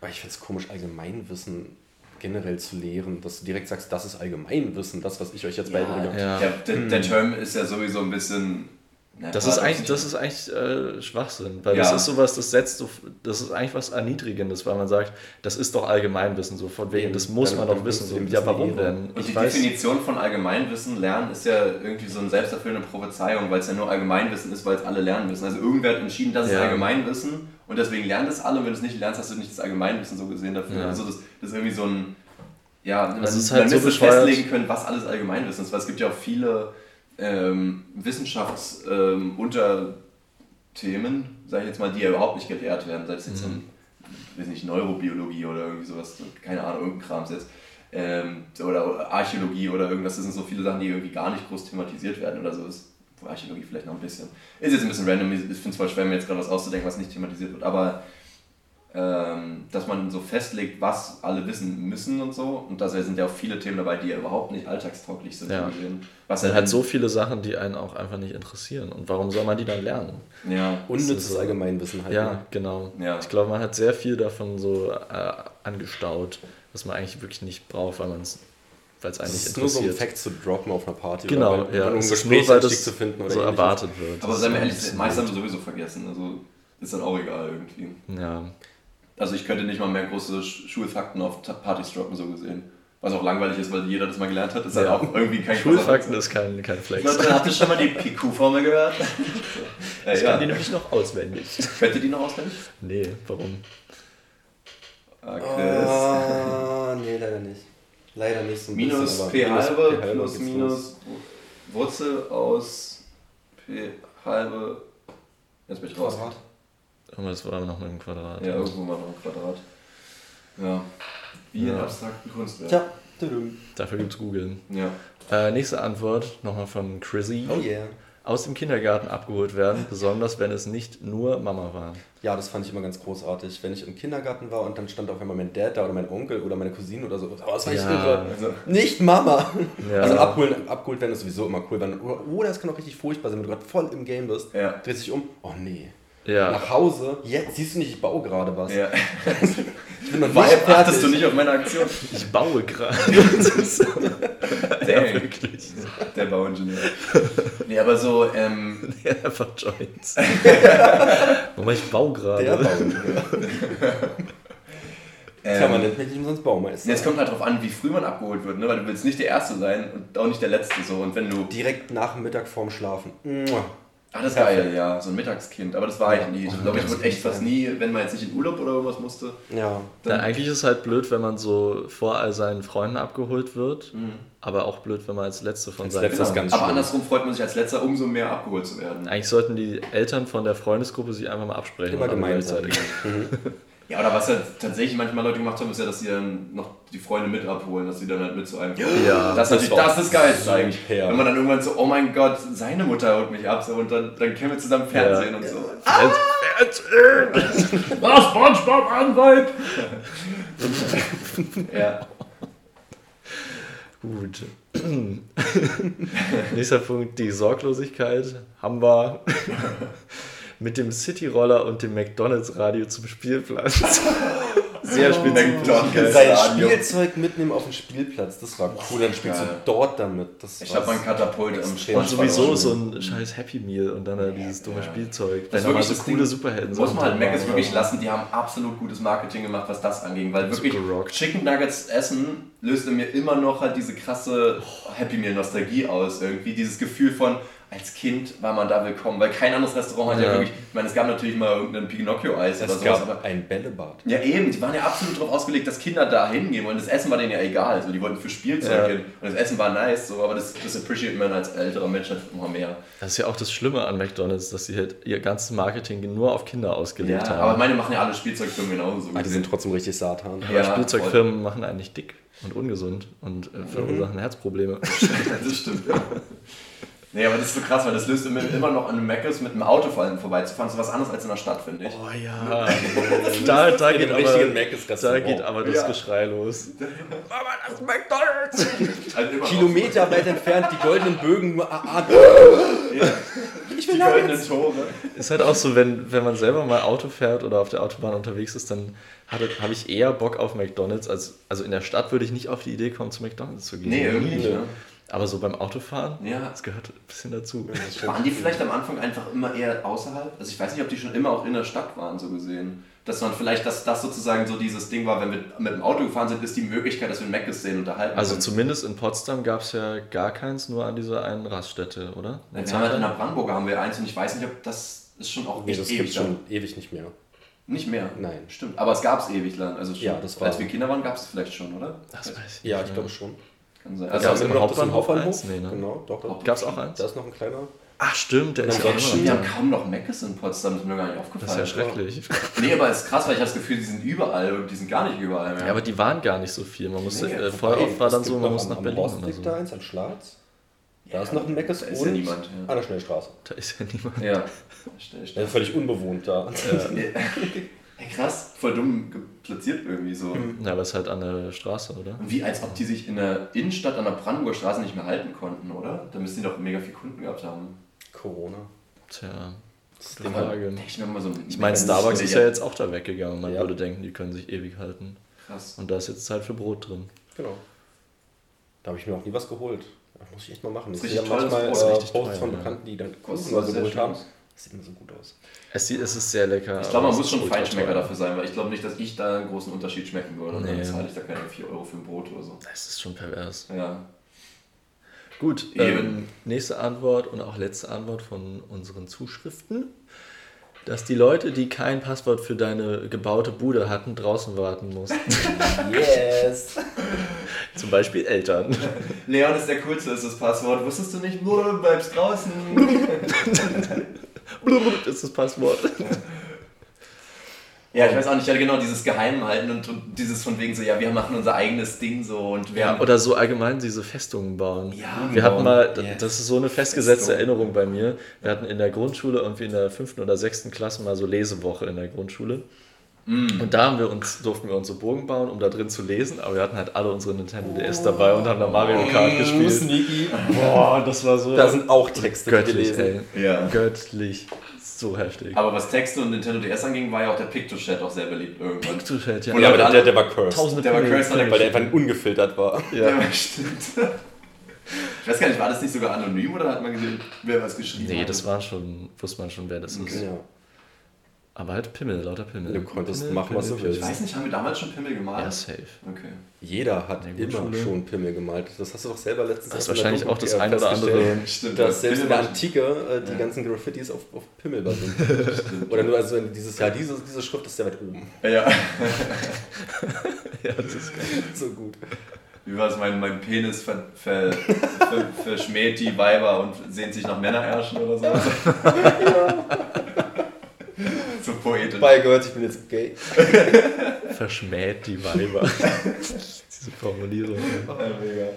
C: Aber ich finde es komisch, Allgemeinwissen generell zu lehren, dass du direkt sagst, das ist Allgemeinwissen, das, was ich euch jetzt beibringe.
D: Ja.
B: Der, der, der Term ist ja sowieso ein bisschen.
D: Das ist eigentlich, das ist eigentlich äh, Schwachsinn, weil
B: Ja.
D: das ist sowas, das setzt so, das ist eigentlich was Erniedrigendes, weil man sagt, das ist doch Allgemeinwissen, so von wegen, das muss
C: Dann-
D: man
C: dann
D: doch wissen. So, ja, warum denn?
B: Und die Definition von Allgemeinwissen lernen ist ja irgendwie so eine selbsterfüllende Prophezeiung, weil es ja nur Allgemeinwissen ist, weil es alle lernen müssen. Also irgendwer hat entschieden, das ist
D: Ja.
B: Allgemeinwissen und deswegen lernen das alle und wenn du es nicht lernst, hast du nicht das Allgemeinwissen so gesehen dafür.
D: Ja.
B: Also das, das ist irgendwie so ein, ja, man,
D: ist halt
B: man
D: so
B: festlegen können, was alles Allgemeinwissen ist, weil es gibt ja auch viele ähm, Wissenschaftsunterthemen, ähm, Unterthemen, sag ich jetzt mal, die ja überhaupt nicht gelehrt werden, sei es jetzt so ein, weiß nicht, Neurobiologie oder irgendwie sowas, keine Ahnung, irgendein Krams jetzt. Ähm, oder Archäologie oder irgendwas, das sind so viele Sachen, die irgendwie gar nicht groß thematisiert werden oder so. Ist, wo Archäologie vielleicht noch ein bisschen. Ist jetzt ein bisschen random, ich finde es voll schwer, mir jetzt gerade was auszudenken, was nicht thematisiert wird, aber dass man so festlegt, was alle wissen müssen und so. Und da sind ja auch viele Themen dabei, die ja überhaupt nicht alltagstauglich sind.
D: Ja.
B: Was ja
D: halt
B: dann-
D: so viele Sachen, die einen auch einfach nicht interessieren. Und warum soll man die dann lernen?
B: Ja,
C: Unnützes
D: so-
C: Allgemeinwissen halt. ne?
D: Ja, genau.
B: Ja.
D: Ich glaube, man hat sehr viel davon so äh, angestaut, was man eigentlich wirklich nicht braucht, weil man es weil es
C: Es
D: nicht
C: ist nur so ein
D: interessiert.
C: Fact zu droppen auf einer Party
D: genau,
C: oder bei,
D: ja.
C: um
D: ist nur, weil
C: Gesprächseinstieg
D: das
C: zu finden oder
D: so
C: ähnliches.
D: erwartet wird.
B: aber
D: Das
B: seien wir ehrlich,
D: ein
B: meiste haben wir sowieso vergessen. Also ist dann auch egal irgendwie.
D: Ja.
B: Also ich könnte nicht mal mehr große Sch- Schulfakten auf Partys droppen, so gesehen. Was auch langweilig ist, weil jeder das mal gelernt hat. Ist halt
D: Ja.
B: auch irgendwie kein
D: Schulfakten ist kein, kein Flex.
B: Leute, habt ihr schon mal die PQ-Formel gehört? äh,
D: Ich
B: ja.
D: kann die nämlich noch auswendig.
B: Könnt ihr die noch auswendig?
D: Nee, warum?
B: Ah, Chris.
C: Ah, nee, leider nicht. Leider nicht so ein
B: Minus
C: bisschen,
B: P
C: minus
B: halbe plus minus
C: los.
B: Wurzel aus P halbe. Jetzt bin ich raus.
C: Quadrat.
D: Aber das war noch mit dem Quadrat.
B: Ja, irgendwo mal noch ein Quadrat. Ja. Wie in
D: Ja.
B: abstrakten Kunstwerk.
C: Tja.
D: Dafür gibt's googeln.
B: Ja.
D: Äh, nächste Antwort nochmal von Chrissy.
C: Oh yeah.
D: Aus dem Kindergarten abgeholt werden, besonders wenn es nicht nur Mama war.
C: Ja, das fand ich immer ganz großartig. Wenn ich im Kindergarten war und dann stand auf einmal mein Dad da oder mein Onkel oder meine Cousine oder so. Oh, das war ich
D: Ja.
C: irre.
B: Also,
C: Nicht Mama.
D: Ja.
C: Also abholen, abgeholt werden ist sowieso immer cool. Wenn, oder, oder es kann auch richtig furchtbar sein, wenn du gerade voll im Game bist.
B: Ja.
C: Drehst dich um. Oh nee.
D: Ja,
C: Nach Hause. Jetzt siehst du nicht, ich baue gerade was.
B: ja.
C: Ich bin noch nicht
B: achtest du nicht auf meine Aktion?
D: ich baue gerade.
B: Dang,
D: Wirklich.
B: der Bauingenieur. Nee, aber so, ähm,
D: Ja, einfach Joints. Mama, ich baue gerade.
C: Der Bauingenieur.
B: ähm
C: Tja, man nennt mich nicht umsonst Baumeister.
B: Ja, es kommt halt drauf an, wie früh man abgeholt wird, ne? weil du willst nicht der Erste sein und auch nicht der Letzte. So. Und wenn du.
C: Direkt nach dem Mittag vorm Schlafen. Mua.
B: Ah, das ist geil, ja, so ein Mittagskind. Aber das war ich nie. Ich glaube, ich wurde echt fast nie, wenn man jetzt nicht in Urlaub oder irgendwas musste.
C: Ja.
D: Na, eigentlich ist es halt blöd, wenn man so vor all seinen Freunden abgeholt wird, aber auch blöd, wenn man als Letzte von
C: Als
D: seinen
C: Letzter
D: Freunden-
C: ganz
B: Aber
C: schlimm.
B: andersrum freut man sich als Letzter umso mehr abgeholt zu werden.
D: Eigentlich sollten die Eltern von der Freundesgruppe sich einfach mal absprechen.
C: Immer gemeinsam.
B: Ja, oder was ja tatsächlich manchmal Leute gemacht haben, ist ja, dass sie dann noch die Freunde mit abholen, dass sie dann halt mit zu einem
D: Ja,
B: das, ist
C: das
B: das ist das Geilste
C: war
B: eigentlich. Wenn man dann irgendwann so, oh mein Gott, seine Mutter holt mich ab so, und dann, dann können wir zusammen Fernsehen
D: Ja.
B: und so.
D: Was, Spongebob Anwalt?
B: Ja.
D: Gut. Nächster Punkt, die Sorglosigkeit haben wir mit dem Cityroller und dem McDonalds-Radio zum Spielplatz. Sehr spezifisch.
B: McDonald's.
C: Sein
B: Radio.
C: Spielzeug mitnehmen auf dem Spielplatz, das war cool. Dann spielst du dort damit. Das
B: Ich habe mein Katapult am
C: extrem
D: Und sowieso so ein scheiß Happy Meal und dann halt dieses dumme
B: Ja.
D: Spielzeug.
B: Das
D: mal
B: wirklich
D: so coole
B: Ding-
D: Superhelden
B: Muss man halt Mac wirklich lassen, die haben absolut gutes Marketing gemacht, was das anging, weil wirklich. Chicken Nuggets essen löste mir immer noch halt diese krasse Happy Meal Nostalgie aus irgendwie, dieses Gefühl von als Kind war man da willkommen, weil kein anderes Restaurant hat ja,
D: Ja.
B: wirklich, ich meine, es gab natürlich mal irgendein Pinocchio-Eis oder sowas,
C: gab
B: aber
C: ein Bällebad.
B: ja eben, die waren ja absolut darauf ausgelegt, dass Kinder da hingehen und das Essen war denen ja egal, so, die wollten für Spielzeug
D: Ja.
B: hin und das Essen war nice, so, aber das, das appreciate man als älterer Mensch halt immer mehr.
D: Das ist ja auch das Schlimme an McDonalds, dass sie halt ihr ganzes Marketing nur auf Kinder ausgelegt
B: Ja,
D: haben.
B: aber meine machen ja alle Spielzeugfirmen genauso.
C: Ah, die sind trotzdem richtig Satan.
D: Aber
B: Ja,
D: Spielzeugfirmen machen eigentlich dick und ungesund und äh, verursachen Herzprobleme.
B: das stimmt, ja. Nee, aber das ist so krass, weil das löst immer, immer noch an einem Meckes mit einem Auto vor allem vorbeizufahren. Das ist was anderes als in der Stadt, finde ich.
D: Oh ja. da, da, geht aber, da geht aber das
B: Ja.
D: Geschrei los.
B: Halt immer noch
C: Kilometer weit entfernt, die goldenen Bögen nur. Ah, ah,
B: ja.
C: ich
B: Die
C: will
B: goldenen
C: Nuggets.
B: Tore.
D: Ist halt auch so, wenn, wenn man selber mal Auto fährt oder auf der Autobahn unterwegs ist, dann habe ich eher Bock auf McDonalds. Als, also in der Stadt würde ich nicht auf die Idee kommen, zu McDonalds zu gehen.
B: Nee, irgendwie nicht, ne?
D: Aber so beim Autofahren,
B: Ja.
D: das gehört ein bisschen dazu.
B: Waren die vielleicht am Anfang einfach immer eher außerhalb? Also ich weiß nicht, ob die schon immer auch in der Stadt waren, so gesehen. Dass man vielleicht, dass das sozusagen so dieses Ding war, wenn wir mit dem Auto gefahren sind, ist die Möglichkeit, dass wir einen Meckes sehen und unterhalten
D: Also
B: können.
D: zumindest in Potsdam gab es ja gar keins, nur an dieser einen Raststätte, oder?
B: Ja, wir haben halt in der Brandenburger haben wir eins und ich weiß nicht, ob das ist schon auch
C: Nee,
B: echt
C: das
B: ewig
C: gibt schon ewig nicht mehr.
B: Nicht mehr.
C: Nein.
B: Stimmt. Aber es gab es ewig lang. Also schon,
C: Ja, das war-
B: als wir Kinder waren, gab es vielleicht schon, oder?
D: Das weiß ich
C: Ja, ich glaube schon.
B: Kann sein.
D: Also
B: Also,
D: im
C: immer noch das im
D: Hauptbahnhof? Nee, ne?
C: Genau, doch. doch.
D: Gab's auch eins?
C: Da ist noch ein kleiner.
D: Ach stimmt, der ist ja immer
B: wir haben
D: da.
B: kaum noch Meckes in Potsdam, das ist mir gar nicht
D: Das
B: aufgefallen.
D: ist ja schrecklich.
B: Nee, aber es ist krass, weil ich habe das Gefühl, die sind überall und die sind gar nicht überall mehr.
D: Ja, aber die waren gar nicht so viel. Man musste,
B: Nee,
D: äh, voll oft war
C: Es
D: dann so, man muss
C: am-
D: nach
C: am
D: Berlin
C: Horst
D: oder so.
C: da eins, an Schlatz. Da
B: Ja,
C: ist noch ein Meckes
B: da ist ja niemand, ja.
C: an der Schnellstraße.
D: Da ist ja niemand.
B: ja.
C: Das ist völlig unbewohnt da.
B: Hey, krass, voll dumm platziert irgendwie so.
D: Ja, aber es ist halt an der Straße, oder?
B: Und wie als ob die sich in der Innenstadt an der Brandenburger Straße nicht mehr halten konnten, oder? Da müssten die doch mega viele Kunden gehabt haben.
C: Corona.
D: Tja,
C: Das
D: gute
C: Ding
D: Frage.
B: Ich so
D: Ich meine, Starbucks ist ja jetzt auch da weggegangen. Man
C: Ja.
D: würde denken, die können sich ewig halten.
B: Krass.
D: Und da ist jetzt Zeit für Brot drin.
C: Genau. Da habe ich mir auch nie was geholt. Das muss ich echt mal machen. Ich
B: Das ist
C: ja
B: tolles
C: manchmal
B: Brot,
C: äh, Posts von
D: ja.
C: Bekannten, die dann oder so
B: sehr
C: geholt haben.
B: aus.
C: Das sieht immer so gut aus.
D: Es, sieht- es ist sehr lecker.
B: Ich glaube, man muss schon Feinschmecker dafür sein, weil ich glaube nicht, dass ich da einen großen Unterschied schmecken würde. Und
D: Nee.
B: dann zahle ich da keine 4 Euro für ein Brot oder so.
D: Es ist schon pervers.
B: Ja.
D: Gut,
B: Eben.
D: ähm, nächste Antwort und auch letzte Antwort von unseren Zuschriften. dass die Leute, die kein Passwort für deine gebaute Bude hatten, draußen warten mussten.
C: Yes!
D: Zum Beispiel Eltern.
B: Leon ist der coolste, ist das Passwort. Wusstest du nicht? Nur du bleibst draußen.
D: Das ist das Passwort.
B: Ja, ich weiß auch nicht, ja genau dieses Geheimhalten und, und dieses von wegen so, ja, wir machen unser eigenes Ding so und wir
D: Ja,
B: haben
D: oder so allgemein diese Festungen bauen.
B: Ja,
D: wir hatten
B: bauen.
D: mal,
C: Yes.
D: das ist so eine festgesetzte
B: Festung.
D: Erinnerung bei mir. Wir hatten in der Grundschule, irgendwie in der fünften oder sechsten Klasse mal so Lesewoche in der Grundschule.
B: Mm.
D: Und da haben wir uns, durften wir uns so Bogen bauen, um da drin zu lesen, aber wir hatten halt alle unsere Nintendo DS dabei und haben da Mario Kart gespielt.
C: Sneaky.
D: Boah, das war so
C: Da sind auch Texte
D: göttlich,
C: gelesen.
D: ey.
B: Ja.
D: Göttlich. So heftig.
B: Aber was Texte und Nintendo DS anging, war ja auch der Picto-Chat auch sehr beliebt irgendwann.
D: Picto-Chat, ja.
B: Wo
C: Ja, aber der,
B: alle-
C: der war cursed.
D: Tausende
B: Der war cursed,
C: Weil der einfach ungefiltert war.
D: Ja.
B: Ja, stimmt. Ich weiß gar nicht, war das nicht sogar anonym oder hat man gesehen, wer was geschrieben hat?
D: Nee, das war schon, wusste man schon, wer das ist.
C: Ja.
D: Aber halt Pimmel, lauter Pimmel.
C: Du konntest
D: Pimmel,
C: machen, was du
D: Pimmel,
C: willst.
B: Ich weiß nicht, haben wir damals schon Pimmel gemalt?
D: Ja, safe.
B: Okay.
C: Jeder hat
D: In der
C: immer
D: Grundschule.
C: schon Pimmel gemalt. Das hast du doch selber letztens
D: Das ist wahrscheinlich auch das
C: äh,
D: ein oder andere.
B: Stimmt.
C: Dass selbst in der
B: Pimmel-
C: Antike äh, die
B: Ja.
C: ganzen Graffitis auf, auf Pimmel basieren. Oder nur also dieses Jahr, diese, diese Schrift ist sehr weit oben.
B: Ja.
D: Ja, das ist geil.
C: So gut.
B: Wie war es? Mein, mein Penis ver, ver, ver, verschmäht die Weiber und sehnt sich nach Männerärschen oder so. So poetisch.
C: Bei gehört, ich bin jetzt gay.
D: Verschmäht die Weiber. Diese Formulierung.
B: Ja, mega.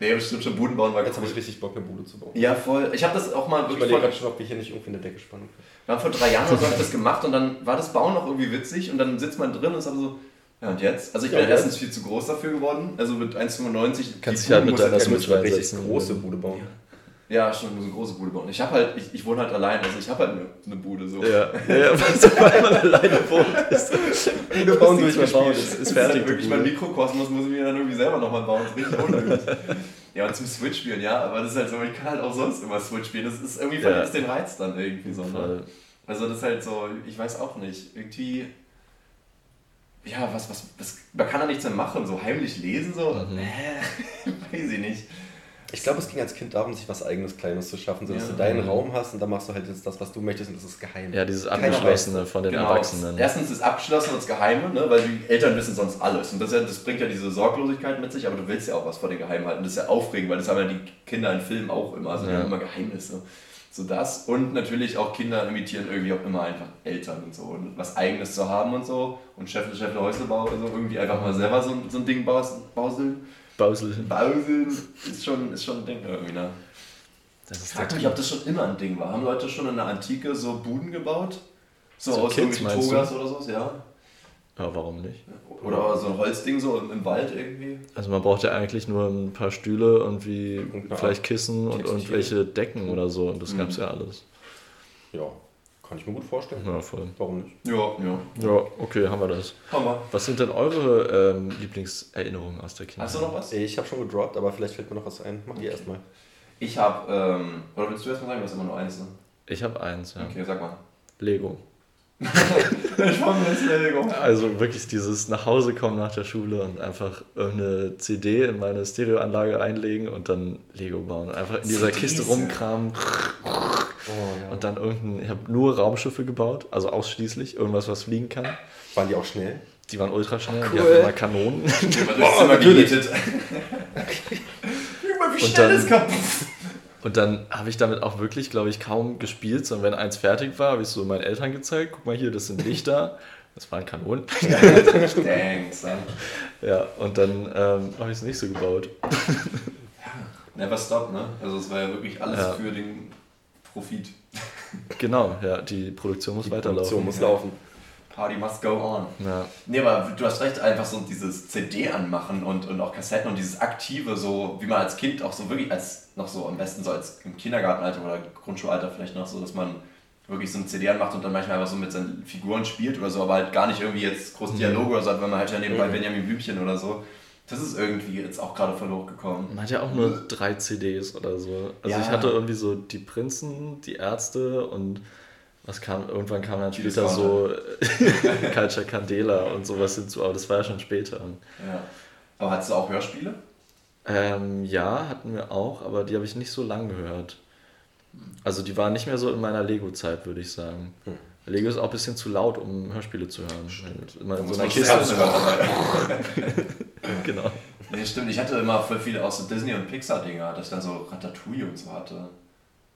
B: Nee, bestimmt schon Buden bauen war
C: Jetzt habe
B: cool.
C: ich richtig Bock, eine Bude zu bauen.
B: Ja, voll. Ich habe das auch mal
C: Ich
B: wirklich
C: überlege
B: vor,
C: gerade schon, ob wir hier nicht irgendwie eine Decke spannen können.
B: wir haben vor drei Jahren oder so ich das gemacht und dann war das Bauen noch irgendwie witzig und dann sitzt man drin und ist aber so, ja und jetzt? Also ich bin
C: Ja,
B: erstens viel zu groß dafür geworden, also mit 1,95.
D: Kannst dich halt
B: Buden
D: mit
B: muss
D: deiner
B: ich-
C: Ja, du eine richtig große Bude bauen.
B: Ja, schon so eine große Bude bauen. Ich habe halt, ich, ich wohne halt allein, also ich habe halt eine, eine Bude so.
D: Ja, ja, weil man alleine wohnt. Ist,
C: Bude bauen durchgespielt.
D: ist, ist
B: Das ist
D: fertig.
B: halt wirklich mein. Mikrokosmos, muss ich mir dann irgendwie selber nochmal bauen. Das ist richtig unnötig. ja, und zum Switch spielen, ja, aber das ist halt so, ich kann halt auch sonst immer Switch spielen. Das ist irgendwie
D: Ja.
B: verliert es den Reiz dann irgendwie so. Ne? Also das ist halt so, ich weiß auch nicht, irgendwie, ja, was, was, was man kann da nichts mehr machen, so heimlich lesen, so,
D: Mhm.
B: äh, weiß ich nicht.
C: Ich glaube, es ging als Kind darum, sich was eigenes Kleines zu schaffen, sodass
B: Ja.
C: du deinen Raum hast und dann machst du halt jetzt das, was du möchtest und das ist geheim.
D: Ja, dieses Abgeschlossene von den
B: Genau.
D: Erwachsenen.
B: Erstens ist abgeschlossen und das Geheime, ne? weil die Eltern wissen sonst alles. Und das, das bringt ja diese Sorglosigkeit mit sich, aber du willst ja auch was vor den Geheimen halten. Das ist ja aufregend, weil das haben ja die Kinder in Filmen auch immer. Also die
D: Ja.
B: haben immer Geheimnisse. So das. Und natürlich auch Kinder imitieren irgendwie auch immer einfach Eltern und so. Und was Eigenes zu haben und so. Und Scheffel, Scheffel, Häuslebau oder so. Irgendwie einfach mal selber so, ein- so ein Ding baus- bauseln.
D: Bausel.
B: Bauseln ist schon, ist schon ein Ding irgendwie, ne?
D: Das
B: Ich
D: ist
B: frag
D: der
B: mich, ob das schon immer ein Ding war. Haben Leute schon in der Antike so Buden gebaut? So,
D: So
B: aus
D: Kids, du?
B: Togas oder so, ja.
D: Ja, warum nicht?
B: Oder so ein Holzding so im, im Wald irgendwie.
D: Also man braucht ja eigentlich nur ein paar Stühle und wie vielleicht Kissen und
C: Textil.
D: irgendwelche Decken oder so und das
B: Mhm.
D: gab's ja alles.
C: Ja, kann ich mir gut vorstellen.
D: Ja, voll.
C: Warum nicht?
B: Ja, ja.
D: Ja, okay, haben wir das.
B: Hammer.
D: Was sind denn eure ähm, Lieblingserinnerungen aus der Kindheit?
B: Hast du noch was?
C: Ich habe schon gedroppt, aber vielleicht fällt mir noch was ein. Mach die erstmal.
B: Ich hab, ähm, oder willst du erst mal sagen, du hast immer nur eins, ne?
D: Ich habe eins, ja.
B: Okay, sag mal.
D: Lego.
B: Ich mach mir das Lego.
D: Also wirklich dieses nach Hause kommen nach der Schule und einfach irgendeine CD in meine Stereoanlage einlegen und dann Lego bauen. Einfach in dieser Kiste rumkramen
C: Oh,
D: und dann irgendein. Ich habe nur Raumschiffe gebaut, also ausschließlich irgendwas, was fliegen kann.
C: Waren die auch schnell?
D: Die waren ultra schnell, die
C: Cool.
D: hatten immer Kanonen.
B: Jemand
C: Oh,
B: ist immer
C: natürlich.
B: gemietet. Wie
D: Und
B: schnell
D: dann-
B: ist kaputt.
D: Und dann habe ich damit auch wirklich, glaube ich, kaum gespielt, sondern wenn eins fertig war, habe ich so meinen Eltern gezeigt, guck mal hier, das sind Lichter, das waren Kanonen. Ja, und dann ähm, habe ich es nicht so gebaut.
B: Never stop, ne? Also es war ja wirklich alles
D: Ja.
B: für den Profit.
D: Genau, ja, die Produktion muss
C: Die
D: weiterlaufen.
C: Produktion muss laufen.
B: Party must go on.
D: Ja,
B: Nee, aber du hast recht, einfach so dieses CD anmachen und, und auch Kassetten und dieses aktive, so wie man als Kind auch so wirklich als noch so am besten so als im Kindergartenalter oder Grundschulalter vielleicht noch so, dass man wirklich so eine CD anmacht und dann manchmal einfach so mit seinen Figuren spielt oder so, aber halt gar nicht irgendwie jetzt groß Dialoge oder so weil man halt ja nebenbei
C: Mhm.
B: Benjamin Blümchen oder so. Das ist irgendwie jetzt auch gerade voll hochgekommen.
D: man hat ja auch nur drei CDs oder so. Also
B: Ja.
D: ich hatte irgendwie so die Prinzen, die Ärzte und was kam, irgendwann kam dann später so Culture Candela und sowas hinzu, aber das war ja schon später.
B: Ja. Aber hattest du auch Hörspiele?
D: Ähm, ja, hatten wir auch, aber die habe ich nicht so lang gehört. Also die waren nicht mehr so in meiner Lego-Zeit, würde ich sagen.
C: Hm.
D: Lego ist auch ein bisschen zu laut, um Hörspiele zu hören. Stimmt. Immer in so einer Kiste. genau.
B: Nee, stimmt. Ich hatte immer voll viele auch so Disney- und Pixar-Dinger, dass ich dann so Ratatouille und so hatte.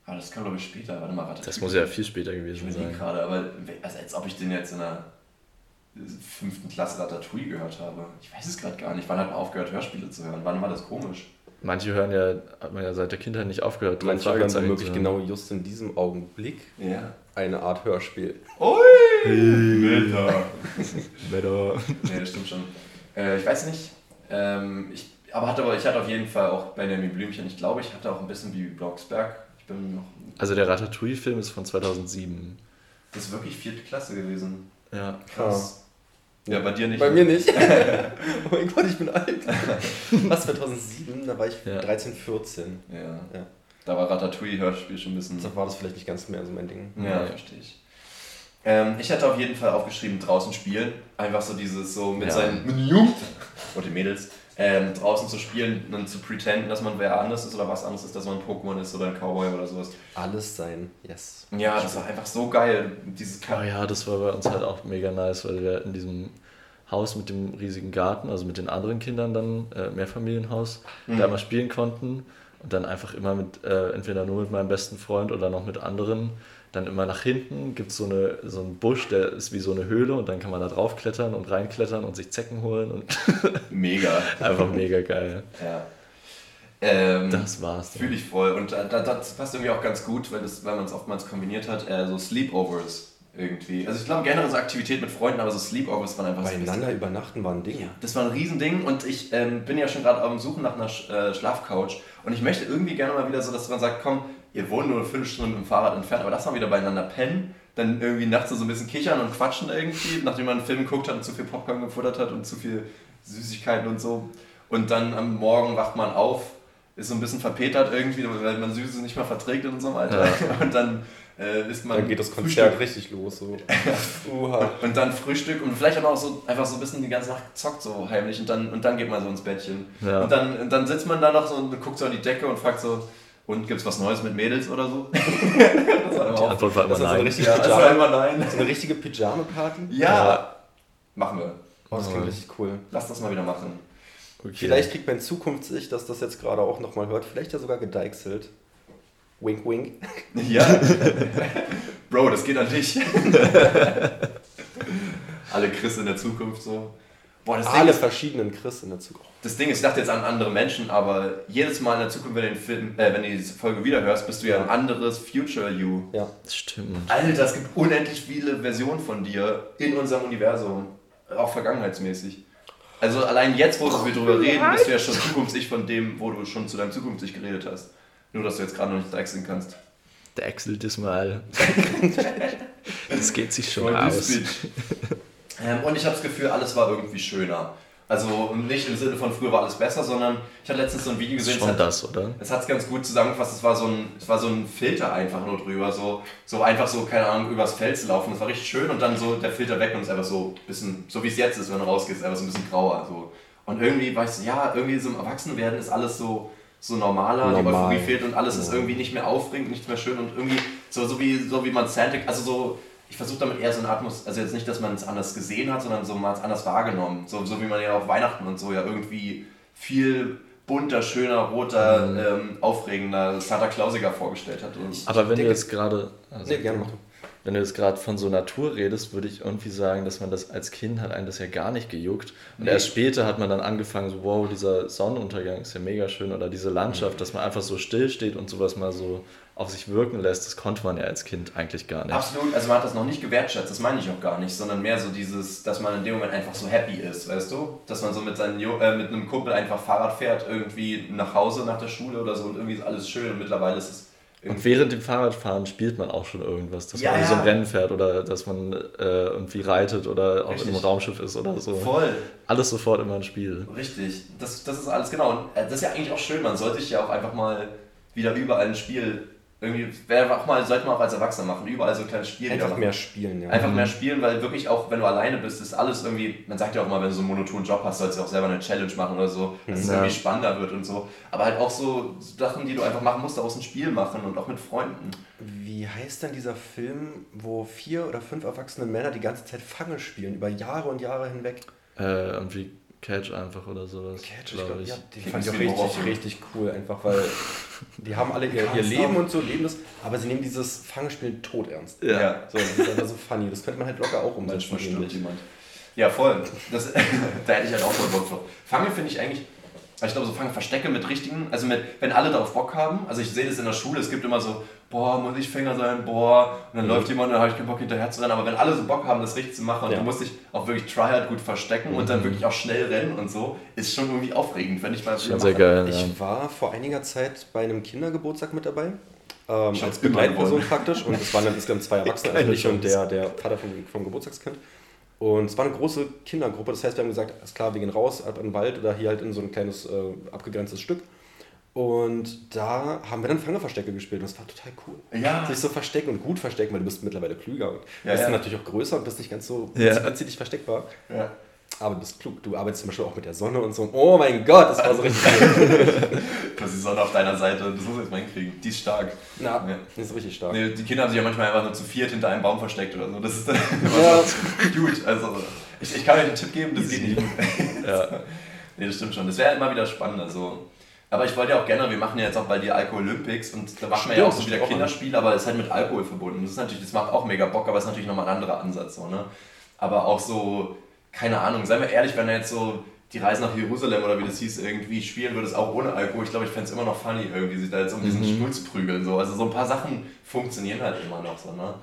B: Aber das kam, glaube ich, später. Warte mal, Ratatouille.
D: Das muss ja viel später
B: Ich
D: gewesen
B: überlege
D: sein.
B: gerade, aber also als ob ich den jetzt in der fünften Klasse Ratatouille gehört habe. Ich weiß es gerade gar nicht. Wann hat man aufgehört, Hörspiele zu hören? Wann war das komisch?
D: Manche hören ja, hat man ja seit der Kindheit nicht aufgehört.
C: Manche hören womöglich
D: hören.
C: genau just in diesem Augenblick
B: Ja.
C: eine Art Hörspiel.
B: Ui! Meta.
D: Better.
B: Nee, das stimmt schon. Äh, ich weiß nicht. Ähm, ich, aber hatte, ich hatte auf jeden Fall auch Benjamin Blümchen. Ich glaube, ich hatte auch ein bisschen Bibi Blocksberg. Ich bin noch.
D: Also der Ratatouille-Film ist von 2007.
B: Das ist wirklich vierte Klasse gewesen.
D: Ja.
B: Krass. Ja, bei dir nicht.
C: Bei
B: ne?
C: mir nicht. oh mein Gott, ich bin alt. Was, 2007? Da war ich
D: Ja.
C: 13, 14.
B: Ja.
C: Ja.
B: Da war Ratatouille-Hörspiel schon ein bisschen.
C: Da war das vielleicht nicht ganz mehr so mein Ding.
B: Ja,
D: Nee.
B: verstehe ich. Ähm, ich hatte auf jeden Fall aufgeschrieben, draußen spielen. Einfach so dieses so mit
D: Ja.
B: seinen mit Jungs und den Mädels ähm, draußen zu spielen und zu pretenden, dass man wer anders ist oder was anderes ist, dass man ein Pokémon ist oder ein Cowboy oder sowas.
C: Alles sein. Yes.
B: Ja, das war einfach so geil. Dieses
D: Oh ja, das war bei uns halt auch mega nice, weil wir in diesem Haus mit dem riesigen Garten, also mit den anderen Kindern dann, äh, Mehrfamilienhaus,
B: Mhm.
D: da mal spielen konnten und dann einfach immer mit, äh, entweder nur mit meinem besten Freund oder noch mit anderen, dann immer nach hinten gibt so es so einen Busch, der ist wie so eine Höhle und dann kann man da drauf klettern und reinklettern und sich Zecken holen und
B: mega.
D: einfach mega geil.
B: Ja. Ähm,
D: Das war's.
B: Fühle ich voll. Und da, da, das passt irgendwie auch ganz gut, weil, das- weil man es oftmals kombiniert hat, äh, so Sleepovers irgendwie. Also ich glaube generell so Aktivität mit Freunden, aber so Sleepovers waren einfach so
C: Beieinander übernachten war ein Ding.
B: Ja, das war ein Riesending und ich ähm, bin ja schon gerade am Suchen nach einer Sch äh, Schlafcouch und ich möchte irgendwie gerne mal wieder so, dass man sagt, komm, ihr wohnt nur fünf Stunden im Fahrrad entfernt, aber lass mal wieder beieinander pennen, dann irgendwie nachts so ein bisschen kichern und quatschen irgendwie, nachdem man einen Film geguckt hat und zu viel Popcorn gefuttert hat und zu viel Süßigkeiten und so und dann am Morgen wacht man auf, ist so ein bisschen verpetert irgendwie, weil man Süßes nicht mehr verträgt in unserem Alter und dann äh, ist man
C: Dann geht das
B: Frühstück.
C: Konzert richtig los. So. Uha.
B: Und dann Frühstück und vielleicht auch so einfach so ein bisschen die ganze Nacht zockt so heimlich und dann, und dann geht man so ins Bettchen.
D: Ja.
B: Und, dann, und dann sitzt man da noch so und guckt so an die Decke und fragt so, und gibt's was Neues mit Mädels oder so? das war
D: Die
B: immer
D: Antwort war immer nein.
B: ja, das war immer nein.
C: So eine richtige Pyjama-Party?
B: Ja, machen wir.
C: Oh, das klingt richtig cool.
B: Lass das mal wieder machen.
D: Okay.
C: Vielleicht kriegt mein Zukunftssicht, dass das jetzt gerade auch nochmal hört. Vielleicht ja sogar gedeichselt. Wink, wink.
B: Ja. Bro, das geht an dich. Alle Chris in der Zukunft so. Boah, das Ding
C: Alle
B: ist,
C: verschiedenen Chris in der Zukunft.
B: Das Ding ist, ich dachte jetzt an andere Menschen, aber jedes Mal in der Zukunft, wenn du, den Film, äh, wenn du diese Folge wieder hörst, bist du ja ein anderes Future You.
C: Ja.
D: Das stimmt.
B: Alter, es gibt unendlich viele Versionen von dir in unserem Universum. Auch vergangenheitsmäßig. Also allein jetzt, wo wir drüber reden, bist du ja schon Zukunfts-Ich von dem, wo du schon zu deinem Zukunfts-Ich geredet hast. Nur, dass du jetzt gerade noch nicht wechseln kannst.
D: Der Axel diesmal. das geht sich schon aus.
B: Die ähm, und ich habe das Gefühl, alles war irgendwie schöner. Also nicht im Sinne von früher war alles besser, sondern ich hatte letztens so ein Video gesehen,
D: schon
B: es hat-
D: das, oder?
B: Es hat es ganz gut zusammengefasst, es war, so ein, es war so ein Filter einfach nur drüber, so, so einfach so, keine Ahnung, übers Feld zu laufen. Das war richtig schön und dann so der Filter weg und es ist einfach so ein bisschen, so wie es jetzt ist, wenn du rausgehst, einfach so ein bisschen grauer. So. Und irgendwie weißt du, ja, irgendwie so im Erwachsenwerden ist alles so, so normaler, die
C: Normal.
B: Euphorie fehlt und alles ist irgendwie nicht mehr aufregend, nicht mehr schön und irgendwie so, so wie, so wie man Santa, also so, ich versuche damit eher so eine Atmos, also jetzt nicht, dass man es anders gesehen hat, sondern so man es anders wahrgenommen. So, so wie man ja auf Weihnachten und so ja irgendwie viel bunter, schöner, roter,
C: Mhm.
B: ähm, aufregender Santa Clausiger vorgestellt hat. Und
D: Aber wenn du jetzt gerade. Also,
C: Nee, gerne machen.
D: Wenn du jetzt gerade von so Natur redest, würde ich irgendwie sagen, dass man das als Kind hat einen das ja gar nicht gejuckt. Und
B: Nee.
D: erst später hat man dann angefangen, so, wow, dieser Sonnenuntergang ist ja mega schön oder diese
B: Mhm.
D: Landschaft, dass man einfach so still steht und sowas mal so auf sich wirken lässt, das konnte man ja als Kind eigentlich gar nicht.
B: Absolut, also man hat das noch nicht gewertschätzt, das meine ich auch gar nicht, sondern mehr so dieses, dass man in dem Moment einfach so happy ist, weißt du? Dass man so mit, seinen, äh, mit einem Kumpel einfach Fahrrad fährt, irgendwie nach Hause nach der Schule oder so und irgendwie ist alles schön und mittlerweile ist es
D: Und während dem Fahrradfahren spielt man auch schon irgendwas, dass
B: Ja,
D: man
B: ja.
D: so ein Rennen fährt oder dass man äh, irgendwie reitet oder auch in einem
B: Richtig.
D: Raumschiff ist oder so.
B: Voll.
D: Alles sofort immer ein Spiel.
B: Richtig, das, das ist alles genau. Und äh, das ist ja eigentlich auch schön, man sollte sich ja auch einfach mal wieder überall ein Spiel irgendwie, wäre einfach mal, sollte man auch als Erwachsener machen, überall so ein kleines Spiel
C: Einfach
B: machen.
C: mehr spielen, ja.
B: Einfach mehr spielen, weil wirklich auch, wenn du alleine bist, ist alles irgendwie, man sagt ja auch mal, wenn du so einen monotonen Job hast, sollst du auch selber eine Challenge machen oder so, dass es
D: Ja.
B: irgendwie spannender wird und so. Aber halt auch so Sachen, die du einfach machen musst, daraus ein Spiel machen und auch mit Freunden.
C: Wie wie heißt denn dieser Film, wo vier oder fünf erwachsene Männer die ganze Zeit Fange spielen, über Jahre und Jahre hinweg?
D: Äh, irgendwie Catch einfach oder sowas.
C: Catch, ich
D: glaube
C: glaub,
D: ich.
C: ja, die
B: Klingt
C: fand ich auch richtig, richtig cool, einfach weil die haben alle ihr, ihr Leben und so, leben das, aber sie nehmen dieses Fangespielen tot ernst.
D: Ja.
C: So, das ist einfach so funny. Das könnte man halt locker auch umsetzen.
B: Manchmal stimmt jemand. Ja, voll. Das, da hätte ich halt auch voll Bock drauf. Fange finde ich eigentlich, also ich glaube, so Fange Verstecke mit richtigen, also mit, wenn alle darauf Bock haben, also ich sehe das in der Schule, es gibt immer so, boah, muss ich Fänger sein, boah, und dann läuft jemand, dann habe ich keinen Bock hinterher zu rennen, aber wenn alle so Bock haben, das richtig zu machen und
C: Ja.
B: du musst dich auch wirklich tryhard gut verstecken und dann wirklich auch schnell rennen und so, ist schon irgendwie aufregend, wenn ich mal
D: Schon sehr geil. Ja.
C: Ich war vor einiger Zeit bei einem Kindergeburtstag mit dabei. Ähm,
B: Ich
C: als Begleitperson praktisch. Und es waren dann insgesamt zwei Erwachsene, also ich und der, der Vater vom, vom Geburtstagskind. Und es war eine große Kindergruppe. Das heißt, wir haben gesagt, ist klar, wir gehen raus, ab in den Wald oder hier halt in so ein kleines äh, abgegrenztes Stück. Und da haben wir dann Fangeverstecke gespielt und das war total cool.
B: Ja.
C: Sich so verstecken und gut verstecken, weil du bist mittlerweile klüger und
B: Ja,
C: bist
B: ja.
C: natürlich auch größer und bist nicht ganz so
D: Ja.
C: witzig versteckbar.
B: Ja.
C: Aber du bist klug. Du arbeitest zum Beispiel auch mit der Sonne und so. Oh mein Gott, das war so richtig cool.
B: Du hast die Sonne auf deiner Seite, das muss ich jetzt mal hinkriegen. Die ist stark.
C: Na,
B: Ja.
C: das ist richtig stark.
B: Nee, die Kinder haben sich ja manchmal einfach nur zu viert hinter einem Baum versteckt oder so. Das ist dann
C: Ja.
B: gut. Also, ich, ich kann euch einen Tipp geben, das geht nicht.
D: Ja.
B: Nee, das stimmt schon. Das wäre immer wieder spannend. Also. Aber ich wollte ja auch gerne, wir machen ja jetzt auch bald die Alkoholympics und da machen wir ja auch so wieder
C: an.
B: Kinderspiele, aber es ist halt mit Alkohol verbunden. Das ist natürlich, das macht auch mega Bock, aber es ist natürlich nochmal ein anderer Ansatz. So, ne? Aber auch so, keine Ahnung, seien wir ehrlich, wenn er jetzt so die Reise nach Jerusalem oder wie das hieß, irgendwie spielen würde, es auch ohne Alkohol. Ich glaube, ich fände es immer noch funny, irgendwie sich da jetzt um diesen
C: Mhm.
B: Schmutz prügeln. So. Also so ein paar Sachen funktionieren halt immer noch so. Ne?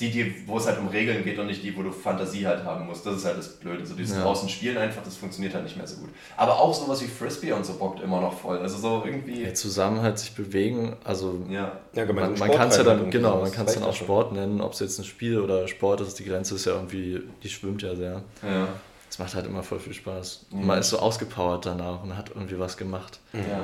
B: Die, die, wo es halt um Regeln geht und nicht die, wo du Fantasie halt haben musst. Das ist halt das Blöde. So dieses
D: Ja.
B: draußen spielen einfach, das funktioniert halt nicht mehr so gut. Aber auch sowas wie Frisbee und so bockt immer noch voll. Also so irgendwie.
D: Ja, zusammen halt sich bewegen, also
B: Ja.
C: Ja,
D: man, man kann es ja dann, genau, man kann es dann auch Sport nennen, ob es jetzt ein Spiel oder Sport ist, die Grenze ist ja irgendwie, die schwimmt ja sehr.
B: Ja.
D: Es macht halt immer voll viel Spaß.
B: Mhm.
D: Und man ist so ausgepowert danach und hat irgendwie was gemacht.
C: Mhm.
B: Ja.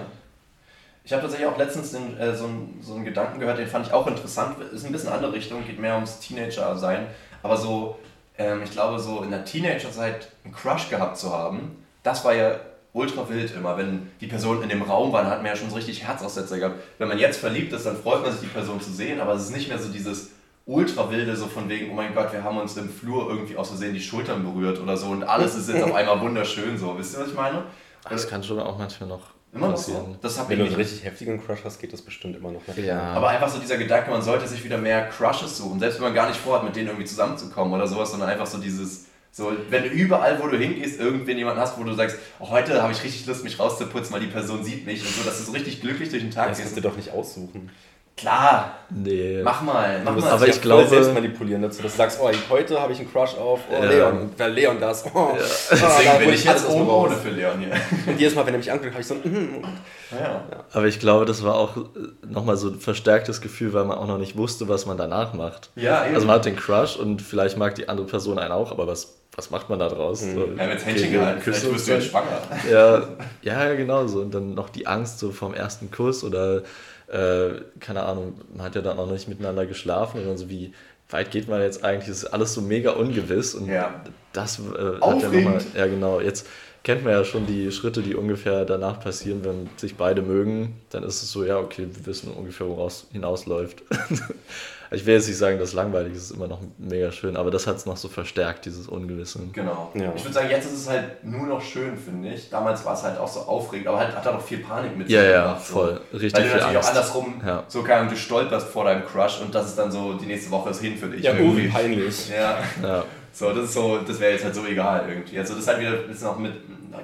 B: Ich habe tatsächlich auch letztens den, äh, so, einen, so einen Gedanken gehört, den fand ich auch interessant. Ist ein bisschen andere Richtung, geht mehr ums Teenager-Sein. Aber so, ähm, ich glaube, so in der Teenagerzeit einen Crush gehabt zu haben, das war ja ultra wild immer. Wenn die Person in dem Raum war, dann hat man ja schon so richtig Herzaussetzer gehabt. Wenn man jetzt verliebt ist, dann freut man sich, die Person zu sehen, aber es ist nicht mehr so dieses ultra wilde, so von wegen, oh mein Gott, wir haben uns im Flur irgendwie aus Versehen die Schultern berührt oder so und alles ist jetzt auf einmal wunderschön so. Wisst ihr, was ich meine?
D: Das kann schon auch manchmal noch
B: Immer noch
D: passieren.
B: so. Das hab
C: Wenn du einen
B: nicht.
C: richtig heftigen Crush hast, geht das bestimmt immer noch.
D: Ja.
B: Aber einfach so dieser Gedanke, man sollte sich wieder mehr Crushes suchen, selbst wenn man gar nicht vorhat, mit denen irgendwie zusammenzukommen oder sowas, sondern einfach so dieses, so, wenn du überall, wo du hingehst, irgendwen jemanden hast, wo du sagst, oh, heute habe ich richtig Lust, mich rauszuputzen, weil die Person sieht mich und so, dass du so richtig glücklich durch den Tag
C: Das kannst
B: gehst.
C: du doch nicht aussuchen.
B: Klar,
D: Nee.
B: mach mal, mach mal.
D: aber ich
C: ja
D: glaube-
C: selbst manipulieren dazu, dass du sagst, oh, heute habe ich einen Crush auf oh,
D: Ja.
C: Leon. Und wer Leon das? Oh,
B: Deswegen
C: da
B: bin ich jetzt oben ohne für Leon hier.
C: Und jedes Mal, wenn er mich anguckt, habe ich so ein mhm.
B: Ja.
D: Aber ich glaube, das war auch nochmal so ein verstärktes Gefühl, weil man auch noch nicht wusste, was man danach macht.
B: Ja, eben.
D: Also man hat den Crush und vielleicht mag die andere Person einen auch, aber was, was macht man da draus? So,
B: Mhm. Ja, mit Händchen gehalten, vielleicht wirst du jetzt schwanger.
D: Ja, ja, genau so. Und dann noch die Angst so vom ersten Kuss oder, äh, keine Ahnung, man hat ja dann auch noch nicht miteinander geschlafen und dann so wie weit geht man jetzt eigentlich? Das ist alles so mega ungewiss und
B: Ja.
D: das äh, hat ja nochmal, ja genau, jetzt kennt man ja schon die Schritte, die ungefähr danach passieren, wenn sich beide mögen, dann ist es so, ja, okay, wir wissen ungefähr, woraus hinausläuft. ich will jetzt nicht sagen, das langweilig ist, immer noch mega schön, aber das hat es noch so verstärkt, dieses Ungewisse.
B: Genau.
C: Ja.
B: Ich würde sagen, jetzt ist es halt nur noch schön, finde ich. Damals war es halt auch so aufregend, aber halt, hat er noch viel Panik mit
D: Ja,
B: sich
D: ja,
B: so.
D: voll. Richtig
B: Weil du
D: viel
B: natürlich auch
D: Angst.
B: andersrum,
D: Ja.
B: so Ahnung, du stolperst vor deinem Crush und das ist dann so, die nächste Woche ist hin für dich.
C: Ja,
B: irgendwie.
C: wie peinlich.
B: Ja,
D: Ja.
B: So, das ist so, das wäre jetzt halt so egal irgendwie. Also das ist halt wieder, ist auch mit,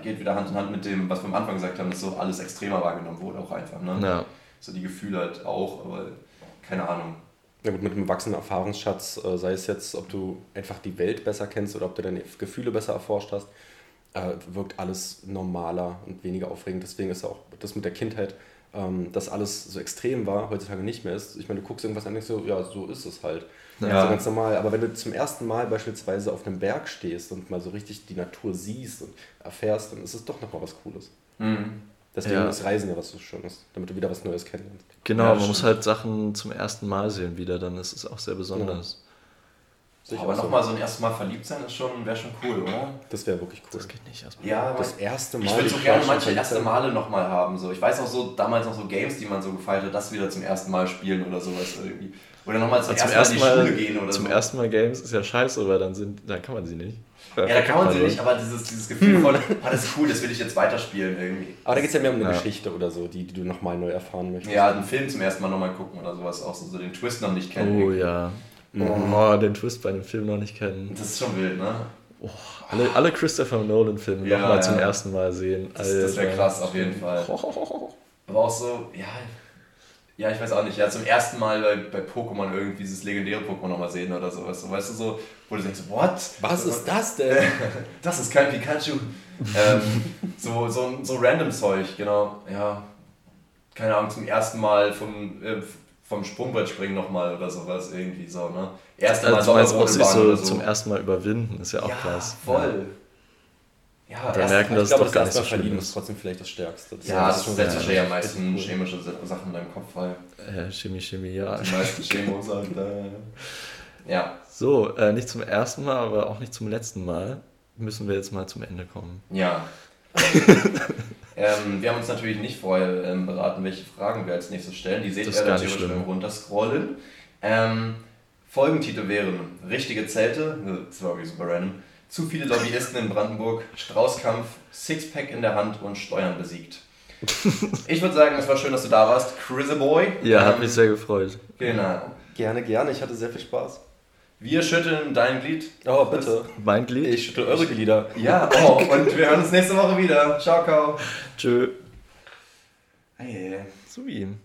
B: geht wieder Hand in Hand mit dem, was wir am Anfang gesagt haben, dass so alles extremer wahrgenommen wurde auch einfach, ne?
D: Ja.
B: So die Gefühle halt auch, aber keine Ahnung.
C: Ja gut, mit einem wachsenden Erfahrungsschatz, äh, sei es jetzt, ob du einfach die Welt besser kennst oder ob du deine Gefühle besser erforscht hast, äh, wirkt alles normaler und weniger aufregend. Deswegen ist auch das mit der Kindheit, ähm, dass alles so extrem war, heutzutage nicht mehr ist. Ich meine, du guckst irgendwas an und denkst so, ja, so ist es halt.
B: Ja.
C: So ganz normal. Aber wenn du zum ersten Mal beispielsweise auf einem Berg stehst und mal so richtig die Natur siehst und erfährst, dann ist es doch nochmal was Cooles.
B: Mhm.
C: Deswegen
D: Ja.
C: ist Reisen ja was so Schönes, damit du wieder was Neues kennenlernst.
D: Genau,
B: Ja,
D: man
B: stimmt.
D: muss halt Sachen zum ersten Mal sehen wieder, dann ist es auch sehr besonders.
C: Sehe ich
B: aber nochmal so ein erstes Mal verliebt sein ist schon, wäre schon cool, oder?
C: Das wäre wirklich cool.
D: Das geht nicht erstmal.
B: Ja,
C: Das erste Mal.
B: Ich würde so gerne manche erste. Male nochmal haben. So. Ich weiß auch so, damals noch so Games, die man so gefeiert hat, das wieder zum ersten Mal spielen oder sowas irgendwie. Oder nochmal zum,
D: zum
B: ersten Mal in die Schule gehen oder
D: zum
B: so.
D: ersten Mal Games ist ja scheiße, weil dann sind, dann kann man sie nicht.
B: ja, da kann man sie
D: Also,
B: nicht, aber dieses, dieses Gefühl von, ah, das ist cool, das will ich jetzt weiterspielen irgendwie.
C: Aber da geht es ja mehr um eine
D: Ja.
C: Geschichte oder so, die, die du nochmal neu erfahren möchtest.
B: Ja, einen Film zum ersten Mal nochmal gucken oder sowas, auch so, so den Twist noch nicht kennen.
D: Oh ja. Oh, den Twist bei dem Film noch nicht kennen.
B: Das ist schon wild, ne?
D: Alle, alle Christopher Nolan-Filme
B: Ja,
D: nochmal
B: ja.
D: zum ersten Mal sehen.
B: Das, das wäre krass, auf jeden Fall. Aber auch so, ja, ja, ich weiß auch nicht, ja, zum ersten Mal bei, bei Pokémon irgendwie dieses legendäre Pokémon nochmal sehen oder sowas. So, weißt du, so, wo du denkst, what?
C: Was ist das denn?
B: Das ist kein Pikachu. ähm, so, so, so random Zeug, genau. Ja, keine Ahnung, zum ersten Mal vom, äh, vom Sprungbrett springen nochmal oder sowas irgendwie so, ne? Erste Mal
D: Also, so
B: oder so.
D: zum ersten Mal überwinden, ist ja auch
B: ja,
D: krass.
B: voll. Ja,
D: Da
B: erst-
D: merken, dass
C: ich glaube,
D: es doch gar nicht so schlimm ist.
C: ist trotzdem vielleicht das Stärkste.
B: ja, das
C: schon
B: setzt
C: sehr-
B: wahrscheinlich am meisten
C: cool.
B: chemische Sachen in deinem Kopf frei.
D: Äh, Chemie, Chemie, ja.
B: Die meisten Chemos und, äh, ja,
D: So, äh, nicht zum ersten Mal, aber auch nicht zum letzten Mal müssen wir jetzt mal zum Ende kommen.
B: ja. ähm, wir haben uns natürlich nicht vorher ähm, beraten, welche Fragen wir als nächstes stellen. Die seht
D: Das
B: ihr natürlich beim Runterscrollen. Ähm, Folgentitel wären Richtige Zelte, ne, das war wirklich super random, zu viele Lobbyisten in Brandenburg, Straußkampf, Sixpack in der Hand und Steuern besiegt. Ich würde sagen, es war schön, dass du da warst, Chris Boy.
D: Ja, hat
B: Ähm,
D: mich sehr gefreut.
B: Genau.
C: Gerne, gerne. Ich hatte sehr viel Spaß.
B: Wir schütteln dein Glied.
C: Oh, bitte.
D: Mein Glied?
C: Ich schüttel eure Glieder.
B: Ja, oh, und wir hören uns nächste Woche wieder. Ciao, ciao.
D: Tschö.
B: Hey.
D: Zu ihm.